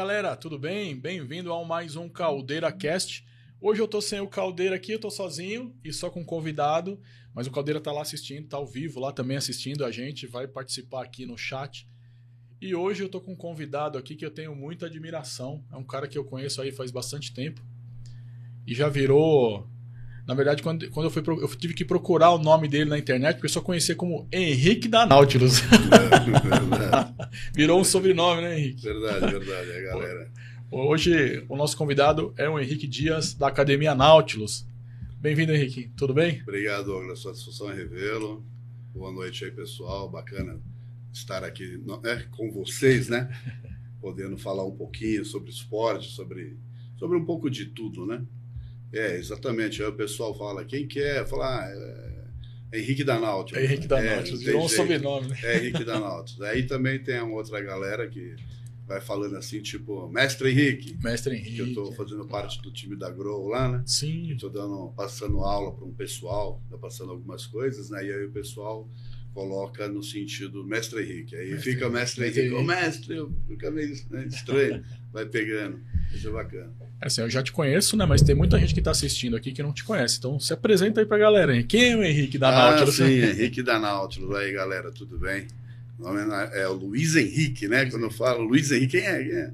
Galera, tudo bem? Bem-vindo a mais um Caldeira Cast. Hoje eu tô sem o Caldeira aqui, eu tô sozinho e só com um convidado, mas o Caldeira tá lá assistindo, tá ao vivo lá também assistindo a gente, vai participar aqui no chat. E hoje eu tô com um convidado aqui que eu tenho muita admiração. É um cara que eu conheço aí faz bastante tempo. E já virou. Na verdade, quando, quando eu fui pro- eu tive que procurar o nome dele na internet, porque eu só conhecia como Henrique da Nautilus. verdade, virou um sobrenome, né, Henrique? verdade, verdade, é, galera. Hoje o nosso convidado é o Henrique Dias, da Academia Nautilus. Bem-vindo, Henrique. Tudo bem? Obrigado, Douglas. Satisfação é revê-lo. Boa noite aí, pessoal. Bacana estar aqui no- é, com vocês, né? Podendo falar um pouquinho sobre esporte, sobre, sobre um pouco de tudo, né? É, exatamente. Aí o pessoal fala, quem quer? Fala, ah, é Henrique da Nautilus. É Henrique da É, Virou um sobrenome, né? É Henrique da Nautilus. Aí também tem uma outra galera que vai falando assim, tipo, Mestre Henrique, Mestre que Henrique. eu estou fazendo parte do time da Grow lá, né? Sim. Estou dando, passando aula para um pessoal, tô passando algumas coisas, né? E aí o pessoal coloca no sentido Mestre Henrique. Aí Mestre fica Henrique, Mestre Mestre Henrique. Ô, Henrique. mestre, fica meio estranho, vai pegando. Isso é bacana. Assim, eu já te conheço, né? Mas tem muita gente que tá assistindo aqui que não te conhece. Então se apresenta aí pra galera. Hein? Quem é o Henrique da ah, Nautilus? sim, Henrique da Nautilus. Aí, galera, tudo bem? O nome é o Luiz Henrique, né? Quando eu falo Luiz Henrique, quem é? Quem é?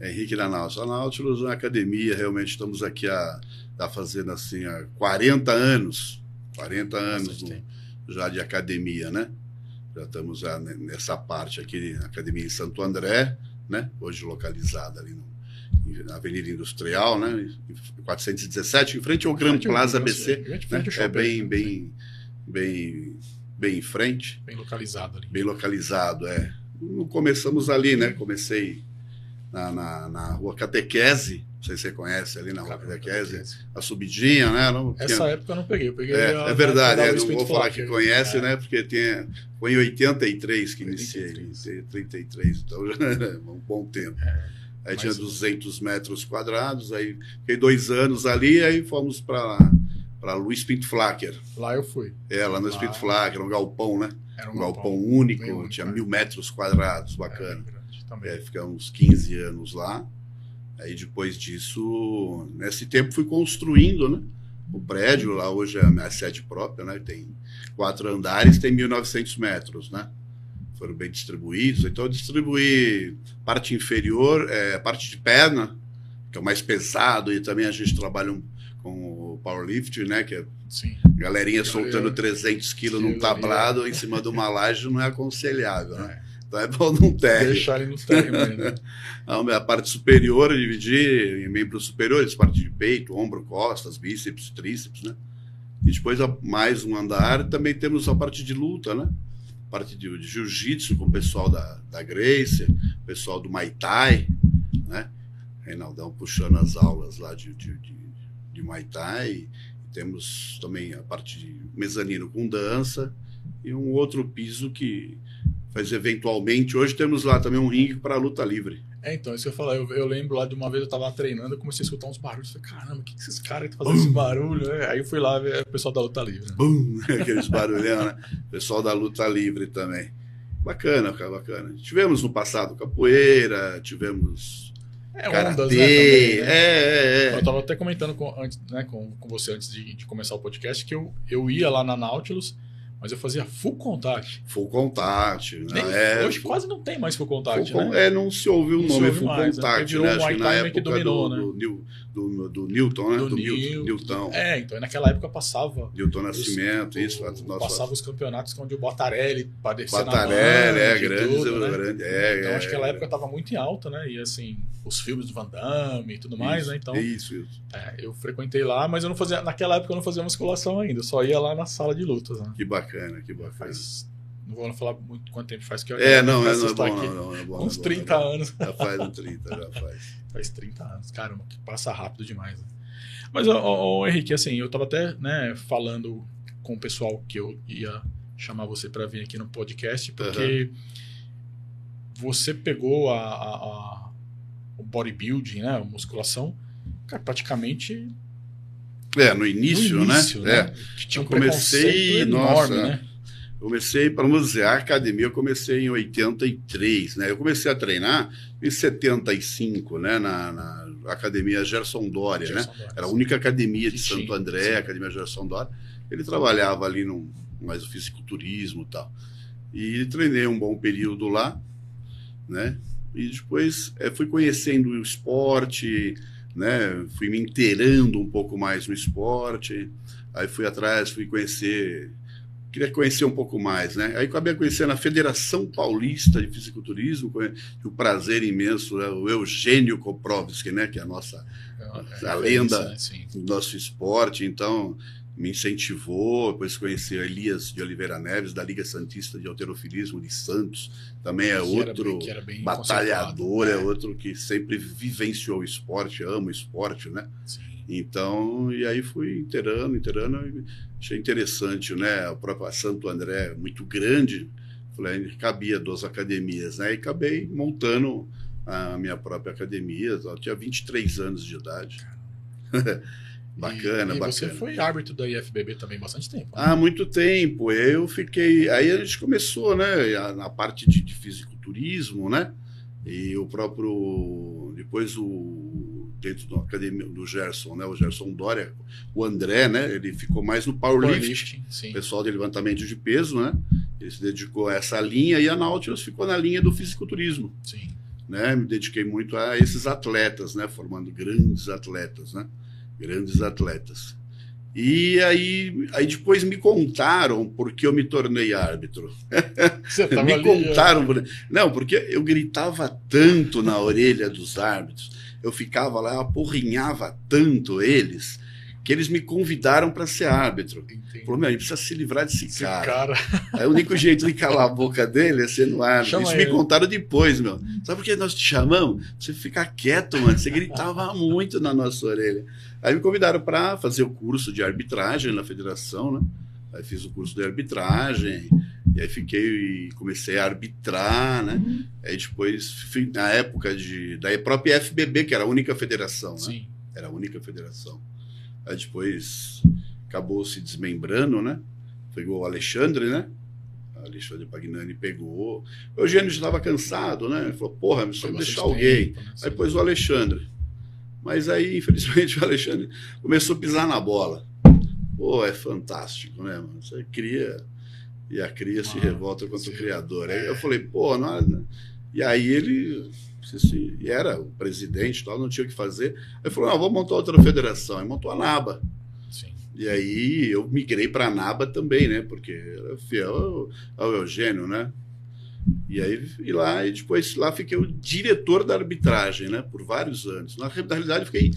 É Henrique da Nautilus. A Nautilus é uma academia, realmente estamos aqui a tá fazendo assim há 40 anos. 40 anos no, já de academia, né? Já estamos já ne- nessa parte aqui, na academia em Santo André, né? Hoje localizada ali no, Avenida Industrial, né? Em 417, em frente ao Grand Plaza ABC, frente ao né? É bem, bem, bem, bem em frente, Bem localizado ali. bem localizado, é. Começamos ali, né? Comecei na, na, na rua Catequese, não sei se você conhece ali na rua Catequese, a subidinha, né? Não, Essa tinha- época eu não peguei. Eu peguei é, a- é verdade, é, não vou falar que conhece, É. né? Porque tinha, foi em 83 que iniciei, 83. 33, então já era um bom tempo. Aí mas- tinha 200 metros quadrados, aí fiquei dois anos ali, aí fomos para para Luiz Pinto Flacker. Lá eu fui. É, lá no Luiz. Pinto Flacker, um galpão, né? Era Um galpão galpão único, único, tinha né? mil metros quadrados, É, bacana. também. É, ficamos 15 anos lá. Aí depois disso, nesse tempo fui construindo, né? O prédio lá hoje é a minha sede própria, né? Tem quatro andares, tem 1.900 metros, né? Foram bem distribuídos. Então eu distribuí parte inferior, é, parte de perna, que é o mais pesado, e também a gente trabalha um- com o powerlifting, né? Que é Sim. galerinha soltando 300 quilos num tablado em cima de uma laje não é aconselhável, né? Então é bom não ter. Deixar ele no térreo mesmo. né? A parte superior eu dividi em membros superiores, parte de peito, ombro, costas, bíceps, tríceps, né? E depois mais um andar, também temos a parte de luta, né? Parte de, de jiu-jitsu com o pessoal da, da Grace, pessoal do Muay Thai, né? Reinaldão puxando as aulas lá de, de, de, de Muay Thai. Temos também a parte de mezanino com dança e um outro piso que faz eventualmente. Hoje temos lá também um ringue para luta livre. É, então, isso que eu falei. Eu, eu lembro lá de uma vez eu tava treinando, eu comecei a escutar uns barulhos. Falei, caramba, o que, que esses caras estão fazendo esse barulho? né? Aí eu fui lá ver o pessoal da luta livre. né? Bum! Aqueles barulhão, né? Pessoal da luta livre também. Bacana, cara, bacana. Tivemos no passado capoeira, tivemos É, karatê. ondas, né? Também, né? É, é, Eu é. tava até comentando com, antes, né, com, com você antes de, de começar o podcast que eu, eu ia lá na Nautilus, mas eu fazia full contact. Full contact. Né? É, hoje quase não tem mais full contact, full né? É, não se ouviu o Não nome ouve full mais, né? contact, né? um Acho que na época que dominou, do, né? do, do, do Newton, né? Do Do, Newton. Newton. É, então naquela época passava. Newton Nascimento, os- isso. nossa- passava os campeonatos onde o Botarelli parecia Batarelli, é, grande, tudo, né? grande. É, Então é, acho que aquela é. época tava muito em alta, né? E assim, os filmes do Van Damme e tudo mais, né? Então Isso, isso. é, eu frequentei lá, mas eu não fazia. Naquela época eu não fazia musculação ainda, eu só ia lá na sala de lutas, né? Que bacana, que bacana. Faz. Não vou falar muito quanto tempo faz que eu É, não, é, faz não é bom, aqui. não, não, é bom. Uns não é bom, 30 não é anos. Já faz um 30, já faz. Faz 30 anos. Caramba, que passa rápido demais. né? Mas, ô, ô, Henrique, assim, eu tava até né, falando com o pessoal que eu ia chamar você para vir aqui no podcast, porque você pegou a, a- a- o bodybuilding, né, a musculação, cara, praticamente É, no início, no início né? É. Que tinha um Eu comecei, preconceito nossa, enorme, né? Comecei, para dizer, a academia eu comecei em 83, né? Eu comecei a treinar em 75, né? Na, na academia Gerson Dória, Gerson né? Dória, Era a única academia de Santo André, sim. academia Gerson Dória. Ele trabalhava ali no mais o fisiculturismo e tal. E treinei um bom período lá, né? E depois é, fui conhecendo o esporte, né? Fui me inteirando um pouco mais no esporte. Aí fui atrás, fui conhecer queria conhecer um pouco mais, né? Aí acabei conhecendo a Federação Paulista de Fisiculturismo, o prazer imenso, né? o Eugênio Koprovski, né? Que é a nossa é, a lenda do nosso esporte. Então, me incentivou, depois conheci Elias de Oliveira Neves, da Liga Santista de Alterofilismo de Santos, também é que outro bem, bem batalhador, é. é outro que sempre vivenciou o esporte, ama o esporte, né? Sim. Então, e aí fui inteirando, inteirando, achei interessante, né? O próprio Santo André, muito grande, falei, cabia duas academias, né? E acabei montando a minha própria academia, eu tinha 23 anos de idade. bacana, e, e bacana. você foi árbitro da IFBB também bastante tempo. Né? Há muito tempo. Eu fiquei. Aí a gente começou, né? Na parte de, de fisiculturismo, né? E o próprio. Depois o dentro da academia do Gerson, né? O Gerson Dória, o André, né? Ele ficou mais no powerlifting, power pessoal de levantamento de peso, né? Ele se dedicou a essa linha e a Nautilus ficou na linha do fisiculturismo. Sim. Né? Me dediquei muito a esses atletas, né? Formando grandes atletas, né? Grandes atletas. E aí, aí depois me contaram porque eu me tornei árbitro. me ali, contaram. Por... Não, porque eu gritava tanto na orelha dos árbitros eu ficava lá, eu apurrinhava tanto eles, que eles me convidaram para ser árbitro. Falou, meu, a gente precisa se livrar desse Esse cara. cara. Aí o único jeito de calar a boca dele é ser no árbitro. Chama Isso ele. me contaram depois, meu. Sabe por que nós te chamamos? Você fica quieto, mano. Você gritava muito na nossa orelha. Aí me convidaram para fazer o curso de arbitragem na federação, né? Aí fiz o curso de arbitragem, e aí fiquei e comecei a arbitrar, né? Uhum. Aí depois, na época de, da própria FBB, que era a única federação, né? Sim. Era a única federação. Aí depois acabou se desmembrando, né? Pegou o Alexandre, né? O Alexandre Pagnani pegou. O Eugênio já estava cansado, né? Ele falou, porra, precisa deixar alguém. Né? Aí pôs o Alexandre. Mas aí, infelizmente, o Alexandre começou a pisar na bola. Pô, é fantástico, né, mano? Você cria e a cria se revolta contra sim. o criador. Aí eu falei, pô, não, não. e aí ele se, era o presidente, tal, não tinha o que fazer. Aí falou, não, vamos montar outra federação. Aí montou a NABA. Sim. E aí eu migrei para a NABA também, né? Porque era fiel ao, ao Eugênio, né? E aí e lá e depois lá fiquei o diretor da arbitragem, né? Por vários anos. Na realidade fiquei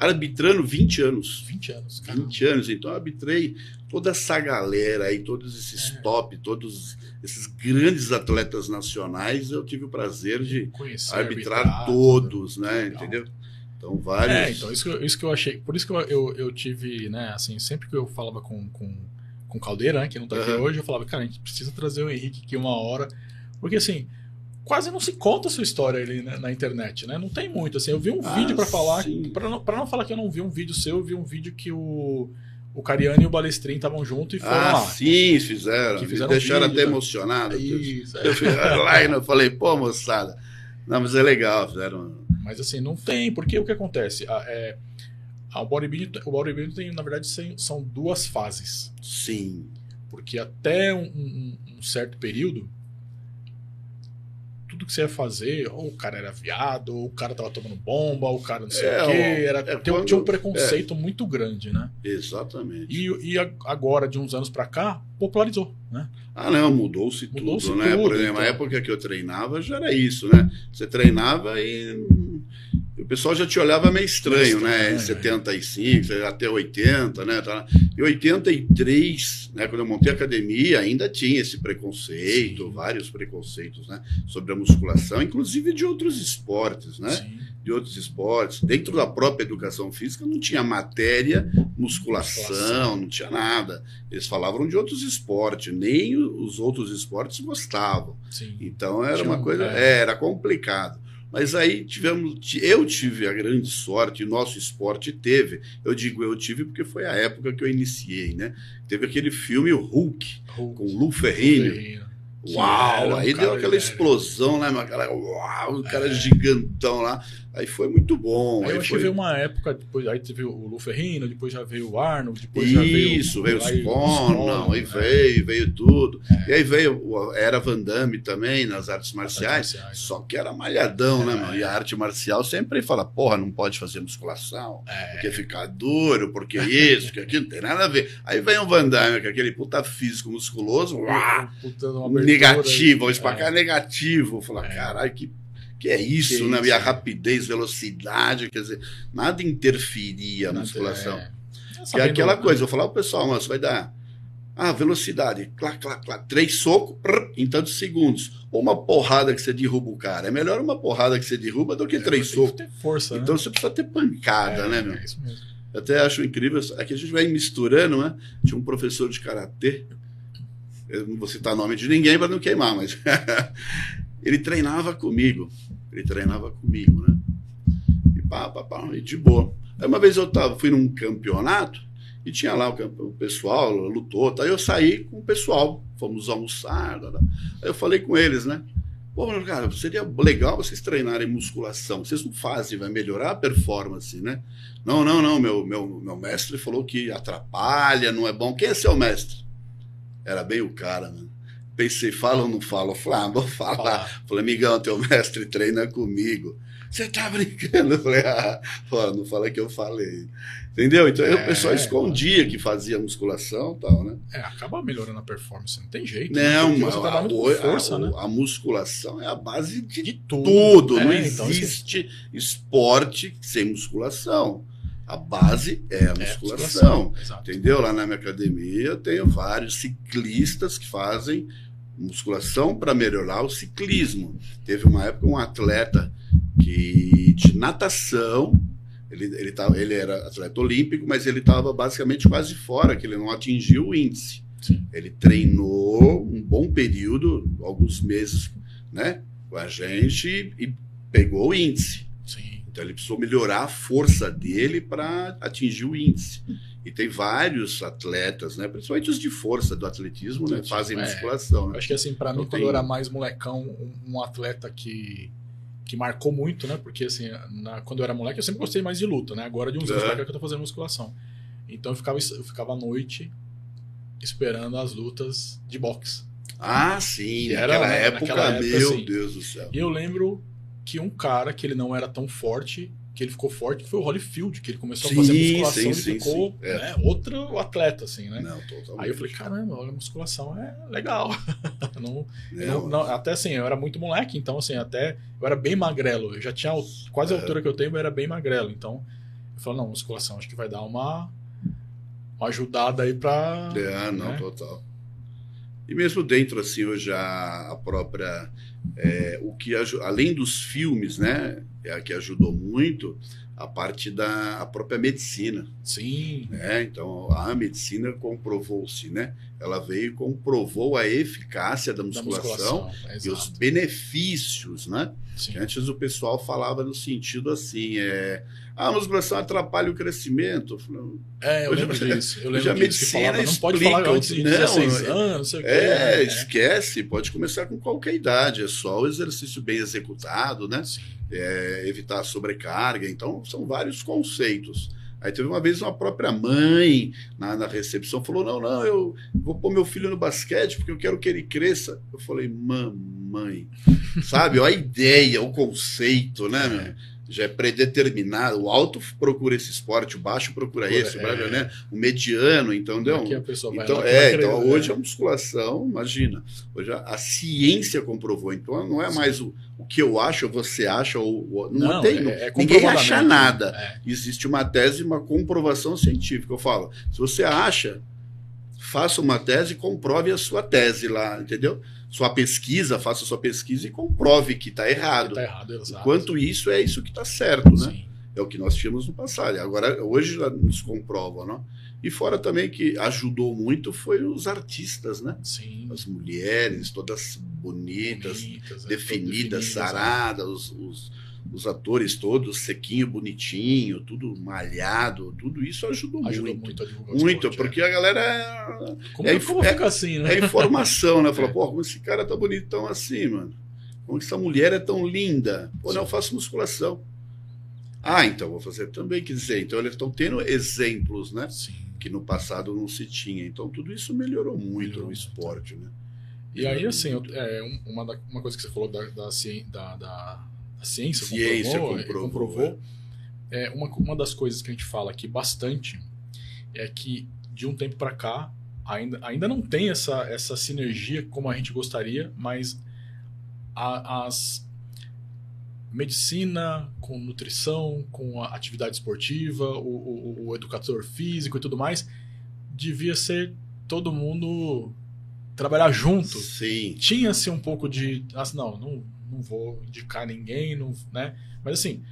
arbitrando 20 anos. 20 anos, cara. 20 anos. Então, eu arbitrei toda essa galera aí, todos esses é. top, todos esses grandes atletas nacionais. Eu tive o prazer de Conhecer, arbitrar, arbitrar todos, né? Legal. Entendeu? Então, vários. É, então, isso que, isso que eu achei. Por isso que eu, eu, eu, tive, né? Assim, sempre que eu falava com, com, com Caldeira, né, que não tá aqui uhum. hoje, eu falava, cara, a gente precisa trazer o Henrique aqui uma hora. Porque, assim quase não se conta a sua história ali né, na internet, né? Não tem muito, assim. Eu vi um ah, vídeo para falar, para não, pra não falar que eu não vi um vídeo seu, eu vi um vídeo que o, o Cariani e o Balestrin estavam juntos e foram ah, lá. sim, fizeram. Fizeram Me deixaram vídeo, até tá? emocionado. Isso, é. Eu fui lá e eu falei, pô, moçada. Não, mas é legal, fizeram. Mas assim, não tem, porque o que acontece? A, é, a bodybuilding, o bodybuilding tem, na verdade, são duas fases. Sim. Porque até um, um, um certo período, tudo que você ia fazer, ou o cara era viado, ou o cara tava tomando bomba, ou o cara não sei é, o quê. Era, é quando, tinha um preconceito é. muito grande, né? Exatamente. E, e agora, de uns anos para cá, popularizou, né? Ah, não, mudou-se mudou tudo, né? Tudo, Por exemplo, então... na época que eu treinava já era isso, né? Você treinava e pessoal já te olhava meio estranho, né? Em 75, até 80, né? Em 83, né, quando eu montei a academia, ainda tinha esse preconceito, Sim. vários preconceitos, né? Sobre a musculação, inclusive de outros esportes, né? Sim. De outros esportes. Dentro da própria educação física não tinha matéria musculação, musculação. não tinha nada. Eles falavam de outros esportes, nem os outros esportes gostavam. Sim. Então era tinha uma coisa, é. era complicado. Mas aí tivemos, eu tive a grande sorte, o nosso esporte teve. Eu digo eu tive porque foi a época que eu iniciei, né? Teve aquele filme o Hulk, Hulk. com Lu Ferrigno. Que Uau! um aí deu aquela explosão, né? Aquela, uau, o cara gigantão lá. Aí foi muito bom. Aí Aí eu acho foi... que veio uma época, depois, aí teve o Lu Ferrino, depois já veio o Arnold, depois já veio. Isso, veio aí Conan, aí né? veio, veio tudo. E aí veio o- era Van Damme também nas artes marciais, marciais. só que era malhadão, né, É. mano? E a arte marcial sempre fala, porra, não pode fazer musculação, É. porque fica duro, porque isso, porque aquilo, não tem nada a ver. Aí vem o Van Damme, com aquele puta físico musculoso, uá, negativo, vamos é. espacar negativo. Falar, É. caralho, que, que é isso, Que né? isso, e a né? rapidez, velocidade, quer dizer, nada interferia na musculação. É. Que é aquela né? coisa, eu falar pro pessoal, mas vai dar. Ah, velocidade, clá, clá, clá, três socos prr, em tantos segundos. Ou uma porrada que você derruba o cara. É melhor uma porrada que você derruba do que É, três socos. ter força, Então né? você precisa ter pancada, é, né, meu? É isso mesmo. Eu até acho incrível. Aqui a gente vai misturando, né? Tinha um professor de karatê. Eu não vou citar nome de ninguém para não queimar, mas ele treinava comigo. Ele treinava comigo, né? E pá, pá, pá, e de boa. Aí uma vez eu tava, fui num campeonato e tinha lá o, pessoal, lutou, tá? Aí eu saí com o pessoal, fomos almoçar. tá, tá. Aí eu falei com eles, né? Pô, cara, seria legal vocês treinarem musculação. Vocês não fazem, vai melhorar a performance, né? Não, não, não. Meu, meu, meu mestre falou que atrapalha, não é bom. Quem é seu mestre? Era bem o cara, né? Pensei, fala ou não fala? Eu falei, ah, vou falar. Falar. Falei, amigão, teu mestre treina comigo. Você tá brincando? Eu falei, ah, não fala que eu falei. Entendeu? Então É, o pessoal escondia que fazia musculação e tal, né? É, acaba melhorando a performance, não tem jeito. Não, Porque mas você muito a, força, a- né? a musculação é a base de De tudo. tudo. É, não então, existe esporte sem musculação. A base é a é, musculação. Entendeu? Lá na minha academia eu tenho vários ciclistas que fazem musculação para melhorar o ciclismo. Teve uma época um atleta que de natação, ele, ele, tava, ele era atleta olímpico, mas ele estava basicamente quase fora, que ele não atingiu o índice. Sim. Ele treinou um bom período, alguns meses, né, com a gente e pegou o índice. Então ele precisou melhorar a força dele para atingir o índice. E tem vários atletas, né, principalmente os de força do atletismo, né, fazem é. musculação. Eu Né? acho que assim, pra mim, Não quando tem- eu era mais molecão, um, atleta que, que marcou muito, né? Porque assim, na- quando eu era moleque, eu sempre gostei mais de luta, né? Agora de uns anos É. pra cá que eu tô fazendo musculação. Então eu ficava, eu ficava à noite esperando as lutas de boxe. Ah, sim, naquela né, época, naquela época, meu assim. Deus do céu. E eu lembro que um cara que ele não era tão forte, que ele ficou forte, foi o Holyfield, que ele começou Sim, a fazer musculação sim, e ficou sim. É. né, outro atleta, assim, né? Não. Aí eu falei, caramba, olha, musculação é legal. não, Não, não- não- até assim, eu era muito moleque, então assim, até eu era bem magrelo. Eu já tinha quase a É. altura que eu tenho, eu era bem magrelo. Então, eu falei, não, musculação, acho que vai dar uma, uma ajudada aí pra. É, não, né? total. E mesmo dentro, assim, hoje a, a própria. É, o que além dos filmes, né? É, que ajudou muito a parte da a própria medicina. Sim. né? Então a medicina comprovou-se, né? Ela veio e comprovou a eficácia da Da musculação, musculação. é, e os benefícios, né? Sim. Que antes o pessoal falava no sentido assim, é, ah, a musculação atrapalha o crescimento. Eu falei, É, eu Hoje- lembro disso. Eu lembro a disso medicina falava, não pode explica falar antes de não, 16 é- anos, não sei o quê. É, né? esquece, pode começar com qualquer idade, é só o exercício bem executado, né? Sim. É, evitar a sobrecarga, então são vários conceitos. Aí teve uma vez uma própria mãe na, na recepção falou: Não, não, eu vou pôr meu filho no basquete porque eu quero que ele cresça. Eu falei: Mamãe, sabe? Olha a ideia, o conceito, né, meu? Já é predeterminado. O alto procura esse esporte, o baixo procura Procura, esse, é. né? o mediano, então? Aqui a pessoa vai Então, lá, é, vai então hoje né? a musculação, imagina, hoje a, a ciência comprovou, então não é mais o, o que eu acho, ou você acha, ou, ou- não, Não, tem, é- não- é ninguém acha nada. É. Existe uma tese, uma comprovação científica. Eu falo, se você acha, faça uma tese e comprove a sua tese lá, entendeu? Sua pesquisa, faça sua pesquisa e comprove que está errado. Tá errado, exato. Enquanto isso, é isso que está certo, né? Sim. É o que nós tínhamos no passado. Agora, hoje já nos comprova, não? E fora também que ajudou muito foi os artistas, né? Sim. As mulheres, todas bonitas, Bonitas, é, definidas, definidas, saradas, os, os, os atores todos sequinho, bonitinho, tudo malhado, tudo isso ajudou, Ajudou muito. muito Muito, esporte, porque a galera é, é. Como, é como é- fica assim, né? é informação, né? Fala, É. pô, como esse cara tá bonitão assim, mano? Como essa mulher é tão linda? Pô, não, eu faço musculação. Ah, então vou fazer também. Quer dizer, então eles estão tendo exemplos, né? Sim. Que no passado não se tinha. Então tudo isso melhorou muito Melhorou esporte, né? E aí, assim, é, um- uma, uma coisa que você falou da, da, da, da- da ciência, Ciência comprovou, é, comprovou, comprovou. É, uma, uma das coisas que a gente fala aqui bastante é que de um tempo para cá ainda, ainda não tem essa, essa sinergia como a gente gostaria, mas a- as medicina com nutrição, com a atividade esportiva, o, o- o educador físico e tudo mais, devia ser todo mundo trabalhar junto Sim. tinha-se um pouco de. Assim, não, não, não vou indicar ninguém, não, né? Mas assim,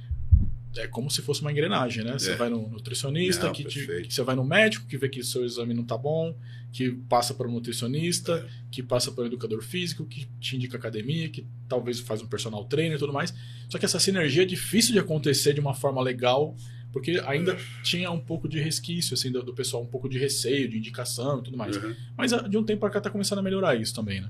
é como se fosse uma engrenagem, né? Você É. vai no nutricionista, Não, que, te- que você vai no médico, que vê que seu exame não tá bom, que passa para um nutricionista, É. que passa para um educador físico, que te indica academia, que talvez faz um personal trainer e tudo mais. Só que essa sinergia é difícil de acontecer de uma forma legal, porque ainda tinha um pouco de resquício, assim, do, do pessoal, um pouco de receio, de indicação e tudo mais. Uhum. Mas ah, de um tempo para cá tá começando a melhorar isso também, né?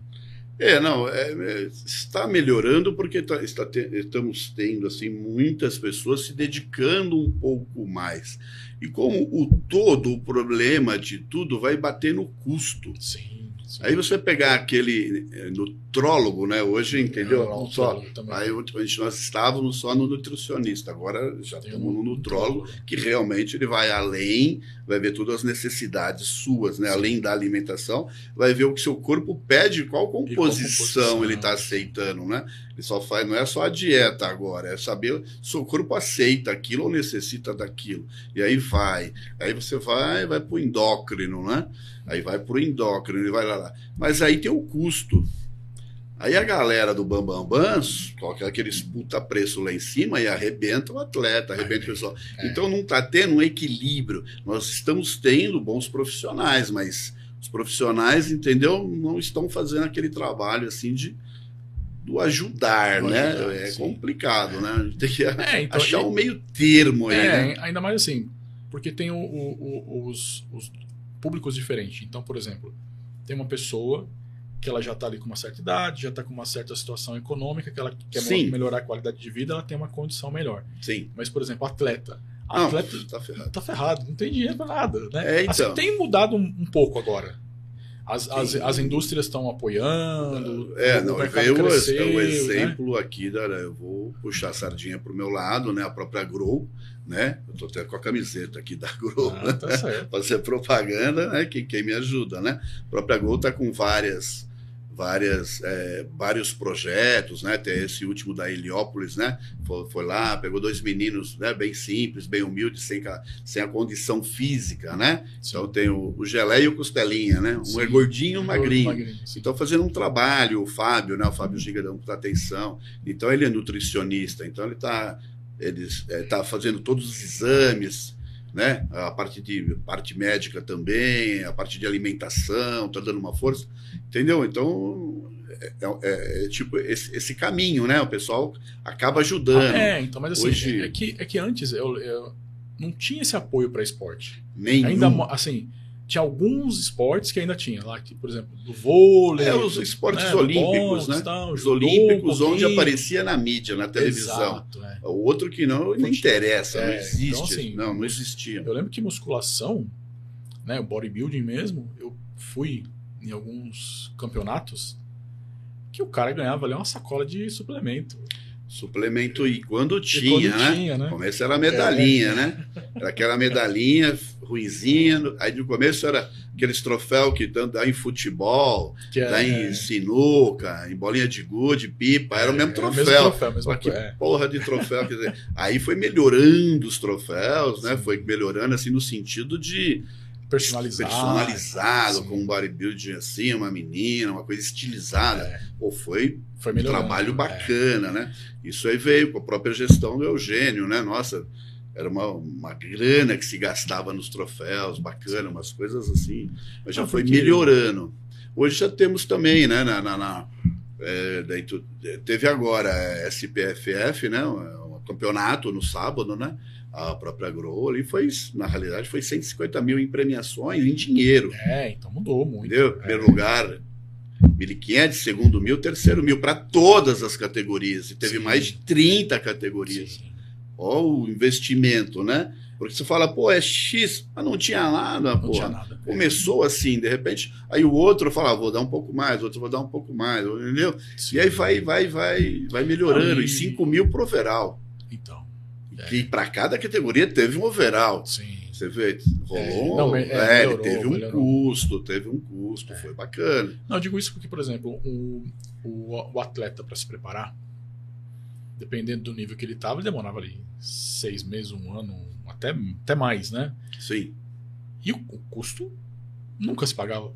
É, não, é, é, está melhorando porque tá- está te- estamos tendo assim muitas pessoas se dedicando um pouco mais. E como o todo, o problema de tudo vai bater no custo. Sim. Sim. Aí você pegar aquele eh, nutrólogo, né? Hoje, entendeu? É, o Só, nutrólogo aí a gente, nós estávamos só no nutricionista, agora já Tem estamos um no nutrólogo, que realmente ele vai além, vai ver todas as necessidades suas, né? Sim. Além da alimentação, vai ver o que seu corpo pede, qual composição, composição. ele está aceitando, né? Só faz, não é só a dieta agora, é saber se o corpo aceita aquilo ou necessita daquilo. E aí vai. Aí você vai, vai pro endócrino, né? Aí vai pro endócrino e vai lá, lá. Mas aí tem o custo. Aí a galera do Bambam Bans coloca aqueles puta preço lá em cima e arrebenta o atleta, arrebenta o pessoal. É. Então não está tendo um equilíbrio. Nós estamos tendo bons profissionais, mas os profissionais, entendeu, não estão fazendo aquele trabalho assim de do ajudar, Do né? ajudar, é sim. complicado, né? A gente tem que É, então, achar e- um meio termo aí, né? É, ainda mais assim, porque tem o- o- os, os públicos diferentes. Então, por exemplo, tem uma pessoa que ela já está ali com uma certa idade, já está com uma certa situação econômica, que ela quer Sim. melhorar a qualidade de vida, ela tem uma condição melhor. Sim. Mas, por exemplo, atleta. Não, Atleta tá ferrado. tá ferrado, não tem dinheiro pra nada, né? É, então. Assim, tem mudado um, um pouco agora. As, as, as indústrias estão apoiando, É, o não, veio o, cresceu, é o né? exemplo aqui da. Eu vou puxar a sardinha pro meu lado, né? A própria Grow, né? Eu tô até com a camiseta aqui da Grow, Ah, tá certo. fazer propaganda, né? Quem, quem me ajuda, né? A própria Gol está com várias, várias, é, vários projetos, né? Tem esse último da Heliópolis, né? Foi, foi lá, pegou dois meninos, né? Bem simples, bem humildes, sem, sem a condição física, né? Então tem o, o Gelé e o Costelinha, né? Um Sim. é gordinho e um magrinho. sim. Então, fazendo um trabalho, o Fábio, né? O Fábio Giga muita atenção. Então, ele é nutricionista, então ele está ele, é, tá fazendo todos os exames, né? A parte de parte médica também, a parte de alimentação, está dando uma força, entendeu? Então, é, é- é tipo esse, esse caminho, né? O pessoal acaba ajudando. É, então, mas assim, Hoje- é, que, é que antes eu, eu não tinha esse apoio para esporte. Nenhum. Ainda, assim, tinha alguns esportes que ainda tinha. Lá, que, por exemplo, do vôlei. É, os esportes né, olímpicos, né? tal, Os olímpicos, um onde aparecia na mídia, na televisão. Exato, é. O outro que não, Fute- interessa, não É, existe. então, assim, não, não existia. Eu lembro que musculação, né, o bodybuilding mesmo, eu fui em alguns campeonatos que o cara ganhava ali uma sacola de suplemento. Suplemento e quando E tinha, quando né? tinha, né? No começo era medalhinha, né? Era aquela medalhinha ruizinha. Aí no começo era aqueles troféus que tanto dá em futebol, Que dá em sinuca, em bolinha de gude, pipa. Era o mesmo é, troféu. troféu, mesma Só que é. porra de troféu. Quer dizer, aí foi melhorando os troféus, né? Foi melhorando assim no sentido de personalizado. personalizado, com um bodybuilding assim, uma menina, uma coisa estilizada. É, Pô, foi foi um trabalho é. bacana, né? Isso aí veio com a própria gestão do Eugênio, né? Nossa, era uma, uma grana que se gastava nos troféus, bacana, umas coisas assim. Mas já Ah, foi melhorando. Hoje já temos também, né? Na, na- na- é, daí tu- teve agora a SPFF, né? Campeonato no sábado, né? A própria Grow ali foi, na realidade, foi 150 mil em premiações, em dinheiro. É, então mudou muito. Entendeu? É. Primeiro lugar, 1.500, segundo mil, terceiro mil, para todas as categorias. E teve Sim. mais de 30 categorias. Sim. Olha o investimento, né? Porque você fala, pô, é X, mas não tinha nada, Não pô. tinha nada. Começou assim, de repente, aí o outro fala, ah, vou dar um pouco mais, o outro vou dar um pouco mais, entendeu? Sim. E aí vai, vai, vai, vai melhorando. E- E 5 mil pro overall. Então, É. Que para cada categoria teve um overall. sim. Você vê, rolou. É, não, É, é, ele melhorou, teve um melhorou. custo, teve um custo, foi bacana. Não, eu digo isso porque, por exemplo, o, o, o atleta para se preparar, dependendo do nível que ele estava, ele demorava ali seis meses, um ano, até, até mais, né? Sim. E o, o custo nunca se pagava.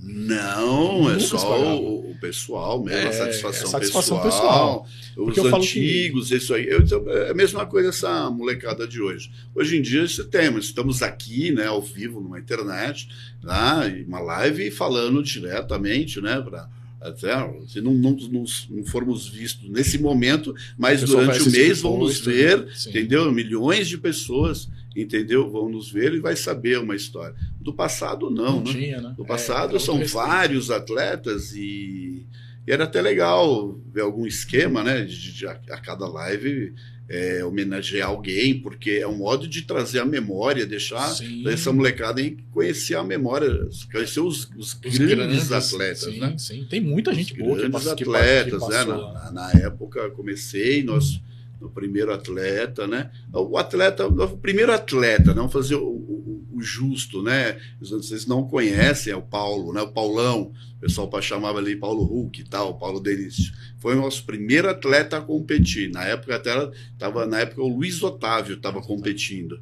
Não, é só o, o pessoal mesmo, É, a satisfação, é satisfação pessoal, Porque os eu falo que- antigos, isso aí. Eu, então, é a mesma coisa essa molecada de hoje. Hoje em dia você tem, mas estamos aqui, né, ao vivo, numa internet, e uma live falando diretamente, né, para até se não, não, não, não formos vistos nesse momento, mas durante o mês vão nos depois, ver, entendeu? Milhões de pessoas, entendeu? Vão nos ver e vai saber uma história. Do passado não, Não né? tinha, né? No É, passado era são vários atletas e, e era até legal ver algum esquema, né? De, de a, a cada live é, homenagear alguém, porque é um modo de trazer a memória, deixar Sim. essa molecada aí conhecer a memória, conhecer os, os Os grandes, atletas, sim, né? Sim, tem muita gente Os boa grandes passa- que pa- atletas, que né? passou Na, lá. na- na época comecei, nós no primeiro atleta, né? O atleta, o primeiro atleta, não fazer o, o- justo, né? Vocês não conhecem, é o Paulo, né? O Paulão, o pessoal chamava ali Paulo Hulk e tal, Paulo Denício. Foi o nosso primeiro atleta a competir. Na época até estava na época o Luiz Otávio estava competindo,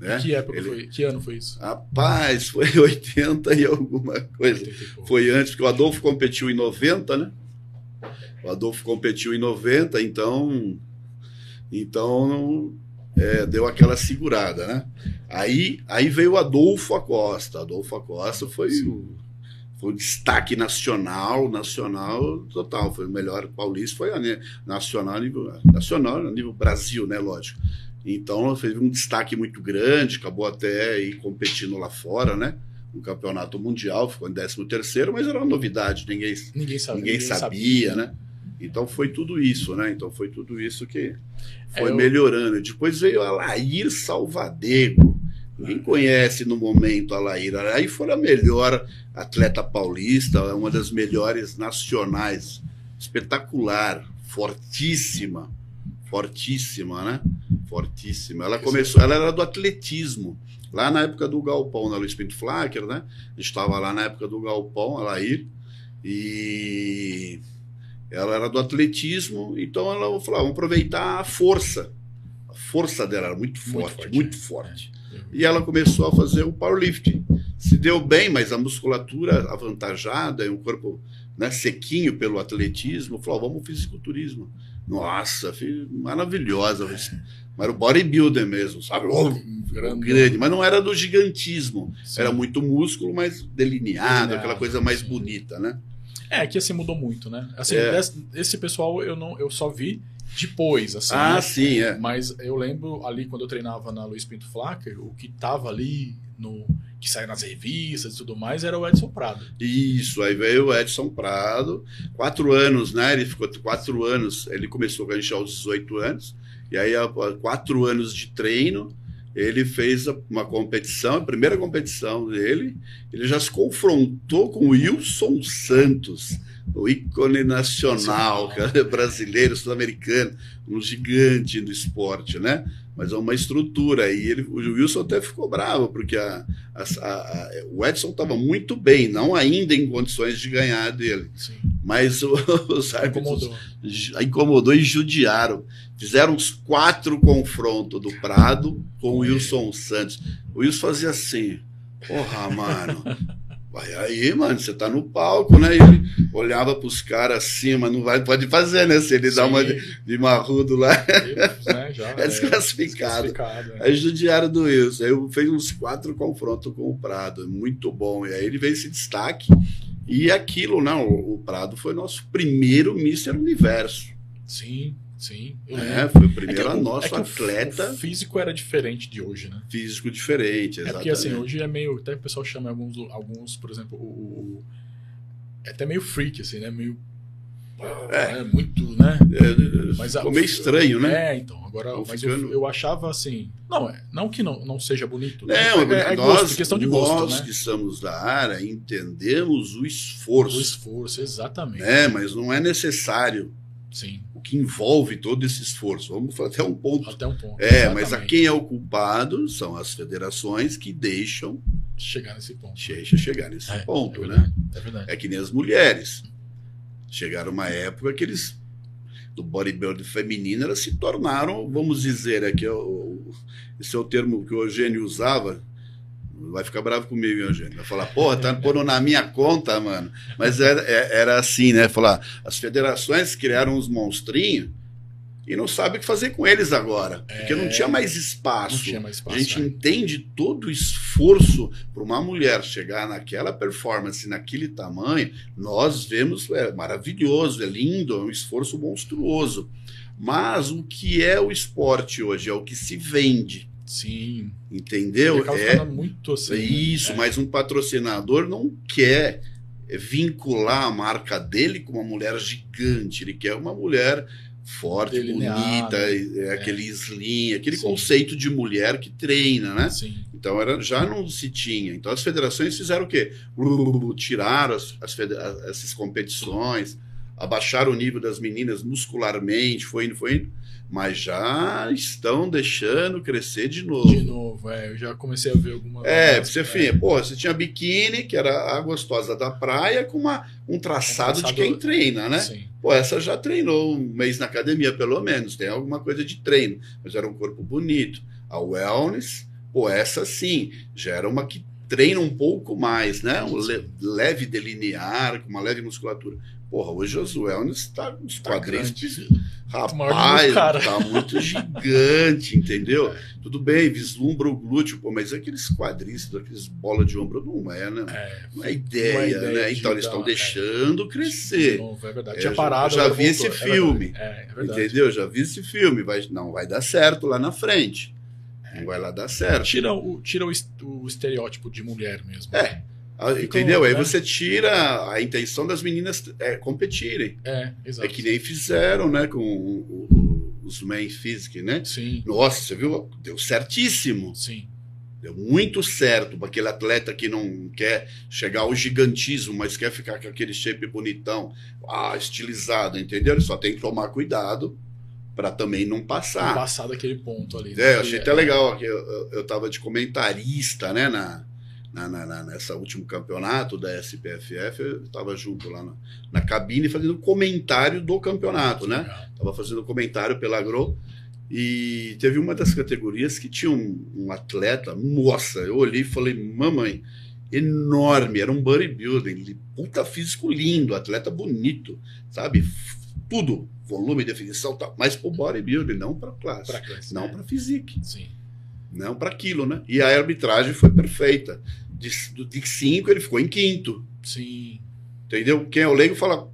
né? Que época Ele- foi? Que ano foi isso? Rapaz, foi 80 e alguma coisa. 80 pouco. Foi antes, porque o Adolfo competiu em 90, né? O Adolfo competiu em 90, então. Então. É, deu aquela segurada, né? Aí, aí veio o Adolfo Acosta. Adolfo Acosta foi o, foi o destaque nacional, nacional total. Foi o melhor paulista, foi a nacional, nível, nacional, nível Brasil, né? Lógico. Então, fez um destaque muito grande, acabou até aí competindo lá fora, né? Um campeonato mundial, ficou em 13 terceiro, mas era uma novidade, ninguém, Ninguém sabia. ninguém sabia, né? Então foi tudo isso, né? Então foi tudo isso que foi É, eu- melhorando. Depois veio a Lair Salvadego. Ninguém conhece no momento a Lair. A Lair foi a melhor atleta paulista, uma das melhores nacionais. Espetacular, fortíssima, fortíssima, né? Fortíssima. Ela começou, ela era do atletismo. Lá na época do Galpão, na Luiz Pinto Flacker, né? A gente estava lá na época do Galpão, a Lair. E ela era do atletismo, então ela falou: ah, vamos aproveitar a força. A força dela era muito Muito forte, forte, muito é. forte. E ela começou a fazer o powerlifting. Se deu bem, mas a musculatura avantajada e um corpo né, sequinho pelo atletismo, falou: vamos ao fisiculturismo. Nossa, maravilhosa. Mas era o bodybuilder mesmo, sabe? Oh, grande. grande, mas não era do gigantismo. Sim. Era muito músculo, mas delineado, Delineado, aquela coisa mais sim. bonita, né? É, que assim mudou muito, né? Assim, É. esse pessoal eu não eu só vi depois, assim. ah, né? sim, é. Mas eu lembro ali quando eu treinava na Luiz Pinto Flacker, o que tava ali no que saiu nas revistas e tudo mais era o Edson Prado. Isso, aí veio o Edson Prado, quatro anos, né? Ele ficou quatro anos, ele começou a ganhar aos 18 anos, e aí, quatro anos de treino, ele fez uma competição, a primeira competição dele, ele já se confrontou com Wilson Santos, o ícone nacional, cara, brasileiro, sul-americano, um gigante no esporte, né? Mas é uma estrutura. E ele, o Wilson até ficou bravo, porque a, a- a- o Edson estava muito bem, não ainda em condições de ganhar dele. Sim. Mas o- os árbitros Incomodou. incomodou e judiaram. Fizeram uns quatro confrontos do Prado com o. Wilson Santos. O Wilson fazia assim: Porra, mano, Vai aí, mano, você tá no palco, né? Ele olhava pros caras assim, mas não vai, pode fazer, né? Se ele dá uma de, de marrudo lá, né, já, é desclassificado. desclassificado, é. Aí judiaram do Wilson. Aí eu fez uns quatro confrontos com o Prado, muito bom. E aí ele veio esse destaque. E aquilo, não, o, o Prado foi nosso primeiro Mister Universo. Sim, sim. É, foi o primeiro É que o- nosso é atleta O físico era diferente de hoje, né? físico diferente, É exatamente. porque assim, hoje é meio. Até o pessoal chama alguns, alguns por exemplo, o. o- é até meio freak, assim, né? Meio. É. É, muito, né? É, Mas a- meio estranho, né? É, então. Agora, mas ficando- eu, eu achava assim. Não, é, não que não, não seja bonito. Não, né? é, é, é nós, gosto, questão de gosto, nós né? que somos da área entendemos o O esforço, esforço, exatamente. né? mas não é necessário Sim, que envolve todo esse esforço. Vamos falar até um ponto. até um ponto. É, mas a exatamente. quem é o culpado são as federações que deixam Chegar nesse ponto. deixa chegar nesse É, ponto, é né? verdade, É verdade. É que nem as mulheres. Chegaram uma época que eles, do bodybuilding feminino, elas se tornaram, vamos dizer, aqui é o, esse é o termo que o Eugênio usava. Vai ficar bravo comigo, hein, Eugênio. Vai falar, porra, tá pondo na minha conta, mano. Mas era, é- era assim, né? Falar, as federações criaram uns monstrinhos e não sabe o que fazer com eles agora. Porque não É. tinha mais espaço. Não tinha mais espaço. A gente é. entende todo o esforço para uma mulher chegar naquela performance, naquele tamanho. Nós vemos, é maravilhoso, é lindo, é um esforço monstruoso. Mas o que é o esporte hoje? É o que se vende, Sim. entendeu? É, muito assim. é isso, é. mas um patrocinador não quer vincular a marca dele com uma mulher gigante, ele quer uma mulher forte, bonita, é, aquele slim, aquele Sim. conceito de mulher que treina, né? Sim. Então era, já não se tinha. Então as federações fizeram o quê? Tiraram as, as- essas competições, abaixaram o nível das meninas muscularmente, foi indo, foi indo, mas já estão deixando crescer de novo. De novo, é, eu já comecei a ver algumas. É, você, enfim, pô, você tinha biquíni, que era a gostosa da praia, com uma, um traçado, Um de quem treina, né? Sim. Pô, essa já treinou um mês na academia, pelo menos, tem alguma coisa de treino, mas era um corpo bonito. A wellness, pô, essa sim, já era uma que treina um pouco mais, né? Um le- leve delinear, com uma leve musculatura. Porra, hoje os wellness tá com os Tá grande. maior do Rapaz, o tá muito gigante, entendeu? Tudo bem, vislumbra o glúteo, pô, mas aqueles quadríceps, aqueles bola de ombro, não é, né? É, Não é ideia, ideia né? Então eles estão é. deixando de crescer. novo, é verdade. É, Tinha já- parado. já agora vi esse voltou. É filme. É, é verdade. Entendeu? Já vi esse filme, vai, não vai dar certo lá na frente. Não vai lá dar certo. Tira, o, tira o, o estereótipo de mulher mesmo. É. Fica Entendeu? um, Aí né? você tira a intenção das meninas é, competirem. É, exato. É que nem fizeram, né, com o- o- os main physique, né? Sim, Nossa, você viu? Deu certíssimo. sim. Deu muito certo para aquele atleta que não quer chegar ao gigantismo, mas quer ficar com aquele shape bonitão, ah, estilizado, entendeu? Ele só tem que tomar cuidado para também não passar. Passar daquele ponto ali. né? É, eu achei Que até legal que eu, eu, eu tava de comentarista, né, na, na, na, na- nessa último campeonato da SPFF, eu tava junto lá na, na cabine fazendo comentário do campeonato, né? Legal. Tava fazendo comentário pela Agro e teve uma das categorias que tinha um, um atleta, nossa, eu olhei e falei, mamãe, enorme, era um bodybuilding, puta físico lindo, atleta bonito, sabe? Tudo, volume, definição, tal, mas pro bodybuilding, não para classe, Pra classe, não é. para physique, Sim. não para aquilo, né? E a arbitragem foi perfeita. De, do- de cinco ele ficou em quinto. Sim. Entendeu? Quem é o leigo fala,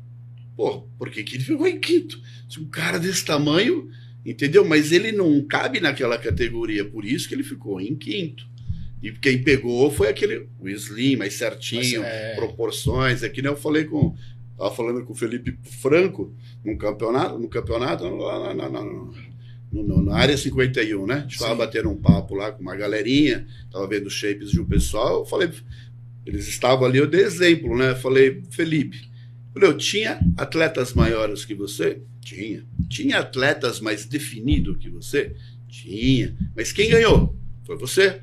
pô, por que, que ele ficou em quinto? Se um cara desse tamanho, entendeu? Mas ele não cabe naquela categoria, por isso que ele ficou em quinto. E quem pegou foi aquele, o Slim, mais certinho, é, proporções. É que nem eu falei com. Tava falando com o Felipe Franco num campeonato, no campeonato, lá na, na, na, no- no- na área 51, né? A gente tava Sim. batendo um papo lá com uma galerinha, tava vendo shapes de um pessoal. Eu falei, eles estavam ali, eu dei exemplo, né? Eu falei, Felipe, eu tinha atletas maiores que você? Tinha. Tinha atletas mais definidos que você? Tinha. Mas quem ganhou? Foi você.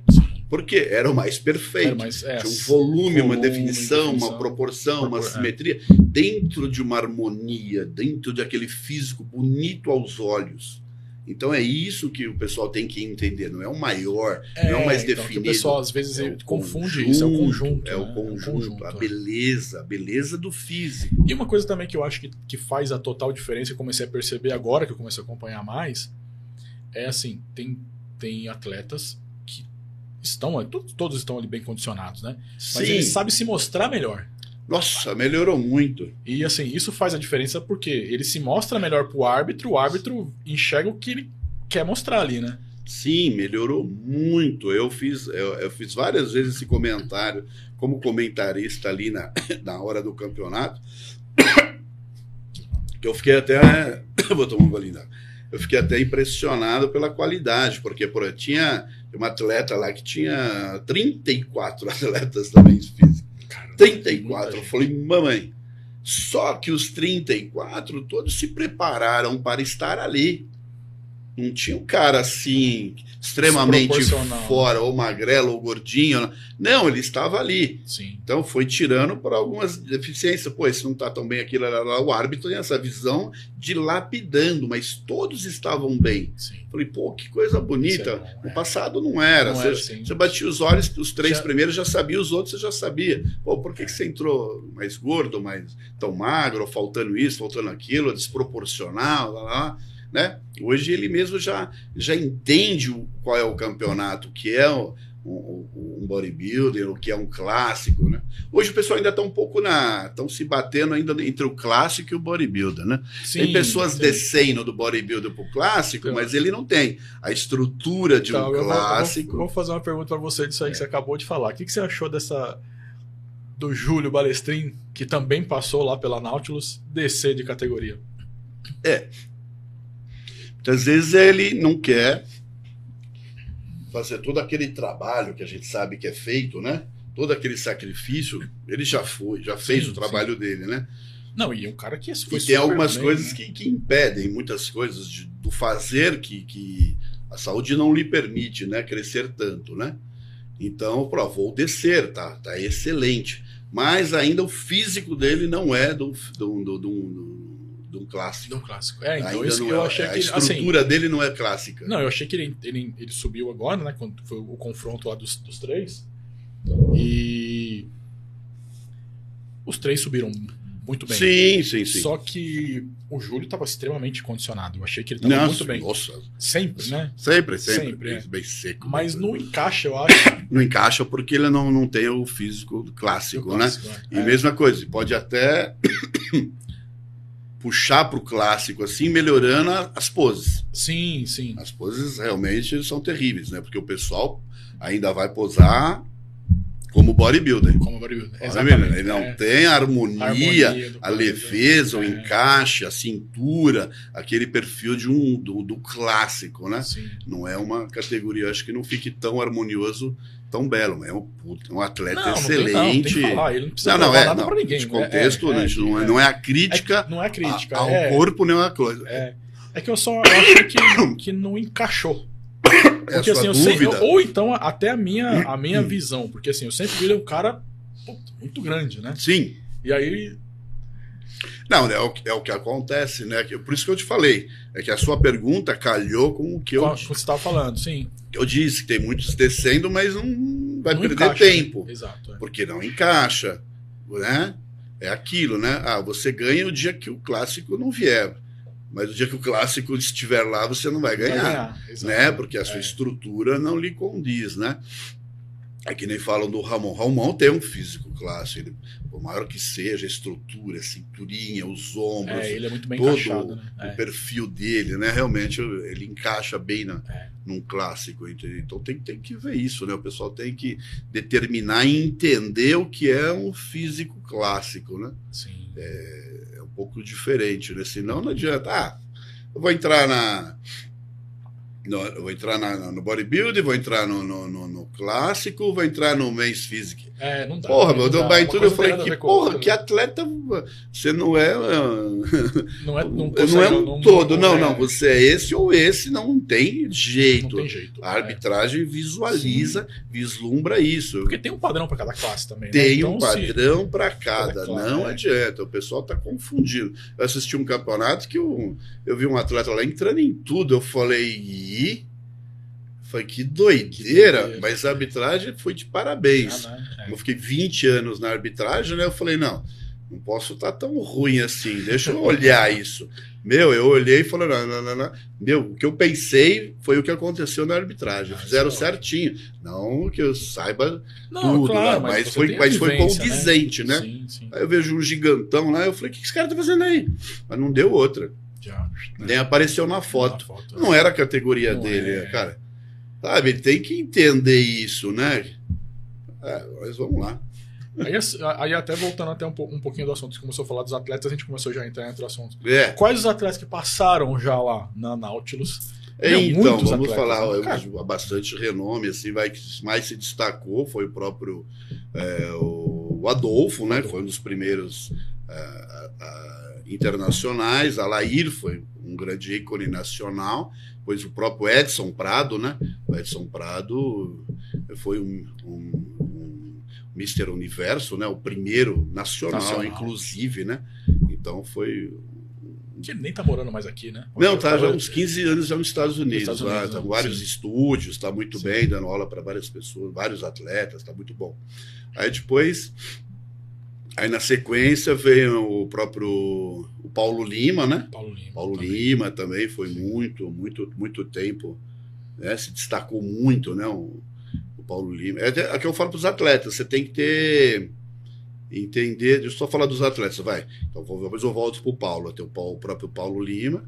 Por quê? Era o mais perfeito. Mais- é, Tinha um volume, uma volume, definição, definição, uma proporção, uma propor- é. simetria, dentro de uma harmonia, dentro de aquele físico bonito aos olhos. Então é isso que o pessoal tem que entender, não é o maior, é, não é o mais então, definido. O pessoal às vezes é confunde conjunto, isso, é o conjunto. É o né? conjunto, é o conjunto a é. beleza, a beleza do físico. E uma coisa também que eu acho que, que faz a total diferença, eu comecei a perceber agora que eu comecei a acompanhar mais, é assim, tem, tem atletas que estão, todos estão ali bem condicionados, né? Mas Sim. eles sabem se mostrar melhor. Nossa, melhorou muito. E assim, isso faz a diferença porque ele se mostra melhor pro árbitro, o árbitro enxerga o que ele quer mostrar ali, né? Sim, melhorou muito. Eu fiz, eu, eu fiz várias vezes esse comentário como comentarista ali na, na hora do campeonato. Que eu fiquei até. Vou tomar um golinho. Eu fiquei até impressionado pela qualidade, porque por, tinha uma atleta lá que tinha 34 atletas também físicos. 34. Eu falei, mamãe, só que os 34 todos se prepararam para estar ali. Não tinha um cara assim, extremamente fora, ou magrelo, ou gordinho. Não, ele estava ali. Sim. Então foi tirando por algumas deficiências. Pô, esse não está tão bem aquilo. O árbitro tem essa visão de lapidando, mas todos estavam bem. Sim. Falei, pô, que coisa bonita. É no é. passado não era. Não você, era assim. você batia os olhos, os três Já- primeiros já sabia, os outros você já sabia. Pô, por que, que você entrou mais gordo, mais tão magro, faltando isso, faltando aquilo, desproporcional, lá, lá, né? Hoje ele mesmo já, já entende o- qual é o campeonato, o que é o- um, um bodybuilder, o que é um clássico, né? Hoje o pessoal ainda está um pouco na. estão se batendo ainda entre o clássico e o bodybuilder, né? Sim, tem pessoas sim. descendo do bodybuilder pro clássico, Então. mas ele não tem a estrutura de Então, um eu vou- vou- clássico. É. Vou, fazer uma pergunta pra você disso aí que você acabou de falar. O que, que você achou dessa do Júlio Balestrin, que também passou lá pela Nautilus, descer de categoria? Muitas vezes ele não quer fazer todo aquele trabalho que a gente sabe que é feito, né? Todo aquele sacrifício, ele já foi, já fez Sim, o trabalho dele, né? Não, e um cara que foi e tem algumas bem, coisas né? que, que impedem, muitas coisas de- do fazer que, que a saúde não lhe permite, né? Crescer tanto, né? Então, pô, vou descer, tá, tá excelente. Mas ainda o físico dele não é do, do, do, do- de um clássico. de um clássico. É, então ainda eu é- achei a que ele- assim, estrutura dele não é clássica. Não, eu achei que ele, ele, ele subiu agora, né? Quando foi o confronto lá dos, dos três. E os três subiram muito bem. Sim, sim, sim. Só que o Júlio estava extremamente condicionado. Eu achei que ele estava muito bem. Nossa, Sempre, né? sempre, sempre. Sempre, é. bem seco. Mas não... no encaixe, eu acho. não encaixa porque ele não, não tem o físico clássico, né? clássico, né? E É. mesma coisa, pode até puxar para o clássico assim, melhorando a- as poses. Sim, sim. As poses realmente são terríveis, né? Porque o pessoal ainda vai posar como bodybuilder. Como bodybuilder. Exatamente. Ele não é. tem a harmonia, Harmonia do a leveza, o É. encaixe, a cintura, aquele perfil de um do, do clássico, né? Sim. Não é uma categoria, acho que não fique tão harmonioso, tão belo. mas É um, um atleta Não, não não, excelente. que falar. Ele não precisa Não, não, é, nada não, pra ninguém. esse né? contexto, É, é, não, é, é. não é a crítica É- não é crítica. a- ao é, corpo, nem a coisa. É, é que eu só achei que, que não encaixou. A Porque assim, ou então até a minha, a minha visão, porque assim, eu sempre vi ele um cara puta, muito grande, né? Sim. E aí, Não, é o, que- é o que acontece, né? Que- Por isso que eu te falei. É que a sua pergunta calhou com o que eu, que você estava falando, sim. eu disse, que tem muitos descendo, mas não vai não perder encaixa. tempo. Exato. é. Porque não encaixa. Né? É aquilo, né? Ah, você ganha o dia que o clássico não vier. Mas o dia que o clássico estiver lá, você não vai Vai ganhar. né? Porque a sua É. estrutura não lhe condiz, né? É que nem falam do Ramon. Ramon tem um físico clássico, ele, por maior que seja, a estrutura, a cinturinha, os ombros, É, ele é muito bem todo encaixado, né? o É. perfil dele, né? Realmente ele encaixa bem na, É. num clássico. entendeu? Então tem, tem que ver isso, né? O pessoal tem que determinar e entender o que é um físico clássico, né? Sim. é um pouco diferente, né? Senão não adianta. Ah, eu vou entrar na. No- vou entrar na- no bodybuilding, vou entrar no, no, no- clássico, vou entrar no men's physique. É, não dá. Porra, não dá. Bahia tudo, eu não falei, que porra, que né? atleta. Você não é. ah, Não é, não, Não é um todo, não, é- não. Você é esse ou esse, não tem Não jeito. tem jeito. A é. arbitragem visualiza, vislumbra isso. Porque tem um padrão para cada classe também. né? Tem Então, um se- padrão para cada, Cada não classe, é. adianta. O pessoal está confundindo. Eu assisti um campeonato que eu, eu vi um atleta lá entrando em tudo. Eu falei, Ih? Falei, que doideira, doideira. mas a arbitragem foi de parabéns. Ah, né? Como eu fiquei 20 anos na arbitragem, né? Eu falei, não, não posso estar tão ruim assim, deixa eu olhar isso. Meu, eu olhei e falei, não, não, não, não. Meu, o que eu pensei foi o que aconteceu na arbitragem. Ah, Fizeram é certinho. Não que eu saiba Não, tudo, claro, né? mas, você foi, mas foi vivência, condizente, né? Sim, sim. Aí eu vejo um gigantão lá, eu falei, o que esse cara tá fazendo aí? Mas não deu outra. Já. Nem apareceu na foto. Na foto. Não era a categoria Não dele, é. cara. Sabe, ele tem que entender isso, né? É, mas vamos lá. Aí, aí até voltando até um, um pouquinho do assunto, você começou a falar dos atletas, a gente começou já a entrar entre assuntos. É. Quais os atletas que passaram já lá na Nautilus? É, Meu, então, vamos atletas, falar, né? Cara. bastante renome, assim, vai que mais se destacou foi o próprio é, o Adolfo, né? que Foi um dos primeiros internacionais. A Lair foi um grande ícone nacional. Depois o próprio Edson Prado, né? O Edson Prado foi um, um, um Mr. Universo, né? O primeiro nacional, Nacional. inclusive, né? Então foi Que nem tá morando mais aqui, né? não, tá já Tava- uns 15 anos já nos Estados Unidos. Estados lá, Unidos, tá né? vários Sim. estúdios, está muito Sim. bem, dando aula para várias pessoas, vários atletas, está muito bom. Aí depois, aí na sequência veio o próprio o Paulo Lima, né? Paulo Lima. Paulo também. Lima também foi muito, muito, muito tempo, né? Se destacou muito, né? O, o Paulo Lima. É até- é que eu falo para os atletas, você tem que ter entender. Deixa eu só falar dos atletas, vai. Então depois eu volto para o Paulo, tem o, Paulo- o próprio Paulo Lima,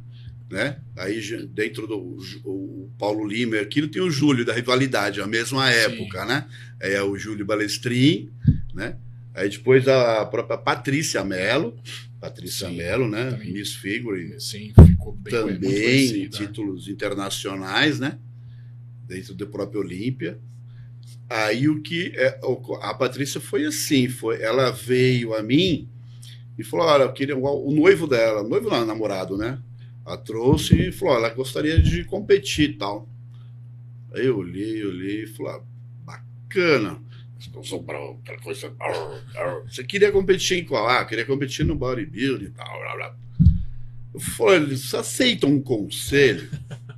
né? Aí dentro do o Paulo Lima, aquilo tem o Júlio da rivalidade, a mesma época, né? É o Júlio Balestrin, né? Aí depois a própria Patrícia Mello, Patrícia Sim, Mello, né? também. Miss Figure, Sim, ficou bem também conhecida. títulos internacionais, né? Dentro do próprio Olímpia. Aí o que é, a Patrícia foi assim, foi, ela veio a mim e falou, olha, eu queria o, noivo dela, o noivo não, namorado, né? Ela trouxe e falou, ela gostaria de competir e tal. Aí eu olhei, olhei e falei, ah, bacana. Sou bravo, aquela coisa. Você queria competir em qual? Ah, queria competir no bodybuilding e tal, blá, blá. Eu falei, você aceita um conselho?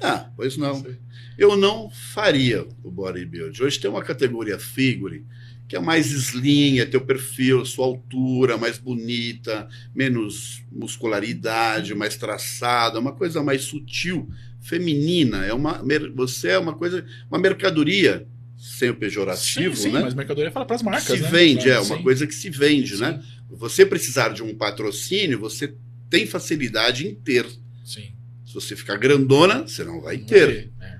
Ah, pois não. Eu não faria o bodybuilding. Hoje tem uma categoria figure que é mais slim, é teu perfil, sua altura mais bonita, menos muscularidade, mais traçada, uma coisa mais sutil, feminina. É uma, você é uma coisa, uma mercadoria, sem o pejorativo, sim, sim, né? mas mercadoria fala pras marcas, se né? vende, é Sim. uma coisa que se vende, Sim, né? Você precisar de um patrocínio, você tem facilidade em ter. Sim. Se você ficar grandona, você não vai Não ter. é,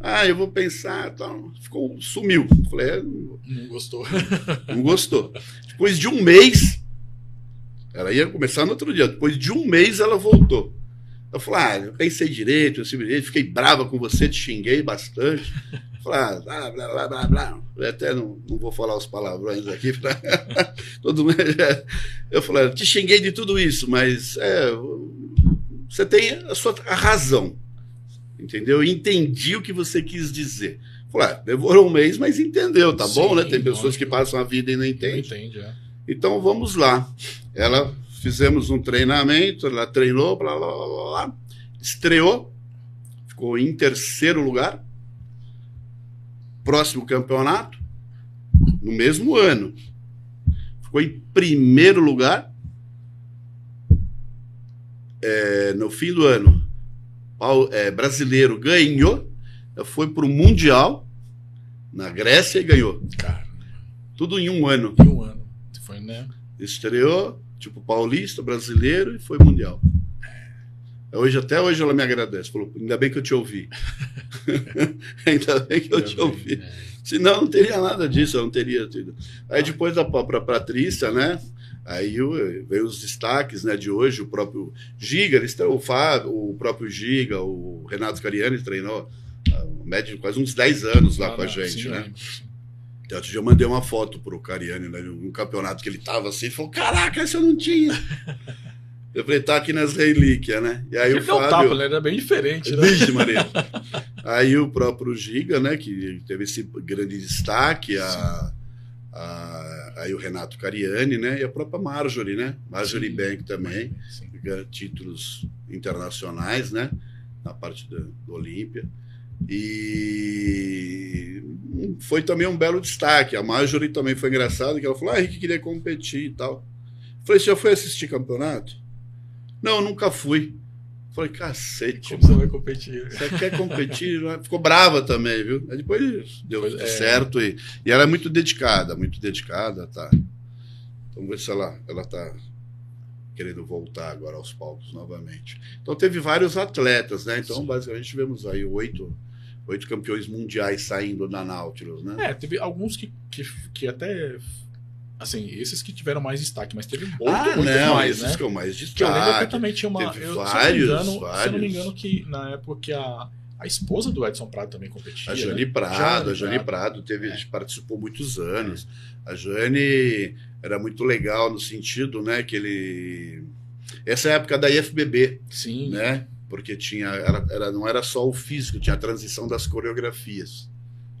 Ah, eu vou pensar, tal. ficou sumiu. Falei, é, não gostou. não gostou. Depois de um mês, ela ia começar no outro dia. Depois de um mês, ela voltou. Eu falei, ah, eu pensei direito, eu direito, fiquei brava com você, te xinguei bastante. Falei, ah, blá, blá, blá, blá, blá. Eu até não, não vou falar os palavrões aqui. pra- Todo mundo. Eu falei, te xinguei de tudo isso, mas é, você tem a sua a razão. Entendeu? Eu entendi o que você quis dizer. Falei, ah, demorou um mês, mas entendeu, tá bom, né? Sim, Tem pessoas que passam a vida e não Não entendem. entende, é. Então vamos lá. Ela fizemos um treinamento, ela treinou, blá, blá, blá, blá, estreou, ficou em terceiro lugar. Próximo campeonato, no mesmo ano, ficou em primeiro lugar. É, no fim do ano, Pau- é, brasileiro ganhou, foi para o Mundial na Grécia e ganhou. Cara, Tudo em um ano. em um ano. Foi, né? Estreou, tipo, paulista, brasileiro e foi mundial. Hoje, até hoje ela me agradece. Falou, ainda bem que eu te ouvi. ainda bem que eu te ouvi. É. Senão não teria nada disso, eu não teria tido. Aí depois da própria Patrícia, né? Aí veio os destaques né, de hoje, o próprio Giga, eles o Fábio, o próprio Giga, o Renato Cariani treinou ah, médio quase uns 10 anos lá Ah, com a gente, sim, né? Lembro, sim. Eu já mandei uma foto pro Cariani, né? Um campeonato que ele tava assim, ele falou: Caraca, essa eu não tinha. eu falei, tá aqui nas relíquias, né? E aí o Fábio. tapa, ele era bem diferente, né? Vixe, Maria. Aí o próprio Giga, né, que teve esse grande destaque, a, a- aí o Renato Cariani, né, e a própria Marjorie, né, Marjorie Sim. Bank também, Sim. títulos internacionais, né, na parte do, do Olímpia. E foi também um belo destaque. A Marjorie também foi engraçado, que ela falou, ah, Henrique queria competir e tal. Falei, você já foi assistir campeonato? Não, nunca fui. Falei, cacete, Como mano. você vai competir? Você quer competir? Ficou brava também, viu? Aí depois deu é. certo. E, e ela é muito dedicada, muito dedicada, tá? Vamos ver se ela, ela tá querendo voltar agora aos palcos novamente. Então teve vários atletas, né? Então, Sim. basicamente, tivemos aí oito, oito campeões mundiais saindo da Nautilus, né? É, teve alguns que, que, que até. Assim, esses que tiveram mais destaque, mas teve muito, ah, muito não, mais, esses né? que eu mais Que eu lembro que destaque. também tinha uma. teve Eu, vários, se, eu não me engano, se eu não me engano, que na época que a, a esposa do Edson Prado também competia. A Jane né? Prado, a Jane Jane Prado teve, É. participou muitos anos. A Jane era muito legal no sentido, né, que ele essa é a época da IFBB, Sim. né? Porque tinha era, era- não era só o físico, tinha a transição das coreografias,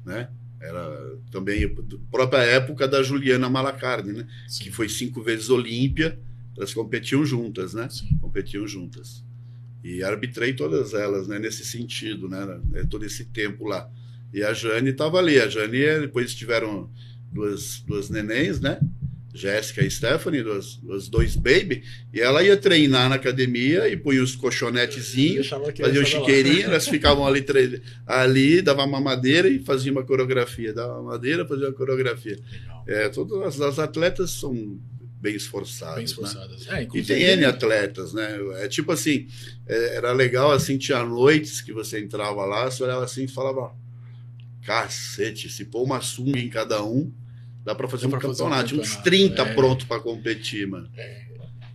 né? Era também a própria época da Juliana Malacarne, né? sim, Que foi cinco vezes Olímpia, elas competiam juntas, né? sim. competiam juntas. E arbitrei todas elas, né, nesse sentido, né, né, todo esse tempo lá. E a Jane estava ali. A Jane, eh, depois tiveram duas, duas nenéns, né? Jéssica e Stephanie, duas, duas dois baby, e ela ia treinar na academia e punha os colchonetezinhos, fazia o chiqueirinho, elas ficavam ali, tre- ali, dava uma madeira e fazia uma coreografia, dava uma madeira, fazia uma coreografia. Legal. É, todas as, as atletas são bem esforçadas. Bem né? esforçadas. É, E tem N atletas, né? É tipo assim, é, era legal assim, tinha noites que você entrava lá, você olhava assim e falava, cacete, se pôr uma sunga em cada um, dá pra fazer, um, fazer um campeonato. Tinha uns campeonato, 30 é. prontos pra competir, mano.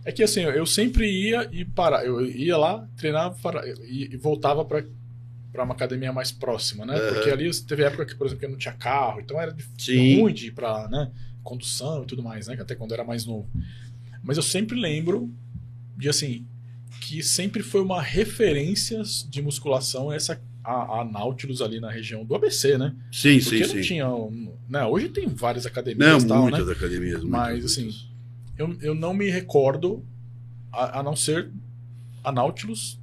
É que assim, eu sempre ia e para, eu ia lá, treinava para, e, e voltava para para uma academia mais próxima, né? Aham. Porque ali teve época que, por exemplo, eu não tinha carro, então era Sim. ruim de ir para, né, condução e tudo mais, né? Até quando eu era mais novo. Mas eu sempre lembro de assim que sempre foi uma referência de musculação essa a, a Nautilus ali na região do ABC, né? Sim, Porque sim, não sim. tinha, né? Hoje tem várias Não, academias e tal, né? muitas academias. muitas, Mas, assim, muitas. eu, eu não me recordo, a, a não ser a Nautilus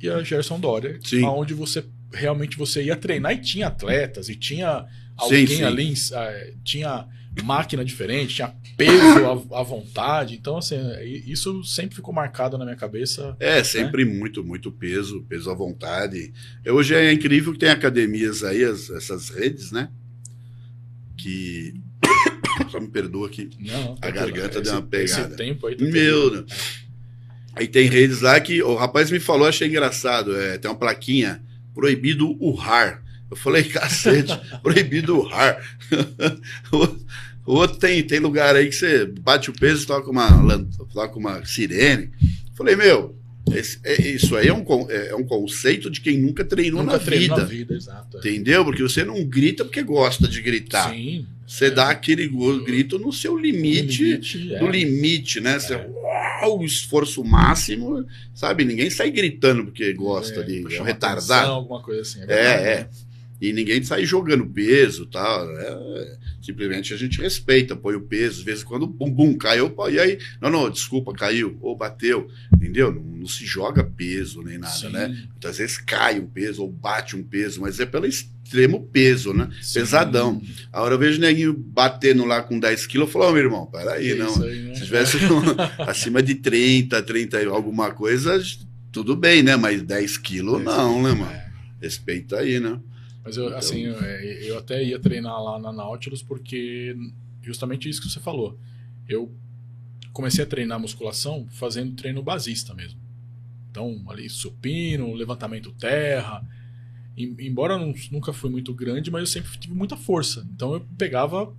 e a Gerson Dória, Sim. onde você realmente você ia treinar e tinha atletas, e tinha alguém sim. ali, eh, tinha máquina diferente, tinha peso à, à vontade. Então, assim, isso sempre ficou marcado na minha cabeça. É, sempre muito, muito peso, peso à vontade. E Hoje é incrível que tem academias aí, as- essas redes, né? Que. Só me perdoa aqui. Não, A garganta deu uma pegada. Esse tempo aí tá Meu, né? Aí tem redes lá que o rapaz me falou, achei engraçado. É, tem uma plaquinha, proibido urrar. Eu falei, cacete, proibido urrar. o outro tem, tem lugar aí que você bate o peso e toca uma, toca uma sirene. Falei, meu, esse- é- isso aí é um, con- é um conceito de quem nunca treinou Nunca na treinou vida. na vida, exato. é. Entendeu? Porque você não grita porque gosta de gritar. Sim. Você é. dá aquele grito no seu limite limite, é. do limite, né? Você, É. uau, o esforço máximo, sabe? Ninguém sai gritando porque gosta É, de é chamar retardado. atenção, alguma coisa assim. verdade, É, né? é. E ninguém sai jogando peso tal. É, simplesmente a gente respeita, põe o peso. Às vezes, quando bum, bum, caiu, pô, e aí? Não, não, desculpa, caiu, ou bateu. Entendeu? Não, não se joga peso nem nada, Sim, né? Muitas vezes cai um peso ou bate um peso, mas é pelo extremo peso, né? sim. Pesadão. Agora eu vejo neguinho batendo lá com 10 quilos, eu falo, ô meu irmão, peraí, É não. aí, né? Se tivesse com- acima de 30, 30 e alguma coisa, tudo bem, né? Mas 10 quilos não, né, mano? É. Respeita aí, né? Mas eu, Então- assim, eu, eu até ia treinar lá na Nautilus porque justamente isso que você falou. Eu comecei a treinar musculação fazendo treino basista mesmo. Então, ali supino, levantamento terra. Em- Embora não- nunca fui muito grande, mas eu sempre tive muita força. Então eu pegava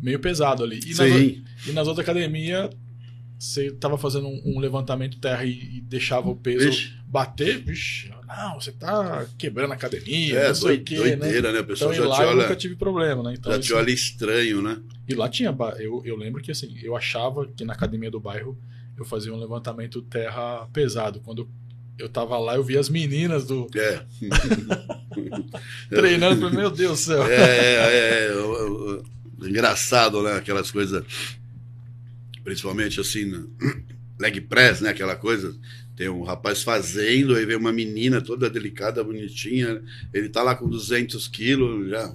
meio pesado ali. E nas, e nas outras academias você tava fazendo um, um levantamento terra e, e deixava o peso Vixe. bater, vixe, não, você tá quebrando a academia, É, não sei o quê, né? doideira, né? O Então, pessoal e já lá te eu olha, nunca tive problema, né? Então, já isso- te olha estranho, né? E lá tinha. Eu, eu lembro que assim, eu achava que na academia do bairro eu fazia um levantamento terra pesado. Quando eu tava lá, eu vi as meninas do É. treinando, meu Deus do céu. É, é, é, o- o- engraçado, né? Aquelas coisas, principalmente assim, leg press, né? Aquela coisa. Tem um rapaz fazendo, aí vem uma menina toda delicada, bonitinha. Ele tá lá com 200 quilos já.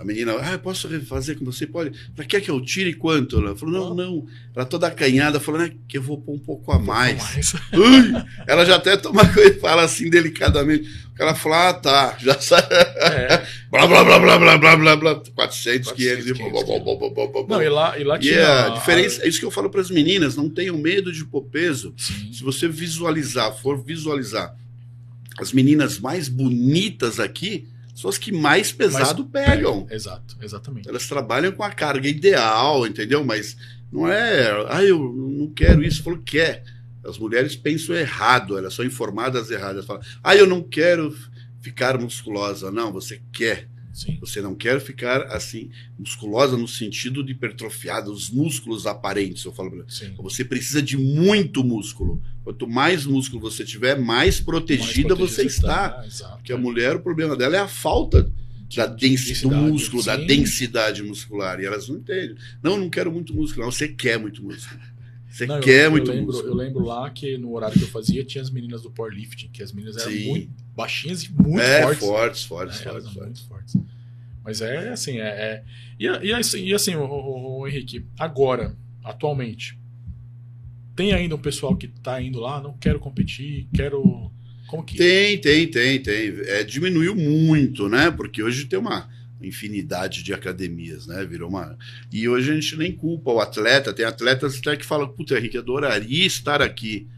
A menina, ah, posso fazer com você? Pode. Pra que que eu tire quanto? Ela falou, não, não. Ela toda acanhada, falou, né, que eu vou pôr um pouco a mais. Ui! Ela já até toma coisa e fala assim delicadamente. O cara fala, ah, tá, já sabe. É. Blá, blá, blá, blá, blá, blá, blá, blá. 400, 400, 500, e blá, blá, blá, blá, blá, blá. Não, e lá, e lá E tinha. é a a- diferença, é isso que eu falo para as meninas, não tenham medo de pôr peso. Sim. Se você visualizar, for visualizar as meninas mais bonitas aqui, são as que mais pesado pegam. É, exato, exatamente. Elas trabalham com a carga ideal, entendeu? Mas não é, ah, eu não quero isso, falou quer. As mulheres pensam errado, elas são informadas erradas. Falam, ah, eu não quero ficar musculosa. Não, você quer. Sim. Você não quer ficar assim, musculosa no sentido de hipertrofiada, os músculos aparentes. Eu falo, pra você. Sim. você precisa de muito músculo. Quanto mais músculo você tiver, mais protegida Mais você protegida está. tá, Exato. Porque a mulher, o problema dela é a falta da densidade, do músculo, da sim. densidade muscular. E elas não entendem. Não, eu não quero muito músculo. Não, você quer muito músculo. Você Não, eu- quer eu, muito lembro, músculo. Eu lembro lá que no horário que eu fazia tinha as meninas do powerlifting, que as meninas eram Sim. muito baixinhas e muito é, fortes. fortes, fortes, É, fortes, fortes. muito fortes. Mas é assim, é. é- E, e assim, e assim o, o- o Henrique, agora, atualmente, tem ainda um pessoal que tá indo lá, não quero competir, quero. Como que. Tem, tem, tem, tem. É, diminuiu muito, né? Porque hoje tem uma infinidade de academias, né? Virou uma. E hoje a gente nem culpa o atleta. Tem atletas até que falam, puta, Henrique, adoraria estar aqui.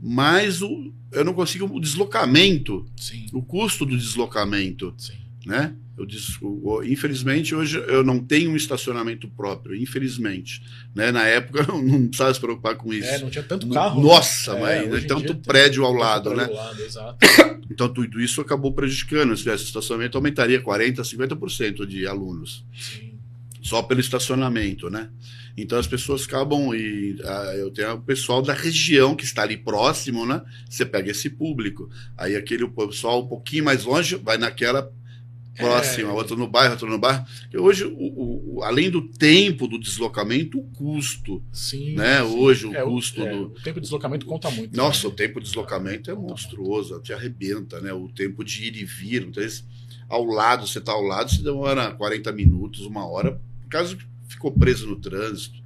Mas o, eu não consigo o deslocamento, Sim, o custo do deslocamento, sim. Né? Eu dis- o- o- infelizmente, hoje eu não tenho um estacionamento próprio, infelizmente. Né? Na época eu não precisava se preocupar com isso. É, não tinha tanto carro. Nossa, né? mas É, hoje em tanto tem prédio ao lado, né? ao lado. Então, tudo isso acabou prejudicando. Se tivesse estacionamento, aumentaria 40%, 50% de alunos, Sim. só pelo estacionamento, né? Então, as pessoas acabam. E, ah, eu tenho o pessoal da região que está ali próximo, né? Você pega esse público. Aí, aquele pessoal um pouquinho mais longe vai naquela próxima, É. outro no bairro, outro no bairro. Porque hoje, o, o- além do tempo do deslocamento, o custo, Sim. né? sim. Hoje, o É, custo é, do. O tempo de deslocamento conta muito. Nossa, né? o tempo de deslocamento é monstruoso, te arrebenta, né? O tempo de ir e vir. Então, ao lado, você está ao lado, se demora 40 minutos, uma hora, por causa que ficou preso no trânsito,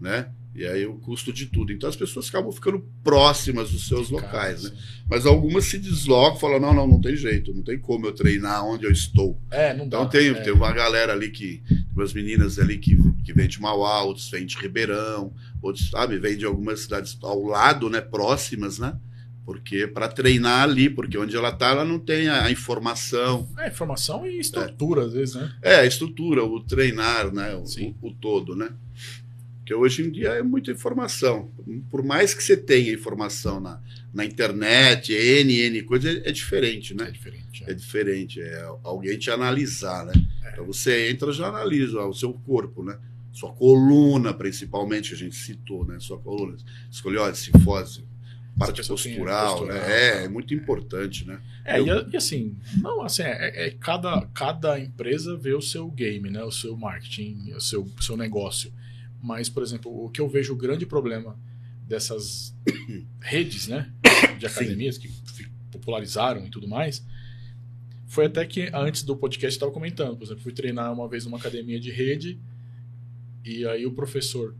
né? E aí o custo de tudo. Então as pessoas acabam ficando próximas dos seus locais, né? sim. Mas algumas se deslocam, falam: não, não, não tem jeito, não tem como eu treinar onde eu estou. É, não dá. Então tem, é. tem uma galera ali que, umas meninas ali que, que vem de Mauá, outros vêm de Ribeirão, outros, sabe, vêm de algumas cidades ao lado, né, próximas, né? Porque para treinar ali, porque onde ela tá, ela não tem a, informação, É, informação e estrutura, às vezes, né? é a estrutura, o treinar, né, o, o, o todo, né? Porque hoje em dia é muita informação. Por mais que você tenha informação na, na internet, N, N coisa, é, é diferente, É né? diferente. É É. diferente, é alguém te analisar, né? É. Então você entra já analisa o seu corpo, né? Sua coluna, principalmente, que a gente citou, né? Sua coluna. Escolheu a cifose, parte postural, postural, né? tá. É, é muito importante, né? É, e, a- e assim, não, assim, é, é cada, cada empresa vê o seu game, né? O seu marketing, o seu, seu negócio. Mas, por exemplo, o que eu vejo o grande problema dessas redes, né? De academias que fi- popularizaram e tudo mais, foi até que antes do podcast eu estava comentando. Por exemplo, fui treinar uma vez numa academia de rede e aí o professor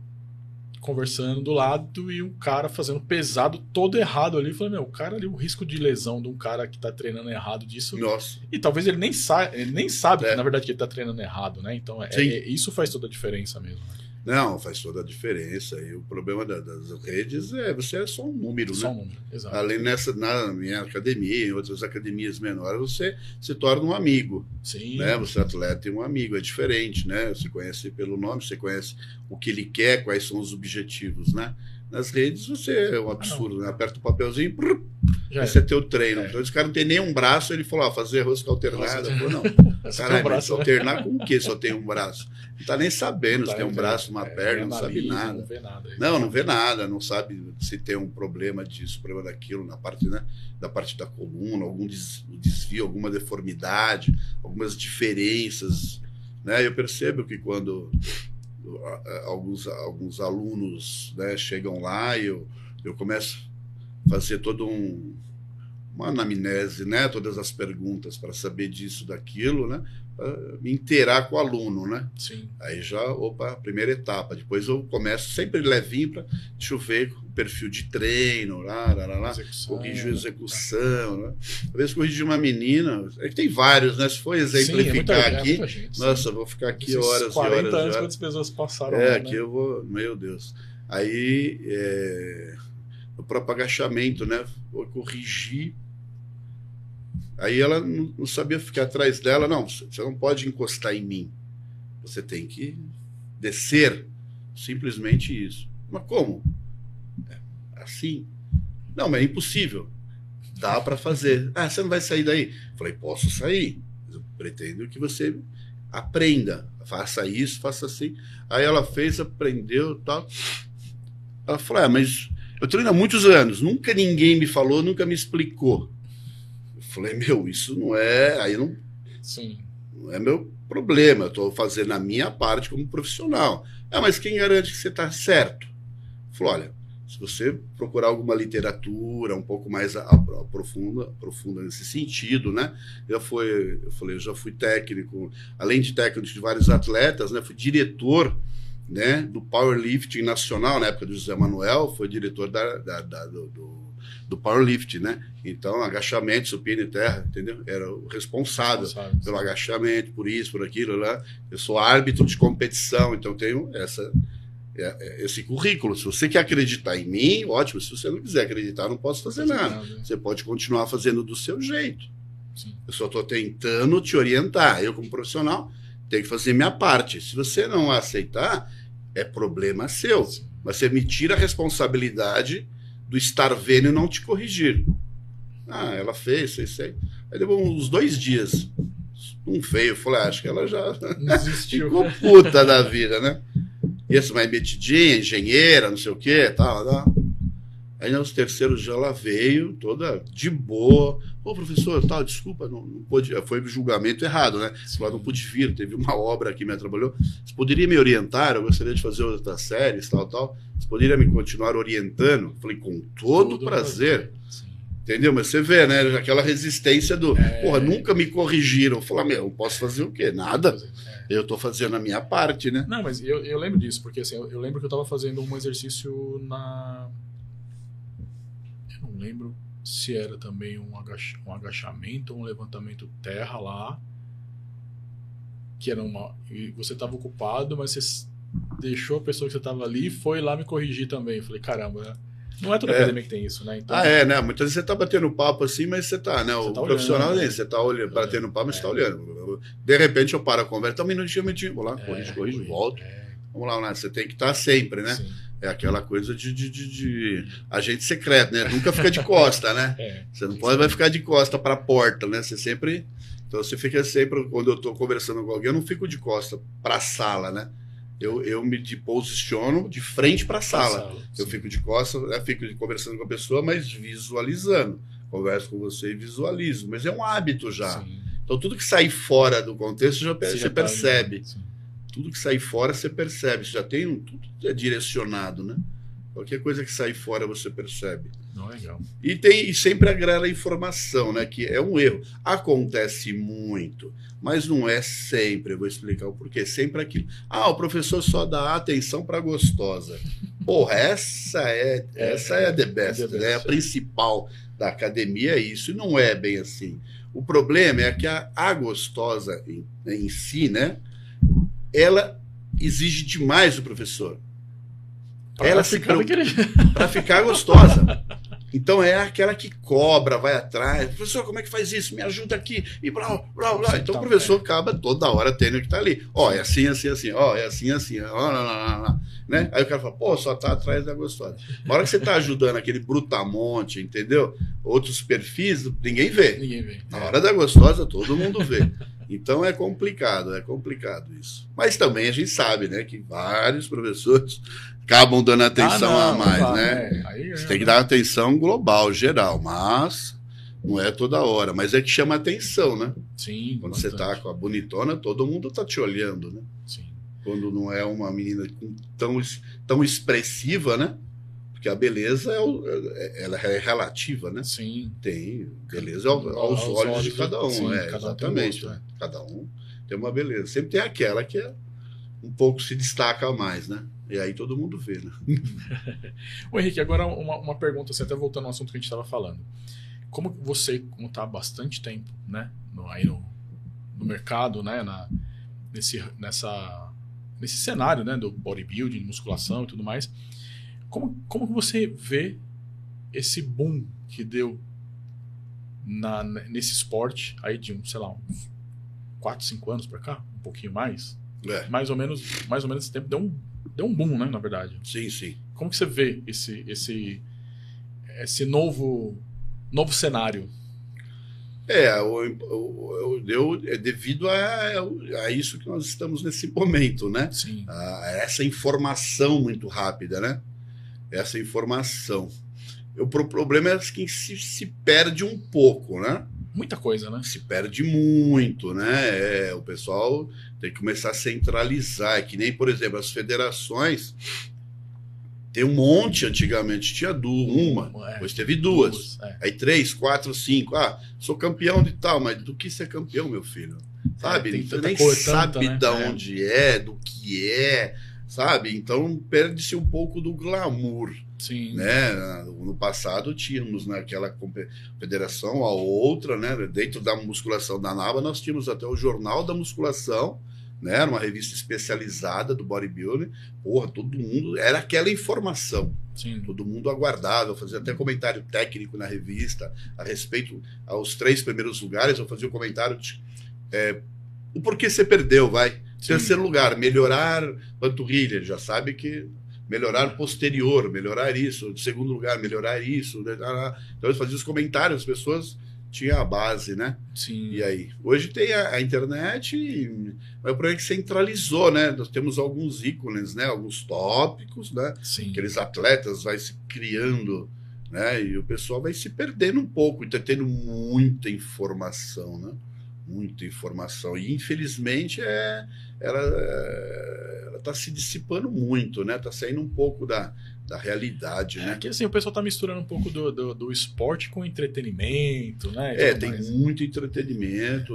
conversando do lado e um cara fazendo pesado todo errado ali. Falei, meu, o cara ali, o risco de lesão de um cara que tá treinando errado disso. Nossa, E talvez ele nem, sa ele nem sabe É. que, na verdade, que ele tá treinando errado, né? Então, é, Sim. é- isso faz toda a diferença mesmo. né? Não, faz toda a diferença. E o problema da, das redes é você é só um número, Só né? um número, exato. Além nessa, na minha academia, em outras academias menores, você se torna um amigo. Sim. Né? Você é atleta e um amigo, é diferente, né? Você conhece pelo nome, você conhece o que ele quer, quais são os objetivos, né? Nas redes você é um absurdo, né? Aperta o papelzinho, prrr, Já esse é teu treino. É. Então esse cara não tem nem um braço, ele falou, ah, fazer rosca alternada. Eu falei, não, é. Caralho, um braço, né? alternar com o quê? Só tem um braço. Não tá nem sabendo se Tá tem um braço, uma É, perna, não sabe nada. Não vê nada. Não, não vê nada, não sabe se tem um problema disso, problema daquilo, na parte, né, da parte da coluna, algum des- desvio, alguma deformidade, algumas diferenças. Né? Eu percebo que quando alguns, alguns alunos né, chegam lá e eu, eu começo a fazer todo um uma anamnese, né? Todas as perguntas para saber disso, daquilo, né? Me inteirar com o aluno, né? Sim. Aí já, opa, primeira etapa. Depois eu começo sempre levinho para, deixa eu ver o perfil de treino, lá, lá, lá, lá. Corrigir a execução, né? Às vezes corrigir uma menina, é que tem vários, né? Se for exemplificar Sim, é é aqui, gente, nossa, vou ficar aqui Esses horas e 40 horas e anos, horas. quantas pessoas passaram É, lá, aqui né? eu vou, meu Deus. Aí, é, o próprio agachamento, né? Vou corrigir. Aí ela não, sabia ficar atrás dela, não, você não pode encostar em mim. Você tem que descer. Simplesmente isso. Mas como? É, assim. Não, mas é impossível. Dá para fazer. Ah, você não vai sair daí? Falei, posso sair. Mas eu pretendo que você aprenda. Faça isso, faça assim. Aí ela fez, aprendeu tal. Ela falou: ah, mas eu treino há muitos anos, nunca ninguém me falou, nunca me explicou. Falei: meu, isso não é. Aí não, Sim. não é meu problema, eu estou fazendo a minha parte como profissional. Ah, mas quem garante que você está certo? Falou: olha, se você procurar alguma literatura um pouco mais a- a- profunda, profunda nesse sentido, né? Eu, fui, eu falei, eu já fui técnico, além de técnico de vários atletas, né? Fui diretor né, do powerlifting nacional, na época do José Manuel, foi diretor da, da- da- do, do, do powerlifting, né? Então, agachamento, supino e terra, entendeu? Era o responsável pelo agachamento, por isso, por aquilo, lá. Eu sou árbitro de competição, então tenho essa, é- é- esse currículo. Se você quer acreditar em mim, ótimo. Se você não quiser acreditar, não posso fazer nada. Você pode continuar fazendo do seu jeito. Sim. Eu só estou tentando te orientar. Eu, como profissional, tenho que fazer minha parte. Se você não aceitar, é problema seu. Sim. Mas você me tira a responsabilidade do estar vendo e não te corrigir. Ah, ela fez, fez, fez. Aí levou uns dois dias. Um feio. Eu falei, ah, acho que ela já ficou puta da vida, né? E essa mais metidinha, engenheira, não sei o quê, tal, tal. Aí nos terceiros já ela veio, toda de boa. Ô, professor, tal, desculpa, não, não pôde. Foi o julgamento errado, né? Falou, não pude vir, teve uma obra que me atrapalhou. Você poderia me orientar? Eu gostaria de fazer outras séries, tal, tal. Poderia me continuar orientando? Falei, com todo, Todo prazer. Sim. Entendeu? Mas você vê, né? Aquela resistência do. É. Porra, nunca me corrigiram. Falar, meu, eu posso fazer o quê? Nada. É. Eu tô fazendo a minha parte, né? Não, mas eu, eu lembro disso, porque assim, eu, eu lembro que eu tava fazendo um exercício na. Eu não lembro se era também um, agach... um agachamento ou um levantamento terra lá. Que era uma. E você tava ocupado, mas você deixou a pessoa que você tava ali e foi lá me corrigir também. Eu falei, caramba, não é toda É. academia que tem isso, né? Então, Ah, é, né? Muitas vezes você tá batendo papo assim, mas você tá, né? Você o tá profissional olhando, é né? isso, você tá olhando, batendo papo, mas você É. tá olhando. De repente eu paro a conversa, tá um minutinho, um minutinho, vou lá, é, corrige, corrige, volto. é, Vamos lá, né? Você tem que estar sempre, né? sim, É aquela coisa de, de, de, de agente secreto, né? Nunca fica de costa, né? é. Você não pode vai ficar de costa para a porta, né? Você sempre. Então você fica sempre, quando eu estou conversando com alguém, eu não fico de costa para a sala, né? Eu, eu me de- posiciono de frente para a sala. Eu sim. fico de costas, eu fico conversando com a pessoa, mas visualizando. Converso com você e visualizo. Mas é um hábito já. Sim. Então tudo que sai fora do contexto já, você, já tá percebe. sim. Tudo que sai fora você percebe. Você já tem um. Tudo é direcionado, né? Qualquer coisa que sai fora você percebe. Não, legal. E tem e sempre agrega a informação, né? Que é um erro. Acontece muito, mas não é sempre. Eu vou explicar o porquê. Sempre aquilo. Ah, o professor só dá atenção para gostosa. Porra, essa é, É, essa é a the best, é the né? A best, é. principal da academia é isso. E não é bem assim. O problema é que a, a gostosa em, em si, né? Ela exige demais do professor. Pra ela se daquele- para ficar gostosa. Então é aquela que cobra, vai atrás. Professor, como é que faz isso? Me ajuda aqui. E blá, blá, blá. Então o professor acaba toda hora tendo que estar ali. Ó, é assim, assim, assim. Ó, é assim, assim. Ó, lá, lá, lá. Né? Aí o cara fala, pô, só tá atrás da gostosa. Na hora que você tá ajudando aquele brutamonte, entendeu? Outros perfis, ninguém vê. Ninguém vê. Na hora da gostosa, todo mundo vê. Então é complicado, é complicado isso. Mas também a gente sabe, né, que vários professores acabam dando atenção Ah, a não, mais, não dá, né? é. Você tem que dar atenção global, geral, mas não é toda hora. Mas é que chama atenção, né? Sim. Quando você tá com a bonitona, todo mundo tá te olhando, né? Sim. Quando não é uma menina tão, tão expressiva, né? Porque a beleza é, o- é- ela é relativa, né? Sim. Tem beleza ao- aos, Aos olhos, olhos de cada um, sim, é, cada tem um exatamente. gosto, né? Cada um tem uma beleza. Sempre tem aquela que é um pouco se destaca mais, né? E aí todo mundo vê, né? Ô Henrique, agora uma, uma pergunta, assim, até voltando ao assunto que a gente estava falando. Como você, como está há bastante tempo, né, no, aí no, no mercado, né, na, nesse, nessa, nesse cenário, né, do bodybuilding, musculação e tudo mais, como, como que você vê esse boom que deu na, nesse esporte aí de, um, sei lá, uns 4, 5 anos para cá? Um pouquinho mais? É, Mais ou menos, mais ou menos esse tempo deu um, deu um boom, né, na verdade. sim, sim. Como que você vê esse esse esse novo novo cenário? É, o, deu, é devido a, a isso que nós estamos nesse momento, né? Sim. a essa informação muito rápida, né? Essa informação. O pro- problema é que se, se perde um pouco, né? Muita coisa, né? Se perde muito, né? É, o pessoal tem que começar a centralizar. É que nem, por exemplo, as federações. Tem um monte, antigamente tinha duas, uma, É, depois teve duas. é. Aí três, quatro, cinco. Ah, sou campeão de tal, mas do que ser campeão, meu filho? Sabe? É, tem Você tanta nem coisa, sabe tanta, né? da É. onde é, do que é, sabe? Então perde-se um pouco do glamour, Sim. né? No passado tínhamos naquela compe- federação a outra, né? Dentro da musculação da NABA nós tínhamos até o Jornal da Musculação, né? Era uma revista especializada do bodybuilding. Porra, todo mundo era aquela informação Sim. todo mundo aguardava, eu fazia até comentário técnico na revista a respeito aos três primeiros lugares, eu fazia o comentário de é, o porquê você perdeu, vai. Terceiro lugar, melhorar panturrilha, já sabe que melhorar posterior, melhorar isso. Segundo lugar, melhorar isso. né? Então eu fazia os comentários, as pessoas tinham a base, né? Sim. E aí? Hoje tem a, a internet, e, mas o problema é que centralizou, né? Nós temos alguns ícones, né? Alguns tópicos, né? Sim. aqueles atletas vai se criando, né? E o pessoal vai se perdendo um pouco, e tá tendo muita informação, né? Muita informação. E infelizmente é, ela é, está se dissipando muito, né? Está saindo um pouco da, da realidade, É né? que assim, o pessoal tá misturando um pouco do, do, do esporte com entretenimento, né? É, tudo tem mais. muito entretenimento,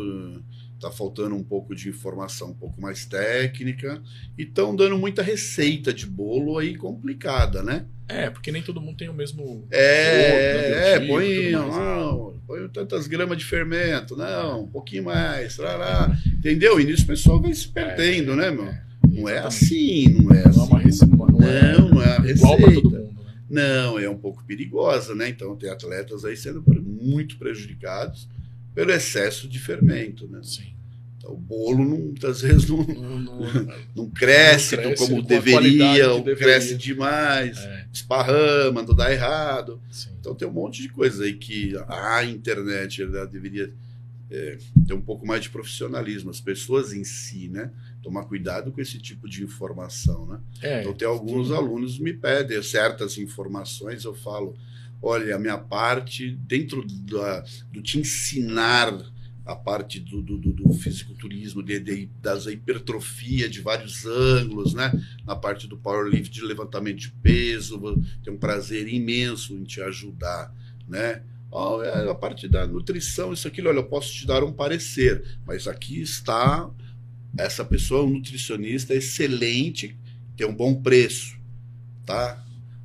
tá faltando um pouco de informação um pouco mais técnica, e estão dando muita receita de bolo aí complicada, né? É, porque nem todo mundo tem o mesmo. É, é, Biotipo, põe, mais. não, põe tantas gramas de fermento, não, um pouquinho mais, trará, entendeu? E nisso o pessoal vai se perdendo, né, meu? Não é assim, não é Não é uma assim. receita. Não, é Não, é igual para todo mundo, né? Não, é um pouco perigosa, né? Então tem atletas aí sendo muito prejudicados pelo excesso de fermento, né? Sim. O bolo não- muitas vezes não, Não- não- não cresce, como qualidade deveria, ou deveria. cresce demais, é, esparrama, não dá errado. sim. Então tem um monte de coisa aí que a internet ela deveria é, ter um pouco mais de profissionalismo, as pessoas em si, né? Tomar cuidado com esse tipo de informação, né? É, Então tem alguns alunos me pedem certas informações, eu falo, olha, a minha parte, dentro da, do te ensinar a parte do, do, do- fisiculturismo, de, de- das hipertrofia de vários ângulos, né? Na parte do powerlift, de levantamento de peso, ter um prazer imenso em te ajudar, né? É a parte da nutrição, isso aquilo, olha, eu posso te dar um parecer, mas aqui está essa pessoa, um nutricionista excelente, tem um bom preço, tá?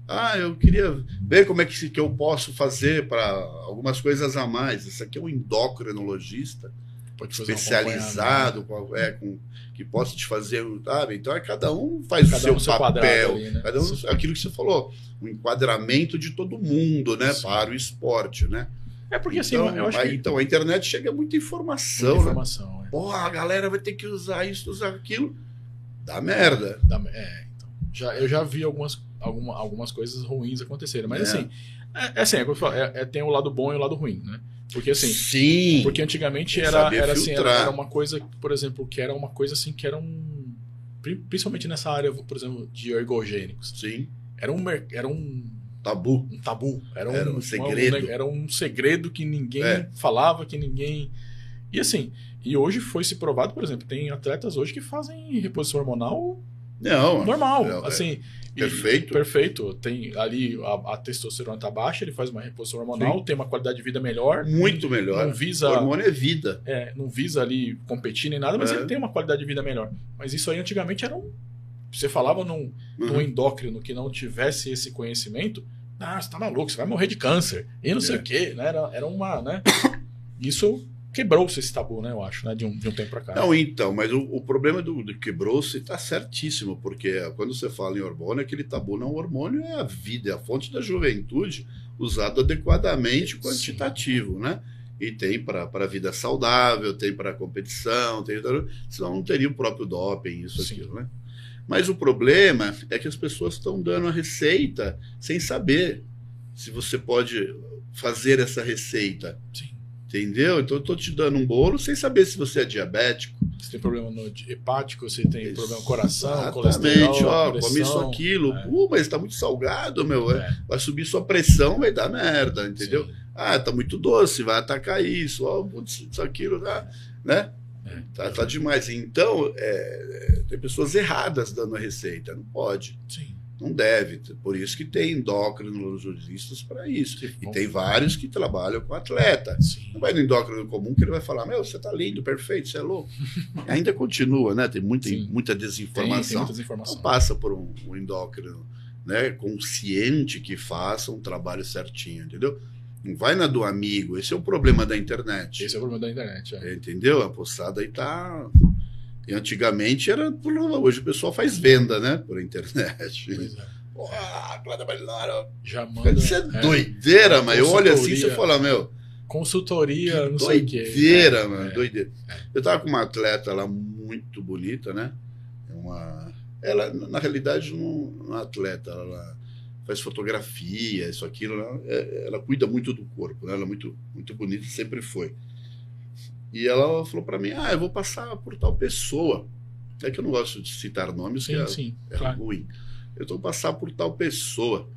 Ah, eu queria ver como é que, que eu posso fazer para algumas coisas a mais. Esse aqui é um endocrinologista um especializado, é, com, que possa te fazer, sabe? Então é cada um faz Cada o um seu seu quadrado papel, ali, né? cada um, aquilo que você falou, um enquadramento de todo mundo, né? Sim. Para o esporte, né? É porque assim, então, eu acho aí, que então a internet chega muita informação, muita né? informação. é. Porra, a galera vai ter que usar isso, usar aquilo. Dá merda. Da- é, já, eu já vi algumas, alguma, algumas coisas ruins acontecerem, mas É. assim, é, é assim, é, como eu falo, é- é- tem o lado bom e o lado ruim, né? Porque assim, Sim. porque antigamente era, era assim, era, era uma coisa, por exemplo, que era uma coisa assim que era um pri- principalmente nessa área, por exemplo, de ergogênicos. Sim. Era um era um, Tabu. um tabu, era um, Era um segredo. era um segredo que ninguém É. falava, que ninguém E assim, e hoje foi se provado, por exemplo, tem atletas hoje que fazem reposição hormonal Não. normal, é, é. assim, e- Perfeito. perfeito. Tem ali a, a testosterona tá baixa, ele faz uma reposição hormonal, tem uma qualidade de vida melhor. Muito melhor. Não visa, O hormônio é vida. é, não visa ali competir nem nada, mas É. ele tem uma qualidade de vida melhor. Mas isso aí antigamente era um. Você falava num, num Uhum. endócrino que não tivesse esse conhecimento, ah, você tá maluco, você vai morrer de câncer. E não sei É. o quê, né? Era, era uma, né? Isso quebrou-se esse tabu, né? Eu acho, né? De um, de um tempo pra cá. Não, então, mas o, o problema do, do quebrou-se está certíssimo, porque quando você fala em hormônio, aquele tabu não, o hormônio é a vida, é a fonte da juventude, usado adequadamente, quantitativo, né? E tem para a vida saudável, tem para competição, tem, senão não teria o próprio doping, isso, Sim. aquilo, né? Mas o problema é que as pessoas estão dando a receita sem saber se você pode fazer essa receita. Sim. Entendeu? Então eu tô te dando um bolo sem saber se você é diabético. Você tem problema no hepático, você tem problema no coração, Exatamente, colesterol, ó, pressão. come isso, aquilo. é. Pô, mas tá muito salgado, meu. É, Vai subir sua pressão, vai dar merda, entendeu? sim. Ah, tá muito doce, vai atacar isso, ó, putz, isso, aquilo, tá, né? É. Tá, tá demais. Então, é, tem pessoas erradas dando a receita. Não pode, Sim. Não deve. Por isso que tem endocrinologistas para isso. E tem vários que trabalham com atleta. Sim. Não vai no endócrino comum que ele vai falar, meu, você tá lindo, perfeito, você é louco. Ainda continua, né? Tem muita, Sim. muita Tem, tem desinformação. muitas Então informações. passa por um, um endócrino né, consciente que faça um trabalho certinho, entendeu? Não vai na do amigo, esse é o problema da internet. Esse é o problema da internet. é. Entendeu? A poçada aí tá. E antigamente era. por- Hoje o pessoal faz venda, né? Por internet. Pois é. Porra. Já manda. Isso é é, doideira, mas eu olho assim e você fala, meu. Consultoria, não sei o quê. Doideira, É, mano, é. doideira. Eu tava com uma atleta lá muito bonita, né? É Uma... Ela, na realidade, não não é atleta, ela faz fotografia, isso, aquilo. Ela, é- ela cuida muito do corpo, né? Ela é muito, muito bonita, sempre foi. E ela falou pra mim: Ah, eu vou passar por tal pessoa. É que eu não gosto de citar nomes, que Sim, é, sim. é Claro. ruim. Eu tô passar por tal pessoa.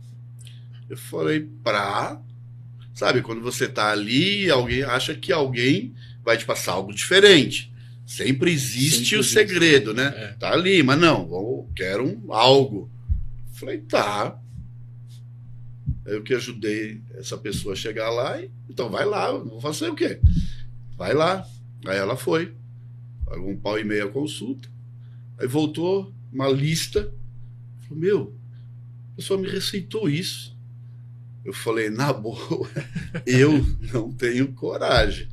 Eu falei, pra. Sabe, quando você tá ali, alguém acha que alguém vai te passar algo diferente. Sempre existe Sempre o existe. segredo, né? É. Tá ali, mas não, eu quero um, algo. Falei, tá. Eu que ajudei essa pessoa a chegar lá, e, então vai lá, eu vou fazer o quê? Vai lá. Aí ela foi, pagou um pau e meio a consulta, aí voltou uma lista, falou, meu, a pessoa me receitou isso. Eu falei, na boa, eu não tenho coragem.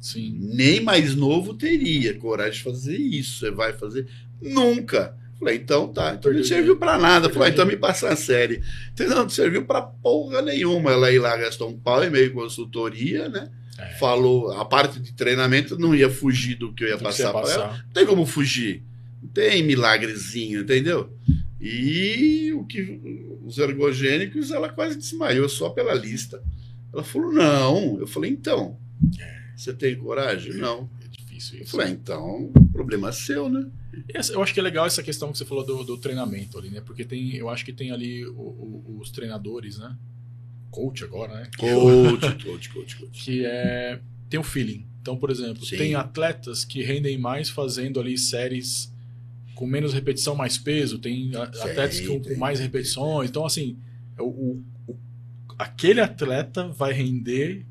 Sim. Nem mais novo teria coragem de fazer isso. Você vai fazer? Nunca. Falei, então tá. Então não Perdeu serviu pra nada. Falei, então me passa a série. Entendeu? Não serviu pra porra nenhuma. Ela ir lá gastou um pau e meio consultoria, né? É. Falou, a parte de treinamento não ia fugir do que eu ia Do ia passar pra ela. passar. Não tem como fugir. Não tem milagrezinho, entendeu? E o que os ergogênicos, ela quase desmaiou só pela lista. Ela falou: não. Eu falei: então, você tem coragem? Não. É difícil Eu isso. falei: ah, então, o problema é seu, né? Eu acho que é legal essa questão que você falou do, do treinamento ali, né? Porque tem, eu acho que tem ali o- o- os treinadores, né? Coach agora, né? Coach, coach, coach, coach. Que é tem o feeling. Então, por exemplo, Sim. tem atletas que rendem mais fazendo ali séries com menos repetição, mais peso. Tem Sim, atletas com, tem, mais tem, repetições. Então, assim, o, o- o- aquele atleta vai render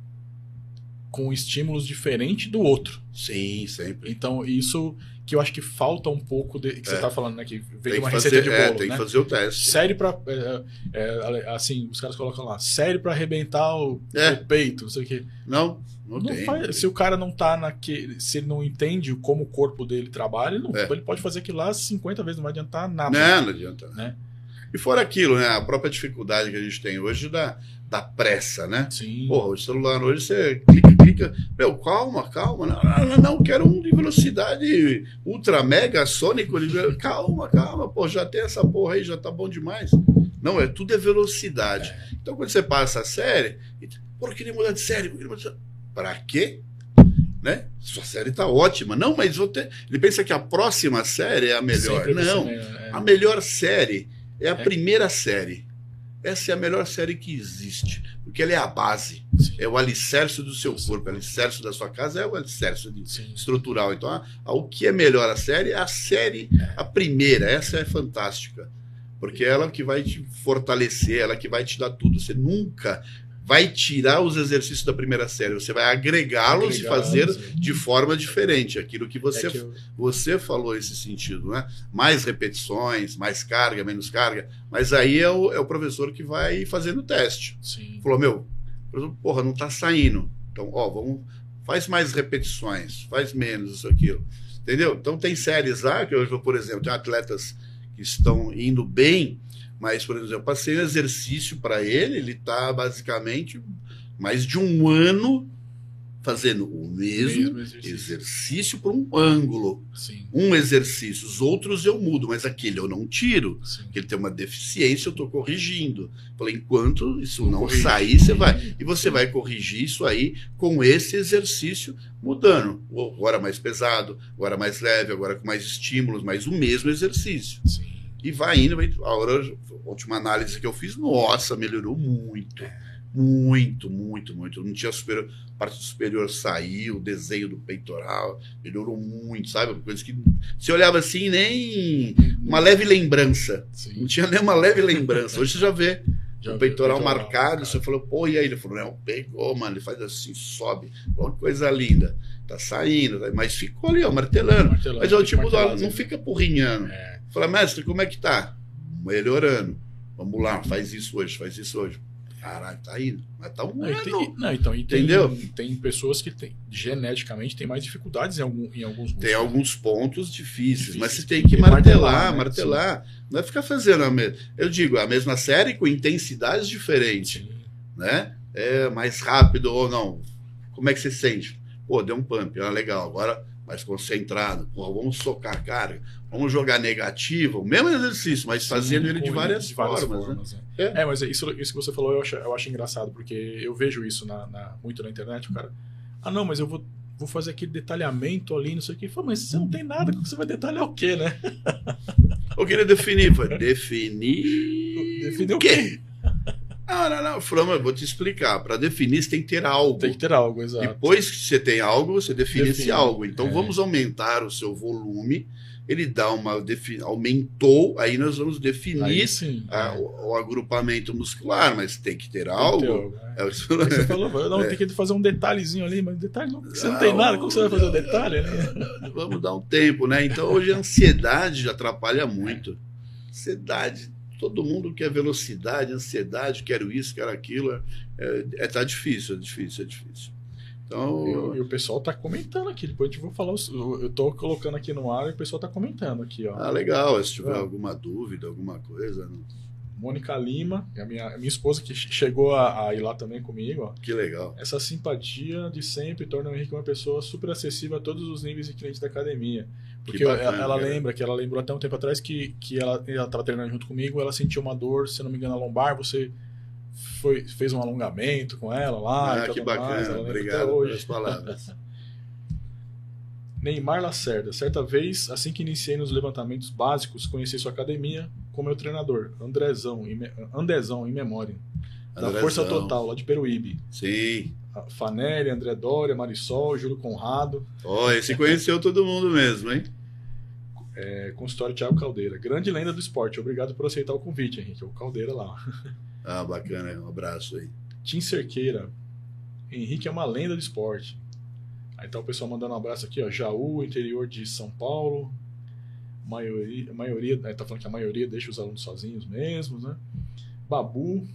com estímulos diferentes do outro. Sim, sempre. Então, isso que eu acho que falta um pouco de, que você É. tá falando, né? Que veio uma fazer, receita de é, bolo, tem né? que fazer o teste. Série pra. é, é, assim, os caras colocam lá, série pra arrebentar o, É. o peito, não sei o quê. Não, não, Não tem. faz- se o cara não tá naquele. Se ele não entende como o corpo dele trabalha, ele, não, É. ele pode fazer aquilo lá 50 vezes, não vai adiantar nada. Não, não adianta. Né? E fora aquilo, né? A própria dificuldade que a gente tem hoje da, da pressa, né? Sim. Porra, o celular hoje você clica, clica. Meu, calma, calma. Não, não, não, quero um de velocidade ultra mega sônico. Calma, calma, pô, já tem essa porra aí, já tá bom demais. Não, é tudo é velocidade. Então quando você passa a série, eu queria mudar de série, queria mudar de série. Pra quê? Né? Sua série tá ótima. Não, mas vou ter... ele pensa que a próxima série é a melhor. Sempre Não. é. A melhor série é a É. primeira série. Essa é a melhor série que existe, porque ela é a base, Sim. é o alicerce do seu corpo, é o alicerce da sua casa é o alicerce de- estrutural. Então, a- a- o que é melhor a série é a série, a primeira, essa é fantástica, porque ela que vai te fortalecer, ela que vai te dar tudo. Você nunca vai tirar os exercícios da primeira série, você vai agregá-los e fazer de forma diferente, aquilo que você É que eu- você falou esse sentido, né? Mais repetições, mais carga, menos carga. Mas aí é o, é o professor que vai fazendo o teste. Sim. Falou, meu, porra, não tá saindo. Então, ó, vamos, faz mais repetições, faz menos, isso, aquilo. Entendeu? Então tem séries lá, que hoje, por exemplo, tem atletas que estão indo bem, mas, por exemplo, eu passei um exercício para ele, ele tá basicamente mais de um ano fazendo o mesmo Mesmo exercício. exercício por um ângulo. Sim. Um exercício, os outros eu mudo, mas aquele eu não tiro. Sim. Porque ele tem uma deficiência, eu estou corrigindo. Falei, enquanto isso Não não sair, você vai. E você vai corrigir isso aí com esse exercício mudando. Agora mais pesado, agora mais leve, agora com mais estímulos, mas o mesmo exercício. Sim. E vai indo. vai- A, hora, a última análise que eu fiz, nossa, melhorou muito. Muito, muito, muito. Não tinha superior, parte superior saiu, o desenho do peitoral melhorou muito, sabe? Coisa que você olhava assim, nem uma leve lembrança. Sim. Não tinha nem uma leve lembrança. Hoje você já vê Já o peitoral marcado. Você falou, pô, e aí? Ele falou, não, pegou, mano. Ele faz assim, sobe. Uma coisa linda. Tá saindo, tá- mas ficou ali, ó, martelando. Martelando, Mas é o tipo, do, não fica porrinhando. É. Fala, mestre, como é que tá? Melhorando. Vamos lá, faz isso hoje, faz isso hoje. Caralho, tá indo. Mas tá um Não, e ano. tem, não, então, e tem, Entendeu? tem pessoas que tem, geneticamente têm mais dificuldades em, algum, em alguns Tem alguns pontos difíceis, mas você tem que Tem que martelar, martelar, né? martelar. Não é ficar fazendo a mesma. Eu digo, a mesma série com intensidades diferentes, Sim. né? É mais rápido ou não. Como é que você sente? Pô, deu um pump, ah, legal. Agora mais concentrado. Pô, vamos socar a carga. Vamos jogar negativo. O mesmo exercício, mas fazendo ele de várias, de várias formas. né? né? É. É, mas isso, isso que você falou eu acho, eu acho engraçado, porque eu vejo isso na, na- muito na internet, o cara. Ah, não, mas eu vou, vou fazer aquele detalhamento ali, não sei o que. Fala, mas você não tem nada, você vai detalhar o quê, né? Eu queria definir. Foi definir. Definir o quê? Não, não, não. Mas eu vou te explicar. Para definir, você tem que ter algo. Tem que ter algo, exato. Depois que você tem algo, você define, esse Define, algo. Então é. vamos aumentar o seu volume. Ele dá uma. aumentou, aí nós vamos definir sim. a- é. o, o agrupamento muscular, mas tem que ter Tem algo. algo, é. É você falou, não, É. tem que fazer um detalhezinho ali, mas detalhe não, você não, Não. tem nada, como você vai fazer o detalhe, né? Vamos dar um tempo, né? Então hoje a ansiedade já atrapalha muito. Ansiedade. Todo mundo quer velocidade, ansiedade, quero isso, quero aquilo. É, é, tá difícil, é difícil, é difícil. Então, E, e o pessoal tá comentando aqui, depois eu vou falar, os- eu tô colocando aqui no ar e o pessoal tá comentando aqui, ó. ah, legal. Se tiver É. alguma dúvida, alguma coisa, não- Mônica Lima, é a minha, a minha esposa que che- chegou a, a ir lá também comigo, ó. que legal. Essa simpatia de sempre torna o Henrique uma pessoa super acessível a todos os níveis de clientes da academia. Porque bacana, ela, ela cara. lembra que ela lembrou até um tempo atrás que, que ela estava treinando junto comigo, ela sentiu uma dor, se não me engano, na lombar, você foi, fez um alongamento com ela lá. e Ah, que mais, bacana. até Obrigado hoje. pelas palavras. Neymar Lacerda. Certa vez, assim que iniciei nos levantamentos básicos, conheci sua academia com meu treinador, Andrezão, em, me- Andezão, em memória. Da Andrezão. Força Total, lá de Peruíbe. Sim. Fanelli, André Dória, Marisol, Júlio Conrado, Ó, esse conheceu todo mundo mesmo, hein? é, consultório Thiago Caldeira. Grande lenda do esporte. Obrigado por aceitar o convite, Henrique. O Caldeira lá. Ah, bacana. Um abraço aí. Tim Cerqueira. Henrique é uma lenda do esporte. Aí tá o pessoal mandando um abraço aqui, ó. Jaú, interior de São Paulo. Maioria, maioria né, tá falando que a maioria deixa os alunos sozinhos mesmo, né? Babu.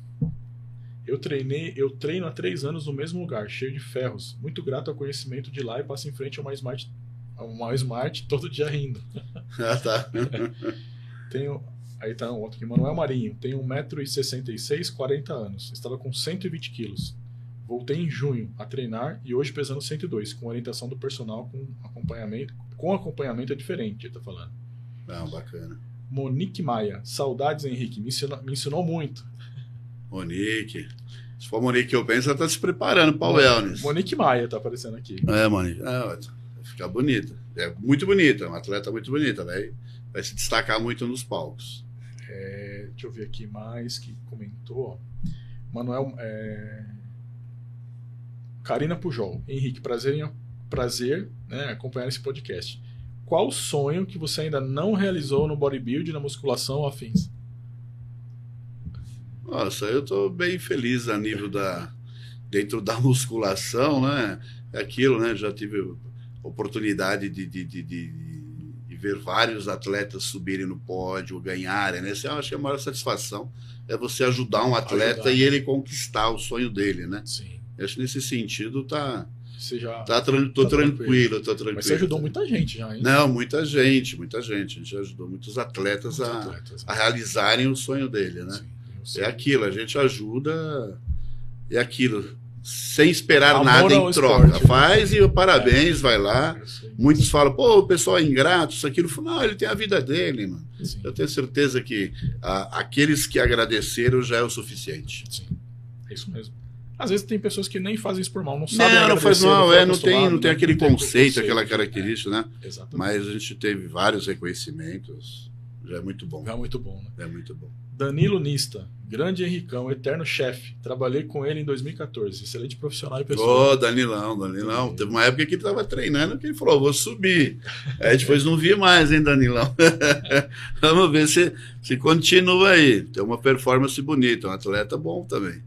Eu treinei, eu treino há três anos no mesmo lugar, cheio de ferros. Muito grato ao conhecimento de lá e passo em frente a uma Smart, a uma Smart todo dia rindo. Ah, tá. Tenho. Aí tá um outro aqui, Manuel Marinho. Tenho 1,66m, 40 anos. Estava com 120 quilos. Voltei em junho a treinar e hoje pesando 102, com orientação do personal com acompanhamento. Com acompanhamento é diferente, ele tá falando. Não, bacana. Monique Maia. Saudades, Henrique. Me ensinou, me ensinou muito. Monique. Se for Monique que eu penso, ela tá se preparando para o wellness. Monique Maia tá aparecendo aqui. É, Monique. É, vai ficar bonita. É muito bonita, é uma atleta muito bonita. Vai, vai se destacar muito nos palcos. É, deixa eu ver aqui mais que comentou. Manuel. É... Karina Pujol. Henrique, prazer, em, prazer né, acompanhar esse podcast. Qual sonho que você ainda não realizou no bodybuilding, na musculação ou afins? Nossa, eu estou bem feliz a nível da. dentro da musculação, né? É aquilo, né? Já tive oportunidade de, de, de, de, de ver vários atletas subirem no pódio, ganharem, né? Essa eu acho que a maior satisfação é você ajudar um atleta Ajudar. e ele conquistar o sonho dele, né? Sim. Eu acho que nesse sentido tá. Você já. tá tran- tô Tá tranquilo, tô tranquilo. Mas você ajudou muita gente já, hein? Não, muita gente, muita gente. A gente ajudou muitos atletas Muitos a, atletas. a realizarem o sonho dele, né? Sim. É aquilo, a gente ajuda. É aquilo. Sem esperar Amor nada em troca. esporte, né? Faz e o parabéns, vai lá. Sei. Muitos falam, pô, o pessoal é ingrato, isso, aquilo. Não, ele tem a vida dele, mano. Sim, Eu tenho certeza que ah, aqueles que agradeceram já é o suficiente. sim. É isso mesmo. Às vezes tem pessoas que nem fazem isso por mal, não sabem Não, não faz mal, é, não tem, não tem né? aquele conceito, conceito, aquela característica, né? É, exatamente. Mas a gente teve vários reconhecimentos. Já é muito bom. É muito bom, né? É muito bom. Danilo Nista, grande Henricão, eterno chefe. Trabalhei com ele em 2014. Excelente profissional e pessoa. Ô, Danilão, Danilão. Teve uma época que ele tava treinando que ele falou, vou subir. Aí depois não vi mais, hein, Danilão? Vamos ver se, se continua aí. Tem uma performance bonita, um atleta bom também.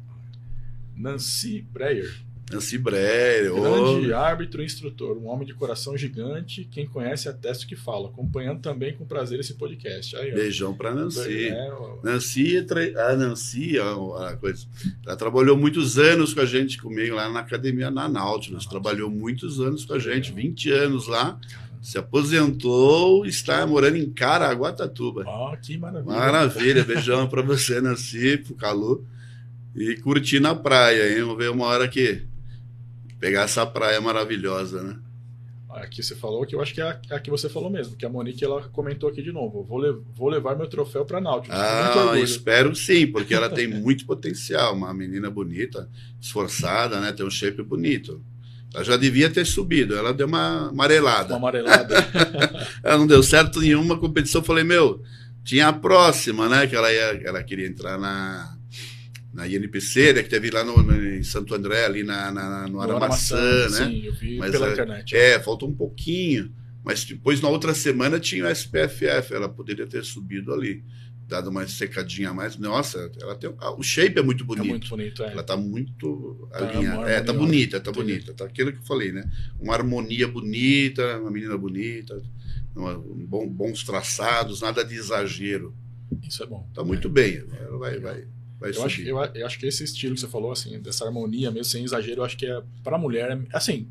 Nancy Breyer, Nancy Breyer, grande árbitro e instrutor, um homem de coração gigante. Quem conhece atesta o que fala. Acompanhando também com prazer esse podcast. Aí, beijão pra Nancy. É, ó, Nancy, a Nancy, a, a coisa, ela trabalhou muitos anos com a gente, comigo lá na academia na Nautilus. Trabalhou muitos anos com a gente, 20 anos lá. Se aposentou, está morando em Caraguatatuba. ó, que maravilha. Maravilha, beijão pra você, Nancy, pro Calu. E curtir na praia, hein? Vamos ver uma hora que pegar essa praia maravilhosa, né? Aqui você falou que eu acho que é a, é a que você falou mesmo, que a Monique ela comentou aqui de novo. Vou, le- vou levar meu troféu para Náutico. Ah, espero sim, porque ela tem muito potencial. Uma menina bonita, esforçada, né? Tem um shape bonito. Ela já devia ter subido, ela deu uma Uma amarelada. amarelada. Ela não deu certo em uma competição. Eu falei, meu, tinha a próxima, né? Que ela, ia, ela queria entrar na, na INPC, né? Que teve lá no, no- em Santo André, ali na, na- no Aramaçã, né? Sim, eu vi Mas pela é- internet. É, faltou um pouquinho. Mas depois, na outra semana, tinha o SPFF. Ela poderia ter subido ali, dado uma secadinha a mais. Nossa, ela tem, ah, o shape é muito É bonito. muito bonito, é. Ela tá muito Tá alinhada. É, tá bonita, tá entendi. bonita. Tá aquilo que eu falei, né? Uma harmonia bonita, uma menina bonita, uma- um bom- bons traçados, nada de exagero. Isso é bom. Tá muito bem. Ela vai, vai, vai Eu acho, eu, eu acho que esse estilo que você falou, assim, dessa harmonia mesmo, sem exagero, eu acho que é pra mulher, é- assim,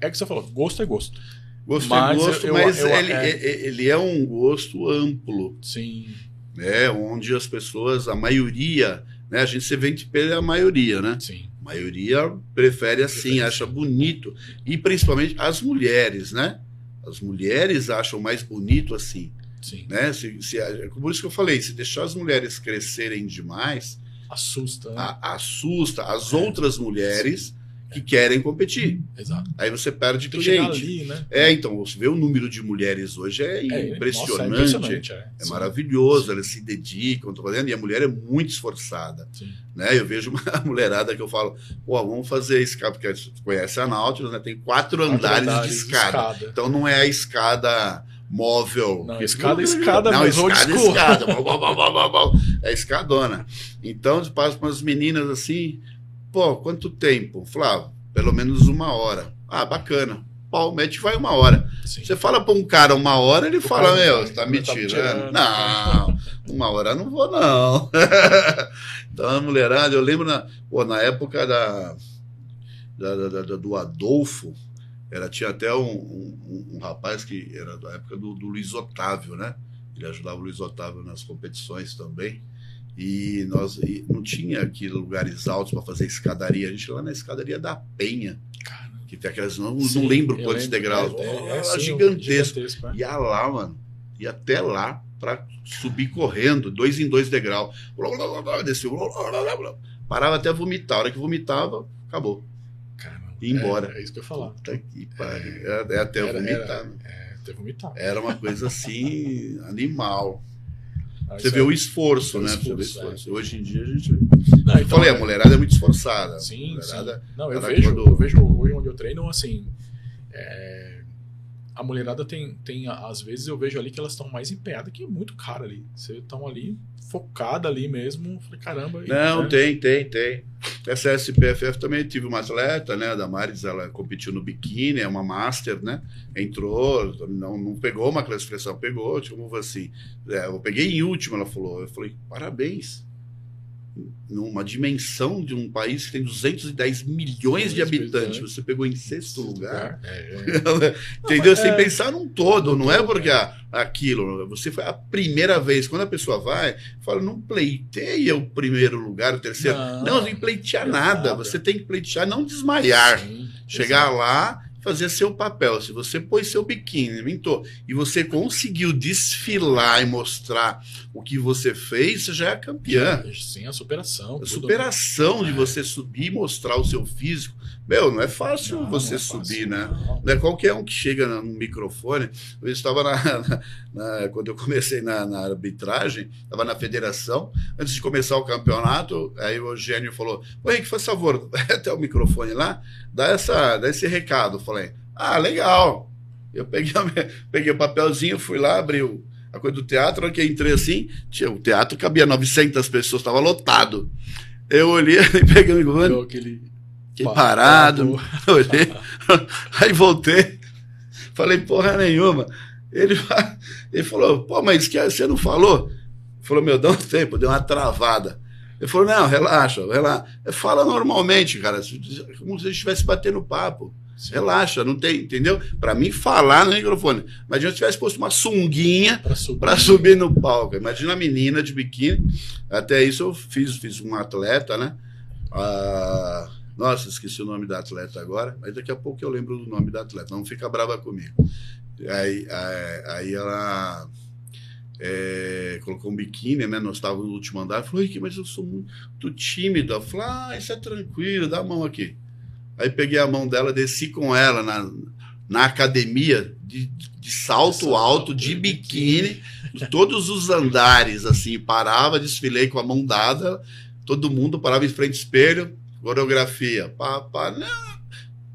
é o que você falou, gosto é gosto. Gosto mas é gosto, eu- mas eu- ele, é- é- ele é um gosto amplo. Sim, né, onde as pessoas, a maioria, né, a gente se vende pela maioria, né? sim. A maioria prefere assim, acha assim. bonito. E principalmente as mulheres, né? As mulheres acham mais bonito assim, Sim. né? Se, se, é por isso que eu falei, se deixar as mulheres crescerem demais, Assusta, né? a- assusta as outras mulheres que querem competir. Exato. Aí você perde Tudo chegar gente. ali, né? É, então, você vê o número de mulheres hoje é, É, nossa, é impressionante. impressionante, é. É maravilhoso, elas se dedicam, tô fazendo, e a mulher é muito esforçada. Sim. Né? Eu vejo uma mulherada que eu falo, pô, vamos fazer escada, porque conhece a Nautilus, né? Tem quatro, Quatro andares, de escada. Então não é a escada móvel. Não, escada, escada não, mesmo, old escada, school. escada. É escadona. Então, eu passo para as meninas assim, pô, quanto tempo? Flávio, pelo menos uma hora. Ah, bacana. pau, mete vai uma hora. Sim. Você fala pra um cara uma hora, ele O fala, meu, você tá me tá me tirando. tirando. Não, uma hora eu não vou, não. então a mulherada, eu lembro na, pô, na época da, da- da- da- do Adolfo, era, tinha até um, um- um rapaz que era da época do, do Luiz Otávio, né? Ele ajudava o Luiz Otávio nas competições também. E nós e não tinha aqui lugares altos para fazer escadaria. A gente ia lá na escadaria da Penha, Cara, que tem aquelas. Não, sim, não lembro quantos lembro. degraus. É, é, sim, gigantesco. gigantesco, é. Ia lá, mano. Ia até lá para subir correndo, dois em dois degraus. Desceu. Parava até vomitar. A hora que vomitava, acabou. E embora. É, é isso que eu ia falar. Puta que pariu. É, é até Era- vomitar. era- né? É, até vomitar. Era uma coisa assim, animal. Ah, Você isso vê é- o esforço, o né? Você vê o esforço, esforço. Hoje em dia a gente. Não, Eu então, falei, a é- mulherada é muito esforçada. Sim, sim. Não, eu vejo, quando- eu vejo hoje onde eu treino, assim. é, a mulherada tem, tem. Às vezes eu vejo ali que elas estão mais empenhadas, que é muito cara ali. Você estão ali, focada ali mesmo. Falei, caramba. Não, né? tem, tem, tem. Essa SPFF também tive uma atleta, né? A Damares, ela competiu no biquíni, é uma master, né? Entrou, não, não pegou uma classificação, pegou, tipo assim. é, eu peguei em último, ela falou. Eu falei, parabéns. Numa dimensão de um país que tem 210 milhões de Milhões de habitantes, você pegou em sexto lugar. É, é. Entendeu? Sem pensar num todo, não é porque ah, aquilo, você foi a primeira vez. Quando a pessoa vai, fala, não pleiteia o primeiro lugar, o terceiro. Não, Não, pleitear nada. Você tem que pleitear, não desmaiar. Sim, Chegar lá fazer seu papel. Se você pôs seu biquíni, mentor, e você conseguiu desfilar e mostrar o que você fez, você já é campeã. Sim, a superação. A tudo, superação de É. você subir e mostrar o seu físico. Meu, não é fácil Não, você não é subir, fácil, né? não. Não é qualquer um que chega no microfone. Eu estava na, na- na- quando eu comecei na, na arbitragem, estava na federação. Antes de começar o campeonato, aí o Eugênio falou: Ô Henrique, faz favor, vai até o microfone lá, dá, essa, dá esse recado. Eu falei: Ah, legal. Eu peguei, minha- peguei o papelzinho, fui lá, abri o- a coisa do teatro. Na hora que eu entrei assim, tinha, o teatro cabia 900 pessoas, estava lotado. Eu olhei e peguei o microfone, aquele. fiquei pa- parado, olhei, aí voltei, falei porra nenhuma. Ele, ele falou, pô, mas que você não falou? Ele falou, meu, dá um tempo, deu uma travada. Ele falou, não, relaxa, relaxa. Fala normalmente, cara, como se a gente estivesse batendo papo. Sim, Relaxa, não tem, entendeu? Pra mim, falar no microfone. Imagina se eu tivesse posto uma sunguinha Pra subir. para subir no palco. Imagina a menina de biquíni. Até isso eu fiz, fiz um atleta, né? Ah, nossa, esqueci o nome da atleta agora, mas daqui a pouco eu lembro do nome da atleta. Não fica brava comigo. Aí, aí, aí ela é, colocou um biquíni, né? Nós estávamos no último andar. Falou, Rick, mas eu sou muito tímida. Eu falei, ah, isso é tranquilo, dá a mão aqui. Aí peguei a mão dela, desci com ela na, na academia de, de salto alto, de de biquíni, todos os andares, assim, parava, desfilei com a mão dada, todo mundo parava em frente ao espelho, coreografia, pá, pá, não.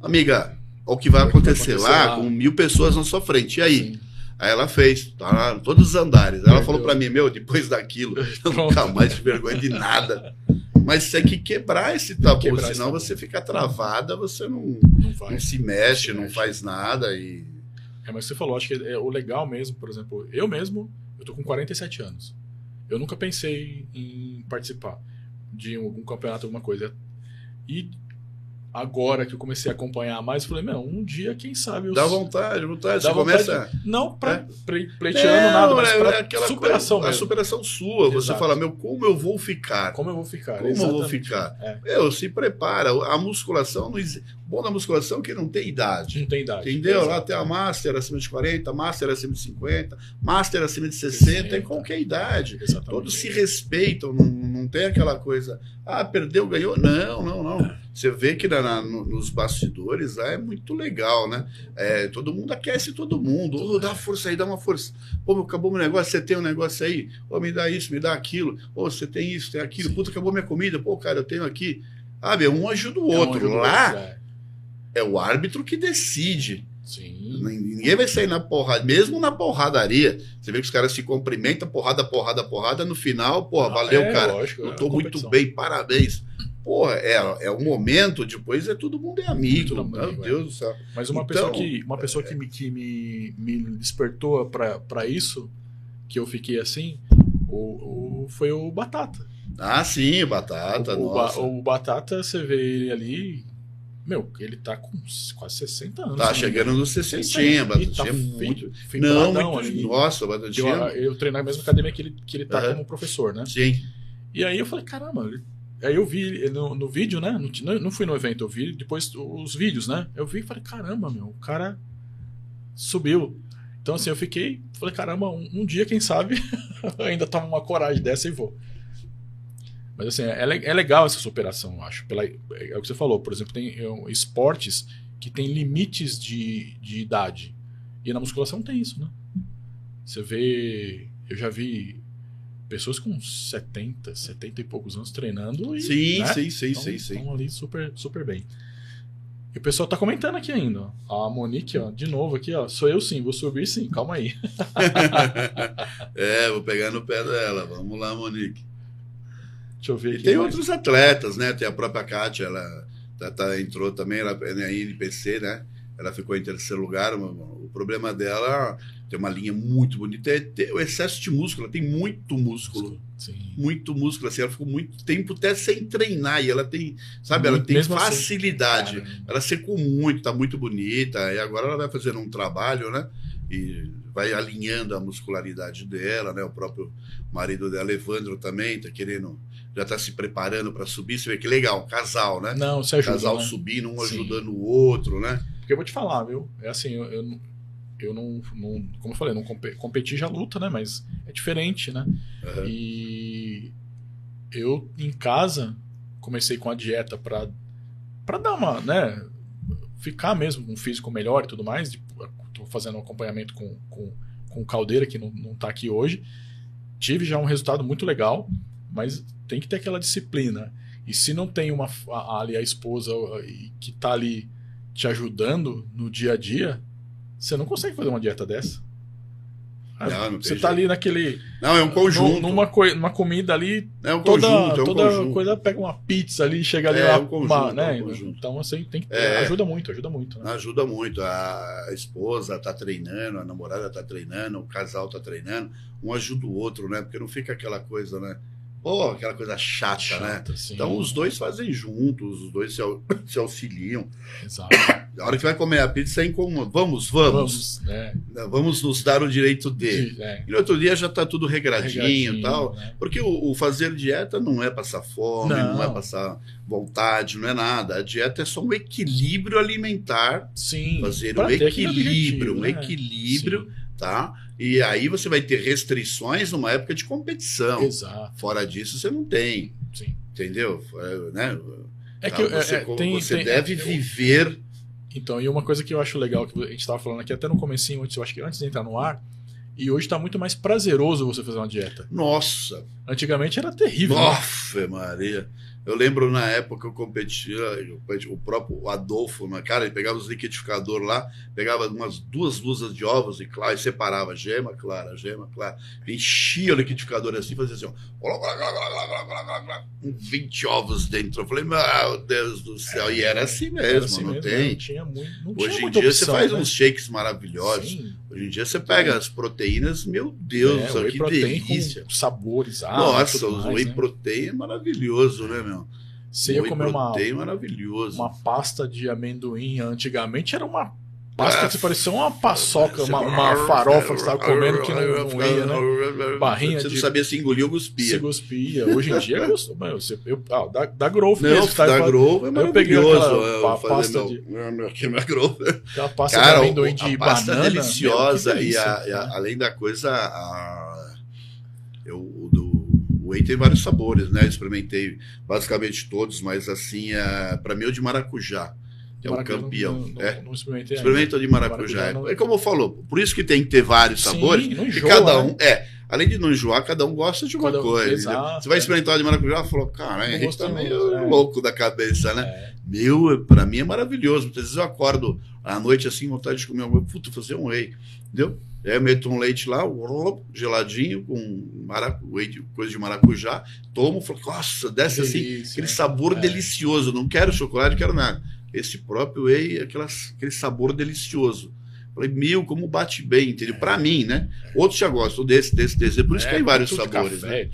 Amiga, o que vai O que vai acontecer, acontecer lá, lá? com mil pessoas na sua frente, e aí? Sim. Aí ela fez, tá lá, todos os andares. Ela Perdeu. falou pra mim, meu, depois daquilo, eu nunca mais tive vergonha de nada. Mas tem que quebrar esse tabu, Quebrar esse senão tabu. você fica travada, você não, Não não se mexe, não mexe. faz nada e. É, mas você falou, acho que é o legal mesmo, por exemplo, eu mesmo, eu tô com 47 anos. Eu nunca pensei em participar de algum campeonato, alguma coisa. E agora que eu comecei a acompanhar mais, eu falei, meu, um dia, quem sabe eu. Dá vontade, vontade. Dá você vontade começa. Não pra É. ple- pleiteando nada, mas é, pra é aquela superação coisa, a superação sua. Você Exato. fala, meu, como eu vou ficar? Como eu vou ficar? Como eu vou Exatamente. ficar? É. Meu, se prepara. A musculação não existe. Bom da musculação é que não tem idade. Não tem idade. Entendeu? Lá Exato. tem a Master acima de 40, Master acima de 50, Master acima de 60, em 60. qualquer idade. Exatamente. Todos se respeitam, não, não tem aquela coisa, ah, perdeu, ganhou. Não, não, não. Você vê que na- na- no- nos bastidores lá é muito legal, né? É, todo mundo aquece todo mundo. Ô, dá força aí, dá uma força. Pô, acabou meu negócio, você tem um negócio aí? Ô, me dá isso, me dá aquilo. Ô, você tem isso, tem aquilo. Sim. Puta, acabou minha comida. Pô, cara, eu tenho aqui. Ah, meu, um ajuda o É um outro. ajuda o Lá outro, é. é o árbitro que decide. Sim. Ninguém vai sair na porrada, mesmo na porradaria. Você vê que os caras se cumprimentam, porrada, porrada, porrada. No final, porra, Não, valeu, é, cara. lógico, eu é tô uma muito competição. bem, parabéns. Porra, é, é o momento, depois é todo mundo é amigo. Todo mundo é meu amigo, Deus do céu. Mas uma Então, pessoa que, uma pessoa que, me, que me, me despertou pra, pra isso, que eu fiquei assim, o, o- foi o Batata. Ah, sim, batata, o, o Ba- nossa. o Batata, você vê ele ali. Meu, ele tá com quase 60 anos. Tá me chegando nos 60, E batatinha tá muito. Não, muito. ali. Nossa, Eu, batatinha. eu treino na mesma academia que ele, que ele tá Aham. como professor, né? Sim. E aí eu falei, caramba, ele- aí eu vi ele no, no vídeo, né? Não, não fui no evento, eu vi depois os vídeos, né? Eu vi e falei, caramba, meu, o cara subiu. Então assim, eu fiquei, falei, caramba, um, um dia, quem sabe, ainda tomo uma coragem dessa e vou. Mas assim, é, le- é legal essa superação, eu acho. Pela, é o que você falou, por exemplo, tem é, esportes que tem limites de, de idade. E na musculação tem isso, né? Você vê. Eu já vi pessoas com 70, 70 e poucos anos treinando e. Sim, né? sim, sim, Então, sim, sim. Estão ali super, super bem. E o pessoal tá comentando aqui ainda. ó. A Monique, ó, de novo aqui, ó. Sou eu sim, vou subir sim, calma aí. é, vou pegar no pé dela. Vamos lá, Monique. Deixa eu ver E aqui. tem mais. outros atletas, né? Tem a própria Kátia, ela tá, tá- entrou também, ela é na INPC, né? Ela ficou em terceiro lugar. O, problema dela tem uma linha muito bonita, é ter o excesso de músculo. Ela tem muito músculo. Sim. Muito músculo, assim, ela ficou muito tempo até sem treinar. E ela tem, sabe, ela Muito- tem mesmo assim. facilidade. Caramba. Ela secou muito, tá muito bonita. E agora ela vai fazendo um trabalho, né? E vai alinhando a muscularidade dela, né? O próprio marido dela, Evandro, também tá querendo, já tá se preparando para subir. Você vê que legal, casal, né? Não, você ajuda. casal né? subindo, um Sim. ajudando o outro, né? Porque eu vou te falar, viu? É assim, eu, eu, não- eu não, não. Como eu falei, não compe- competi já luta, né? Mas é diferente, né? Aham. E eu, em casa, comecei com a dieta pra, pra dar uma, né? Ficar mesmo com um físico melhor e tudo mais. Tô fazendo um acompanhamento com, com, com o Caldeira, que não, não tá aqui hoje. Tive já um resultado muito legal, mas tem que ter aquela disciplina. E se não tem uma a- ali a esposa que tá ali te ajudando no dia a dia, você não consegue fazer uma dieta dessa. Ah, Não, não você tá jeito. ali naquele Não, é um conjunto. nu- Numa, numa comida ali, é um toda, conjunto, é um toda conjunto. coisa pega uma pizza ali, chega ali É, uma, um conjunto, uma, é né? um conjunto. Então assim tem que É. ajuda muito, ajuda muito, né? Ajuda muito. A esposa tá treinando, a namorada tá treinando, o casal tá treinando. Um ajuda o outro, né? Porque não fica aquela coisa, né? Pô, aquela coisa chata, né? Chato, assim. Então os dois fazem juntos, os dois se, au- se auxiliam. Exato. A hora que vai comer a pizza é em comum. Vamos, vamos. Vamos, né? Vamos nos dar o direito de. é, E no outro dia já tá tudo regradinho e tal. né? Porque o, o fazer dieta não é passar fome, não. Não. é passar vontade, não é nada. A dieta é só um equilíbrio alimentar. Sim. Fazer pra um equilíbrio, um né? equilíbrio, tá? E aí você vai ter restrições numa época de competição. Exato. Fora disso, você não tem, Sim. entendeu? É, né? É que Ah, você é, é, tem, você tem- deve eu- viver. Então, e uma coisa que eu acho legal, que a gente estava falando aqui até no comecinho, antes, eu acho que antes de entrar no ar, e hoje está muito mais prazeroso você fazer uma dieta. Nossa, Antigamente era terrível. né? Nossa, Maria. Eu lembro na época eu competia, eu competia o próprio Adolfo, né, cara, ele pegava os liquidificadores lá, pegava umas duas luzas de ovos e, claro, e separava gema, clara, gema, clara. Enchia o liquidificador assim, fazia assim, ó, com 20 ovos dentro. Eu falei, meu Deus do céu. E era assim mesmo, era assim não mesmo, tem? Não tinha muito, não Hoje tinha em dia opção, você faz né? uns shakes maravilhosos. Sim. Hoje em dia você pega as proteínas, meu Deus, é, que delícia. sabores, ah, Nossa, o whey né? protein é maravilhoso, né, meu? Você ia comer uma, é maravilhoso. uma pasta de amendoim antigamente, era uma pasta Ah, que parecia uma paçoca, uma, uma farofa que você estava comendo que não, não ia, né? Barrinha Você de- não sabia se engolia ou Se cuspia. cuspia. Hoje em dia, eu, meu, você, eu, ah, da, da Growth Não, mesmo, que tá da Grove é eu peguei maravilhoso. aquela eu fazer pasta meu- de- meu- meu- aqui na Grove. aquela pasta Cara, de amendoim de a pasta banana. deliciosa meu, que e, delícia, a- e a- né? além da coisa, a, eu, o do o whey tem vários sabores, né? Eu experimentei basicamente todos, mas assim, é, para mim o de maracujá é o campeão. Não, é. não experimentei ainda. Experimenta de maracujá. Maracujá não- É como falou, por isso que tem que ter vários Sim, sabores. não E enjoa, cada né? um. É. além de não enjoar, cada um gosta de uma Cada um- coisa. exato, entendeu? Você vai é. experimentar de maracujá, falou, cara, a gente tá meio é. louco da cabeça, né? É. Meu, pra mim é maravilhoso. Muitas vezes eu acordo à noite assim, vontade de comer um puta, fazer um whey. Entendeu? Aí eu meto um leite lá, geladinho, com maracu, coisa de maracujá, tomo, falo, nossa, desce assim, aquele né? sabor É. delicioso. Não quero chocolate, não quero nada. Esse próprio whey, aquelas, aquele sabor delicioso. Falei, meu, como bate bem, entendeu? Pra mim, né? Outros já gostam desse, desse, desse. Por isso É, tem vários sabores, café, né?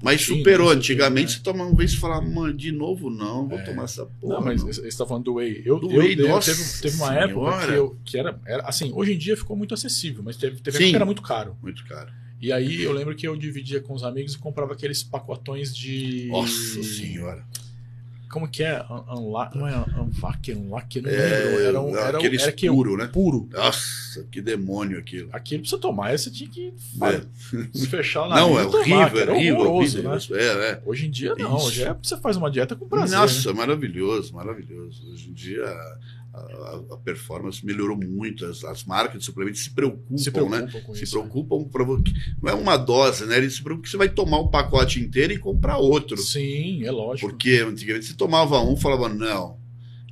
Mas superou. Antigamente quê, você toma uma vez e fala, mano, de novo não, vou É. tomar essa né? porra. Não, mas não. você está falando do Whey. Eu, Do eu whey, dei- nossa teve, teve uma época senhora. que, eu, que era, era. Assim, hoje em dia ficou muito acessível, mas teve, teve Sim. época que era muito caro. Muito caro. E aí eu lembro que eu dividia com os amigos e comprava aqueles pacotões de. Nossa senhora. Como que é? Un- Unla... Não é Unvac, Unlac, não É. Era, um, era, aquele era que escuro, né? puro. Nossa, que demônio aquilo. Aquilo pra você tomar, você tinha que É. se fechar na Não, é tomar, horrível, é era horrível, horrível. né? É, é. Hoje em dia não, Isso. hoje é você faz uma dieta com prazer. né? Nossa, maravilhoso, maravilhoso. Hoje em dia a, a- performance melhorou muito. As, as marcas de suplementos se preocupam, Se né? preocupam com Se isso. né? preocupam para não é uma dose, né? Eles se preocupam que você vai tomar o pacote inteiro e comprar outro. Sim, é lógico. Porque antigamente você tomava um, falava não.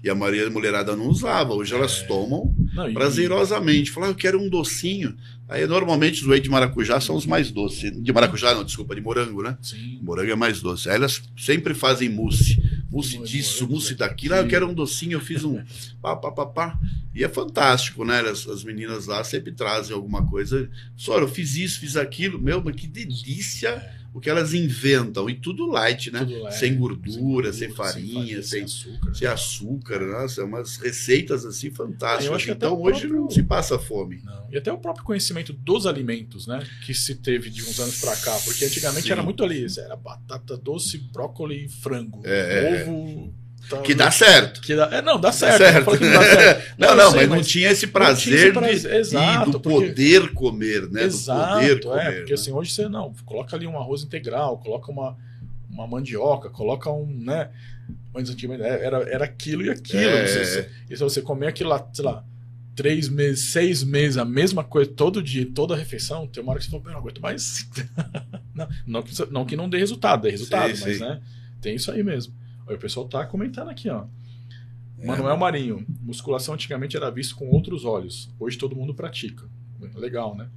E a maioria da mulherada não usava. Hoje elas É. tomam Não, prazerosamente. Fala, eu quero um docinho. Aí normalmente os whey de maracujá são os mais doces. De maracujá, não, desculpa, de morango, né? Sim. Morango é mais doce. Aí elas sempre fazem mousse. Mousse disso, mousse daquilo. daquilo. Ah, eu quero um docinho, eu fiz um pá, pá, pá, pá. E é fantástico, né? As, as meninas lá sempre trazem alguma coisa. Só, eu fiz isso, fiz aquilo. Meu, mas que delícia o que elas inventam. E tudo light, né? Tudo leve, sem gordura, sem, farinha, farinha, sem, açúcar. sem açúcar. Nossa, umas receitas assim Eu fantásticas. acho que até Então hoje próprio- não se passa fome. Não. E até o próprio conhecimento dos alimentos, né? Que se teve de uns anos pra cá. Porque antigamente Sim. era muito ali. Era batata doce, brócolis e frango. É, é. Tá- Que dá certo. que dá- é, não, dá certo. certo. Não dá certo. Não, eu não, sei, mas não tinha esse prazer, esse prazer, de, exato, e do porque- poder comer, né? Exato, do poder é. comer. Porque né? assim, hoje você não. Coloca ali um arroz integral, coloca uma, uma mandioca, coloca um, né? Mas antigamente era, era aquilo e aquilo. É. Você, e se você comer aquilo lá, sei lá, três meses, seis meses, a mesma coisa todo dia, toda refeição, tem uma hora que você fala, "Eu não aguento mais. não, não, que, não que não dê resultado, dê resultado, Sim, mas sim. né? Tem isso aí mesmo. Aí o pessoal tá comentando aqui, ó. É. Manuel Marinho, musculação antigamente era visto com outros olhos. Hoje todo mundo pratica. Legal, né?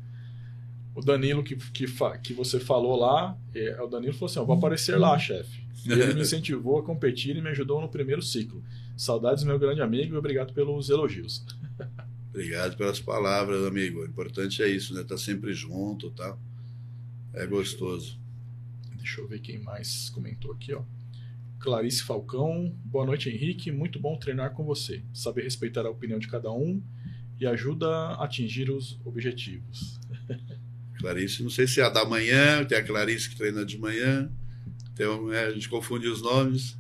O Danilo que, que, que você falou lá, é, o Danilo falou assim: ó, vou aparecer lá, chefe. E ele me incentivou a competir e me ajudou no primeiro ciclo. Saudades, meu grande amigo, e obrigado pelos elogios. Obrigado pelas palavras, amigo. O importante é isso, né? Tá sempre junto, tá? É gostoso. Deixa eu ver quem mais comentou aqui, ó. Clarice Falcão, boa noite, Henrique. Muito bom treinar com você. Saber respeitar a opinião de cada um e ajuda a atingir os objetivos. Clarice, não sei se é a da manhã, tem a Clarice que treina de manhã. Um- é, a gente confunde os nomes.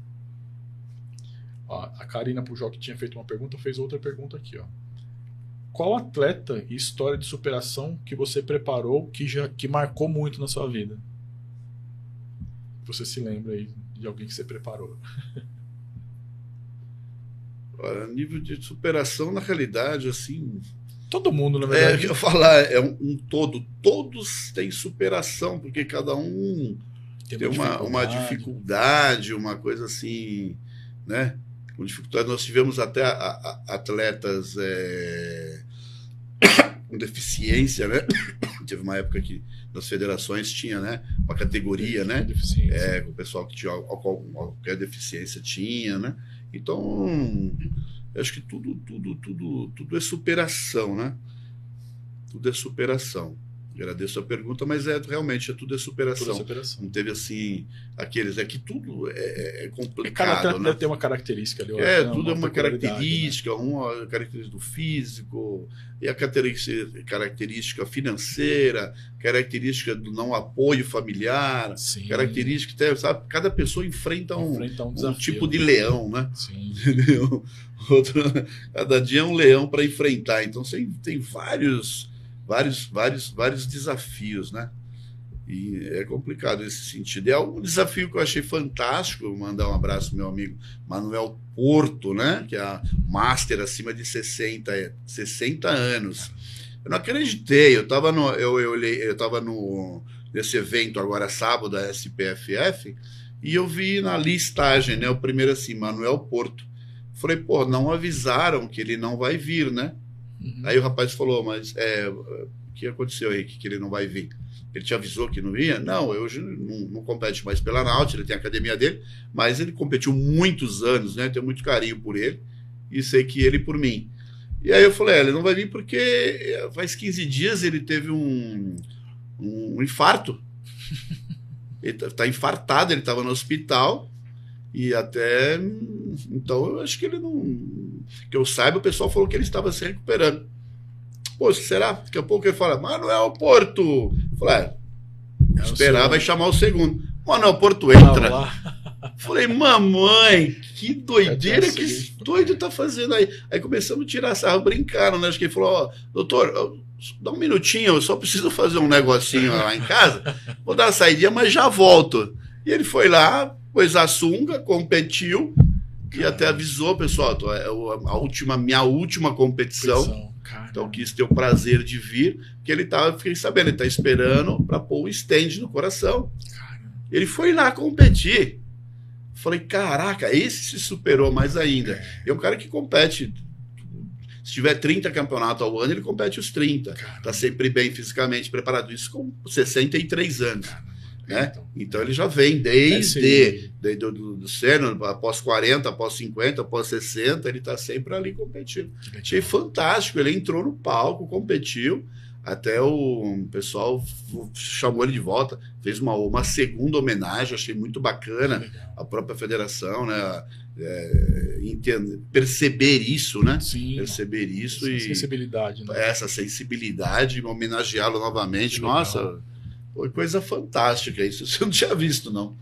Ó, a Karina Pujol, que tinha feito uma pergunta, fez outra pergunta aqui, ó. Qual atleta e história de superação que você preparou que já que marcou muito na sua vida? Você se lembra aí de alguém que você preparou? Olha, nível de superação, na realidade, assim. Todo mundo, na É, verdade. eu ia falar, é um, um todo. Todos têm superação, porque cada um tem uma, uma dificuldade, uma coisa assim, né? Com dificuldade. Nós tivemos até a- a- atletas é, com deficiência, né? Teve uma época que nas federações tinha, né? Uma categoria, né? Deficiência. É, o pessoal que tinha al- qual- qualquer deficiência tinha, né? Então, eu acho que tudo, tudo, tudo, tudo é superação, né? Tudo é superação. Agradeço a pergunta, mas é realmente é tudo é superação. Toda superação. Não teve assim aqueles é que tudo é, é É, Cada complicado, atleta né? deve ter uma característica ali. É, acho, né? tudo é uma peculiaridade, característica, uma característica do físico, e a característica, financeira, característica do não apoio familiar, né? Sim. característica, sabe? Cada pessoa enfrenta um, Enfrentar um um desafio. tipo de leão, né? Sim. Outro, cada dia é um leão para enfrentar. Então você tem vários, vários, vários, vários desafios, né? E é complicado nesse sentido. É um desafio que eu achei fantástico. Vou mandar um abraço pro meu amigo Manuel Porto, né? Que é a master acima de 60, 60 anos. Eu não acreditei. Eu estava no, eu, eu, olhei- eu tava no, nesse evento agora sábado da SPFF, e eu vi na listagem, né? O primeiro assim, Manuel Porto. Falei, pô, não avisaram que ele não vai vir, né? Uhum. Aí o rapaz falou, mas é, o que aconteceu aí que ele não vai vir? Ele te avisou que não ia? Não, hoje não, não compete mais pela Náutica, ele tem a academia dele, mas ele competiu muitos anos, né? Tenho muito carinho por ele e sei que ele por mim. E aí eu falei, é, ele não vai vir porque faz 15 dias ele teve um, um infarto. Ele tá, tá infartado, ele estava no hospital e até então eu acho que ele não que eu saiba o pessoal falou que ele estava se recuperando. Pô, será? Daqui a pouco ele fala, Manuel Porto. Eu falei, é, É esperar, vai chamar o segundo. Manuel Porto entra. Ah. Falei, mamãe, que doideira que esse doido tá fazendo aí. Aí começamos a tirar sarro, brincaram, né? Acho que ele falou, ó, doutor, dá um minutinho, eu só preciso fazer um negocinho lá em casa. Vou dar uma saidinha, mas já volto. E ele foi lá, pôs a sunga, competiu e até avisou, pessoal, é a última, minha última competição. Então quis ter o prazer de vir, que ele tava, fiquei sabendo, ele tá esperando para pôr o stand no coração. cara, Ele foi lá competir. Falei, caraca, esse se superou mais ainda. É um cara que compete. Se tiver 30 campeonatos ao ano, ele compete os 30. cara. Tá sempre bem fisicamente preparado. Isso com 63 anos. Né? Então, Então ele já vem desde, esse- desde do, do, sênior, após 40, após 50, após 60, ele tá sempre ali competindo. Achei fantástico. Ele entrou no palco, competiu. Até o pessoal chamou ele de volta, fez uma, uma segunda homenagem, achei muito bacana. A própria federação, né? é, entender, perceber isso, né? Sim. Perceber isso essa e sensibilidade, né? essa sensibilidade, homenageá-lo novamente. Nossa, foi coisa fantástica isso. Você não tinha visto, não.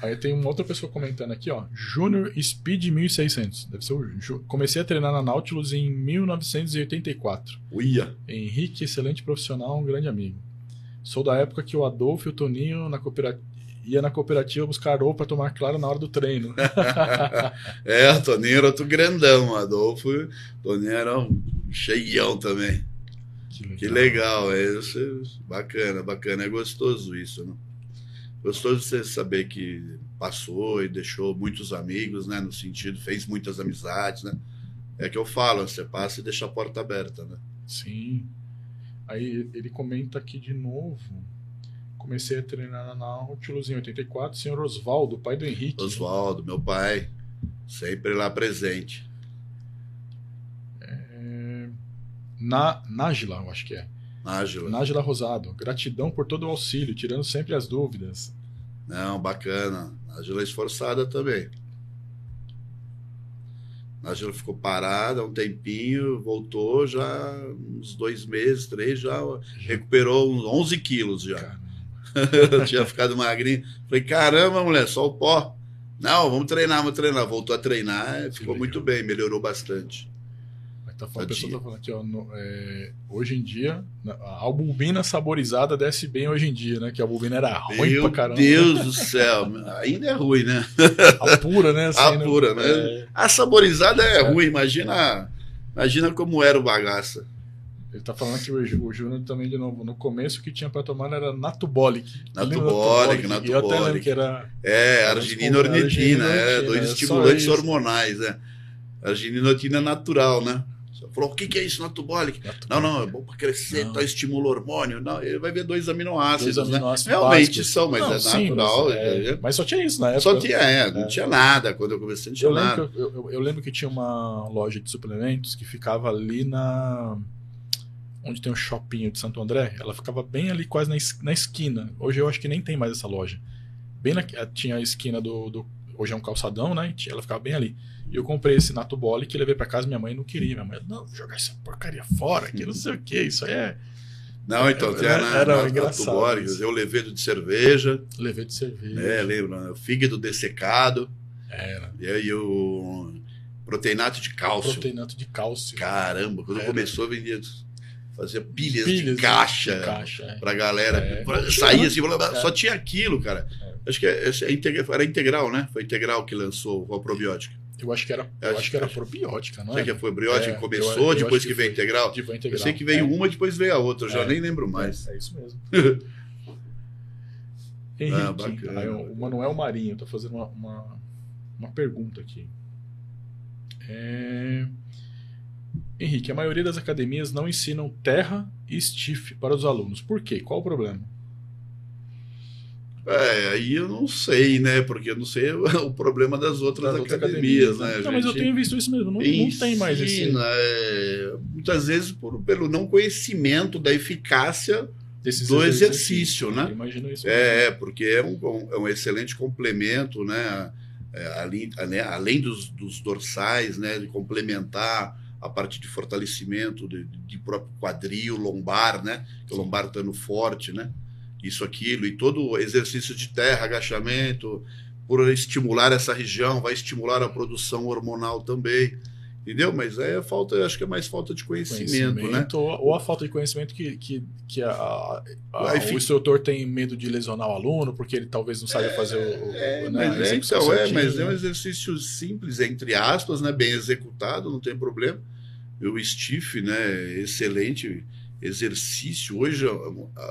Aí tem uma outra pessoa comentando aqui, ó. Júnior Speed 1600. Deve ser o Comecei a treinar na Nautilus em 1984. Uia. Henrique, excelente profissional, um grande amigo. Sou da época que o Adolfo e o Toninho na coopera- ia na cooperativa buscar roupa para tomar claro na hora do treino. é, o Toninho era outro grandão, o Adolfo. o Toninho era um cheião também. Que legal, é isso, bacana, bacana, é gostoso isso, né? Gostoso você saber que passou e deixou muitos amigos, né? No sentido, fez muitas amizades, né? É que eu falo, você passa e deixa a porta aberta, né? Sim. Aí ele comenta aqui de novo. Comecei a treinar na Nautilus em 84. Senhor Osvaldo, pai do Henrique. Oswaldo, meu pai, sempre lá presente. É, Na, Nájila, eu acho que é. Nájila. Nájila Rosado. Gratidão por todo o auxílio, tirando sempre as dúvidas. Não, bacana. Nájila é esforçada também. Nájila ficou parada um tempinho, voltou já uns dois meses, três, já recuperou uns 11 quilos já. Caramba. tinha ficado magrinho. Falei, caramba, mulher, só o pó. Não, vamos treinar, vamos treinar. Voltou a treinar, ficou muito bem, melhorou bastante. Tá falando, a pessoa tá falando aqui, ó. no- é, hoje em dia, a albumina saborizada desce bem hoje em dia, né? Que a albumina era ruim Meu pra caramba. Deus do céu, ainda é ruim, né? A pura, né? A né? pura, né? É, A saborizada é É. ruim, imagina, imagina como era o bagaça. ele tá falando que o, o Júnior também, de novo, no começo o que tinha pra tomar era Natubolic. Natubolic, E eu até lembro Natubolic. que era. É, Era arginina arginina, ornitina, é, dois é estimulantes hormonais, né? Arginina ornitina natural, né? Falou, o que, que é isso? Natubolic. Não, não, é bom pra crescer, Não. tá, estimula o hormônio. Não, ele vai ver dois aminoácidos, Dois né? aminoácidos Realmente básicos. são, mas Não, é sim, natural. mas, é, é- mas só tinha isso na época. Só tinha, é, não É. tinha nada. Quando eu comecei, não tinha Eu nada. lembro, que eu, eu- eu lembro que tinha uma loja de suplementos que ficava ali na. Onde tem o shopping de Santo André. Ela ficava bem ali, quase na, es- na esquina. Hoje eu acho que nem tem mais essa loja. Bem na, eh, tinha a esquina do, do- Hoje é um calçadão, né? Ela ficava bem ali. E eu comprei esse Natuboli que levei pra casa. Minha mãe não queria. Minha mãe, não, jogar essa porcaria fora, que não sei o que. Isso aí é. Não, então, Era- na, era na, engraçado isso. eu levedo de cerveja, Levei de cerveja. né? Lembro, né? o fígado dessecado, Era. e aí o proteinato de cálcio. Proteinato de cálcio. Caramba, quando Era. começou, vendia, fazia pilhas, Pilhas de caixa. de caixa, é. pra galera. É. Pra- saía assim, É. só tinha aquilo, cara. Acho que é, é era integral, né? Foi integral que lançou o probiótico. Eu acho que era, eu Acho- acho que era probiótica, não é? que foi o probiótico É, que eu- começou, eu depois que que veio foi. integral? Eu integral. sei que veio é, uma, depois veio a outra. Eu já É. nem lembro mais. É, é isso mesmo. Henrique, Ah, bacana, aí, o. Manuel Marinho tá fazendo uma, uma, uma pergunta aqui. É... Henrique, a maioria das academias não ensinam terra e stiff para os alunos. Por quê? Qual o problema? É, aí eu não sei, né? Porque eu não sei o problema das outras Das outras academias, né? Não, A mas eu tenho visto isso mesmo. Não, não tem mais ensina, é, muitas vezes por, pelo não conhecimento da eficácia desses do exercícios. exercício, né? Imagino isso. É, porque é um, é um excelente complemento, né? É, além, né, além dos, dos dorsais, né? De complementar a parte de fortalecimento de, de próprio quadril, lombar, né? Que o lombar estando forte, né? Isso, aquilo, e todo exercício de terra, agachamento, por estimular essa região, vai estimular a produção hormonal também. Entendeu? Mas é falta, eu acho que é mais falta de conhecimento, né? ou, ou a falta de conhecimento que, que, que a- a- a- o instrutor tem medo de lesionar o aluno, porque ele talvez não saiba fazer o, o- É, né, a mas, é, então, é, mas é um né? exercício simples, entre aspas, né? Bem executado, não tem problema. O stiff, né? Excelente exercício. Hoje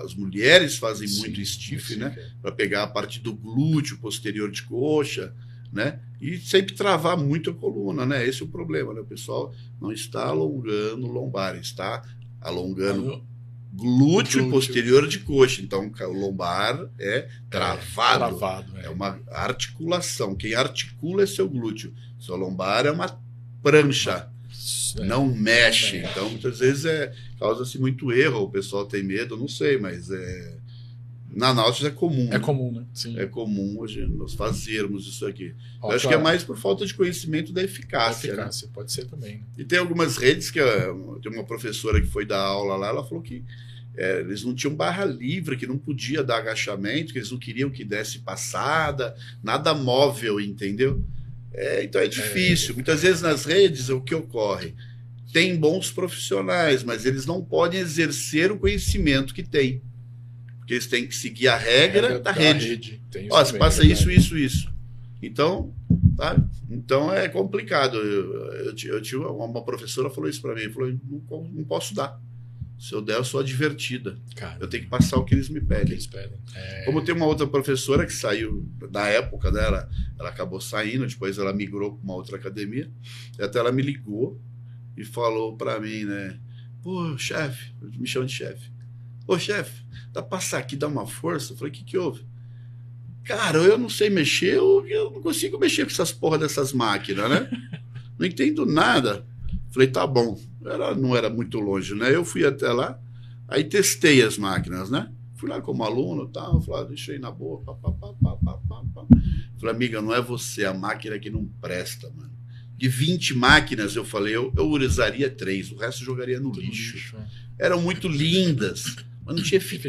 as mulheres fazem Sim, muito stiff, né? Para pegar a parte do glúteo posterior de coxa, né? E sempre travar muito a coluna, né? Esse é o problema, né? O pessoal não está alongando lombar, está alongando glúteo, glúteo. posterior de coxa. Então o lombar é travado. Travado, é. É uma articulação. Quem articula é seu glúteo. Seu lombar é uma prancha, É. não mexe. É. Então, muitas vezes é causa-se muito erro. O pessoal tem medo, não sei, mas é na Nautilus é comum. É né? comum, né? Sim. É comum hoje nós fazermos isso aqui. Ó, Eu acho que é mais por falta de conhecimento da a eficácia. né? eficácia. Pode ser também. né? E tem algumas redes que eh, tem uma professora que foi dar aula lá, ela falou que eh, eles não tinham barra livre, que não podia dar agachamento, que eles não queriam que desse passada, nada móvel, entendeu? É, então é difícil. Muitas vezes nas redes o que ocorre? Tem bons profissionais, mas eles não podem exercer o conhecimento que têm. Porque eles têm que seguir a regra da rede. Tem isso Ó, você também, passa verdade. isso, isso, isso. Então, tá? Então é complicado. Eu, eu, eu tive uma, professora falou isso para mim, falou, não, não posso dar. Se eu der, eu sou advertida. Cara, Eu tenho que passar o que eles me pedem. eles pedem. É, Como tem uma outra professora que saiu da época dela, ela acabou saindo, depois ela migrou para uma outra academia, e até ela me ligou e falou para mim, né? Pô, chefe, me chama de chefe. Ô, chefe, dá pra passar aqui, dar uma força? Eu falei, o que que houve? Cara, eu não sei mexer, eu, eu não consigo mexer com essas porra dessas máquinas, né? Não entendo nada. Falei, tá bom. Ela não era muito longe, né? Eu fui até lá, aí testei as máquinas, né? Fui lá como aluno e tal, falei, ah, deixei na boa, pá, pá, pá, pá, pá, pá. Falei, amiga, não é você, a máquina que não presta, mano. De 20 máquinas, eu falei, eu, eu usaria três, o resto eu jogaria no tudo lixo. é. Eram muito lindas, mas não tinha eficácia,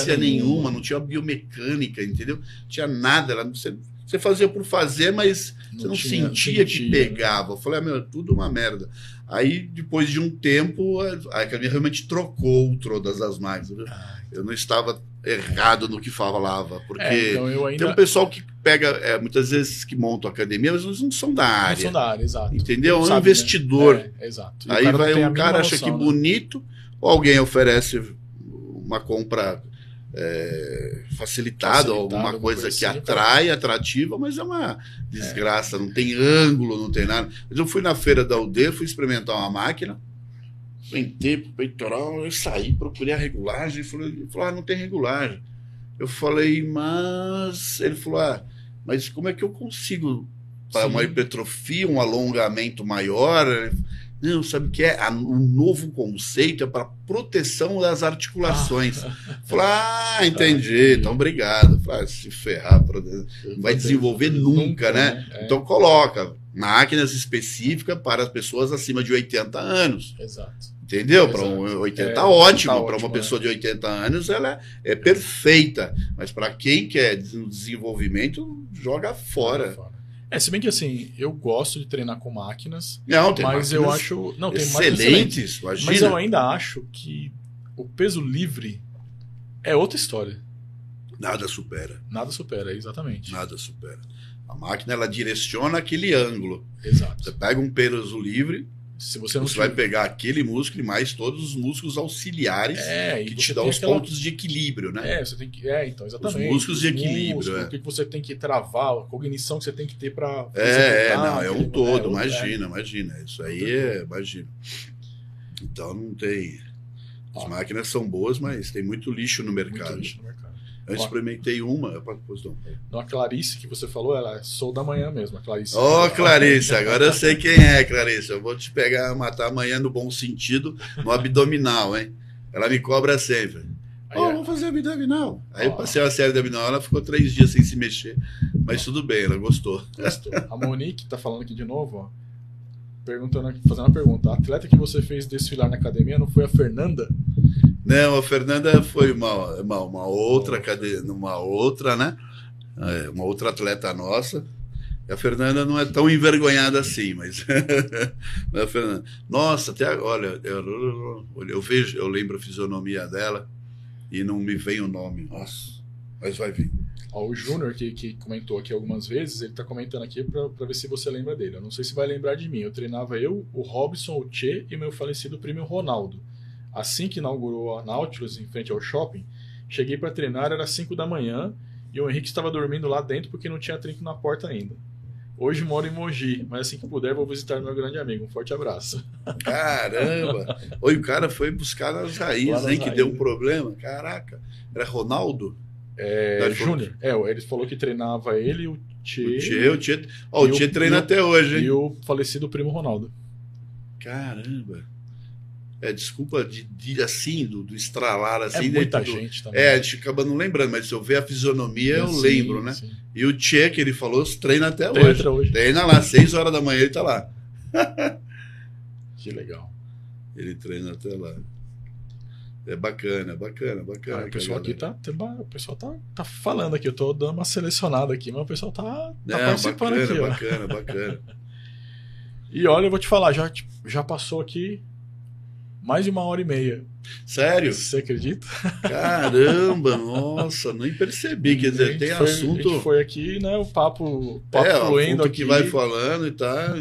Eficácia nenhuma, nenhuma. não tinha biomecânica, entendeu? Não tinha nada. Era, você, você fazia por fazer, mas você não tinha- sentia que pegava. Eu falei, ah, meu, tudo uma merda. Aí, depois de um tempo, a a academia realmente trocou todas as máquinas. Ah, Eu não estava errado no que falava, porque é, então ainda tem um pessoal que pega, é, muitas vezes, que montam academia, mas eles não são da não área. sou da área, exato. Entendeu? É um né? investidor. É, exato. E Aí vai não a um cara acha noção, que né? bonito, ou alguém oferece uma compra é, Facilitada, ou alguma coisa que assim, atrai, atrativa, mas é uma desgraça, não tem ângulo, não tem nada. Mas eu fui na feira da UD, fui experimentar uma máquina, pentei pro peitoral, eu saí, procurei a regulagem, ele falou, ah, não tem regulagem. Eu falei, mas. Ele falou, ah, mas como é que eu consigo para uma hipertrofia, um alongamento maior? Não, sabe o que é? O novo conceito é para proteção das articulações. Falei, ah, entendi, então obrigado. Falei, ah, se ferrar, não vai desenvolver nunca, né? É, Então coloca máquinas específicas para as pessoas acima de 80 anos. Exato. Entendeu? Para um Exato. 80 É, ótimo, tá para uma pessoa de 80 anos ela é, é perfeita, mas para quem quer des- desenvolvimento joga fora. É, se bem que assim, eu gosto de treinar com máquinas, Não, tem mas eu acho. Não, tem máquinas excelentes. imagina. Mas eu ainda acho que o peso livre é outra história. Nada supera, Nada supera, exatamente. nada supera. A máquina ela direciona aquele ângulo. Você Exato. pega um peso livre, Se você não Você vai pegar aquele músculo e mais todos os músculos auxiliares é, que te dão tem os aquela- pontos de equilíbrio, né? É, você tem que. É, então, exatamente. músculos de equilíbrio, músculo, é. O que você tem que travar, a cognição que você tem que ter pra. É, é, não, é um todo, é, imagina, imagina. Isso aí é, imagina. Então não tem. As Ó. máquinas são boas, mas tem muito lixo no é, muito mercado. lixo no mercado. Eu experimentei uma. Não. A Clarice que você falou, ela é Sou da Manhã mesmo, a Clarice. Ô, Clarice, agora eu sei quem é, Clarice. Eu vou te pegar, matar amanhã no bom sentido, no abdominal, hein? Ela me cobra sempre. Aí, Ô, é- vamos fazer abdominal. Aí eu Ó. passei a série de abdominal, ela ficou três dias sem se mexer. Mas tudo bem, ela gostou. Gostou. A Monique tá falando aqui de novo, ó. Perguntando fazendo uma pergunta. A atleta que você fez desfilar na academia não foi a Fernanda? Não, a Fernanda foi uma, uma, uma outra uma outra, né? É, uma outra atleta nossa. A Fernanda não é tão envergonhada assim, mas. A Fernanda... Nossa, até agora, olha, eu, eu vejo, eu lembro a fisionomia dela e não me vem o nome. Nossa, mas vai vir. O Júnior, que, que comentou aqui algumas vezes, ele tá comentando aqui pra ver se você lembra dele. Eu não sei se vai lembrar de mim. Eu treinava eu, o Robson, o Che e meu falecido primo Ronaldo. Assim que inaugurou a Nautilus em frente ao shopping, cheguei pra treinar, era 5 da manhã e o Henrique estava dormindo lá dentro porque não tinha trinco na porta ainda. Hoje moro em Mogi, mas assim que puder vou visitar meu grande amigo. Um forte abraço. Caramba! Oi, o cara foi buscar nas Lá raízes, nas hein? Que deu um raízes. problema. Caraca. Era Ronaldo? É, Ele falou Júnior, é, ele falou que treinava ele, o Che, O Tchê, o Tchê. Ó, E o Tchê treina o- até hoje, hein? e o falecido primo Ronaldo. Caramba. É, desculpa de, de- assim, do, do estralar assim. é muita do- gente também. É, a gente acaba não lembrando, mas se eu ver a fisionomia, eu Sim, lembro, né? sim. E o Tchê, que ele falou, treina até Treina hoje. hoje. Treina lá, 6 horas da manhã ele tá lá. Que legal. Ele treina até lá. É bacana, bacana, bacana. Ah, o pessoal aqui tá, o pessoal tá, tá falando aqui, eu tô dando uma selecionada aqui, mas o pessoal tá, tá Não, participando bacana, aqui, ó. bacana, bacana. E olha, eu vou te falar, já, já passou aqui mais de uma hora e meia. Sério? Você acredita? Caramba, nossa, nem percebi. Quer A dizer, tem foi- A assunto. gente foi aqui, né? O papo, papo é, o fluindo aqui. que vai falando e tá.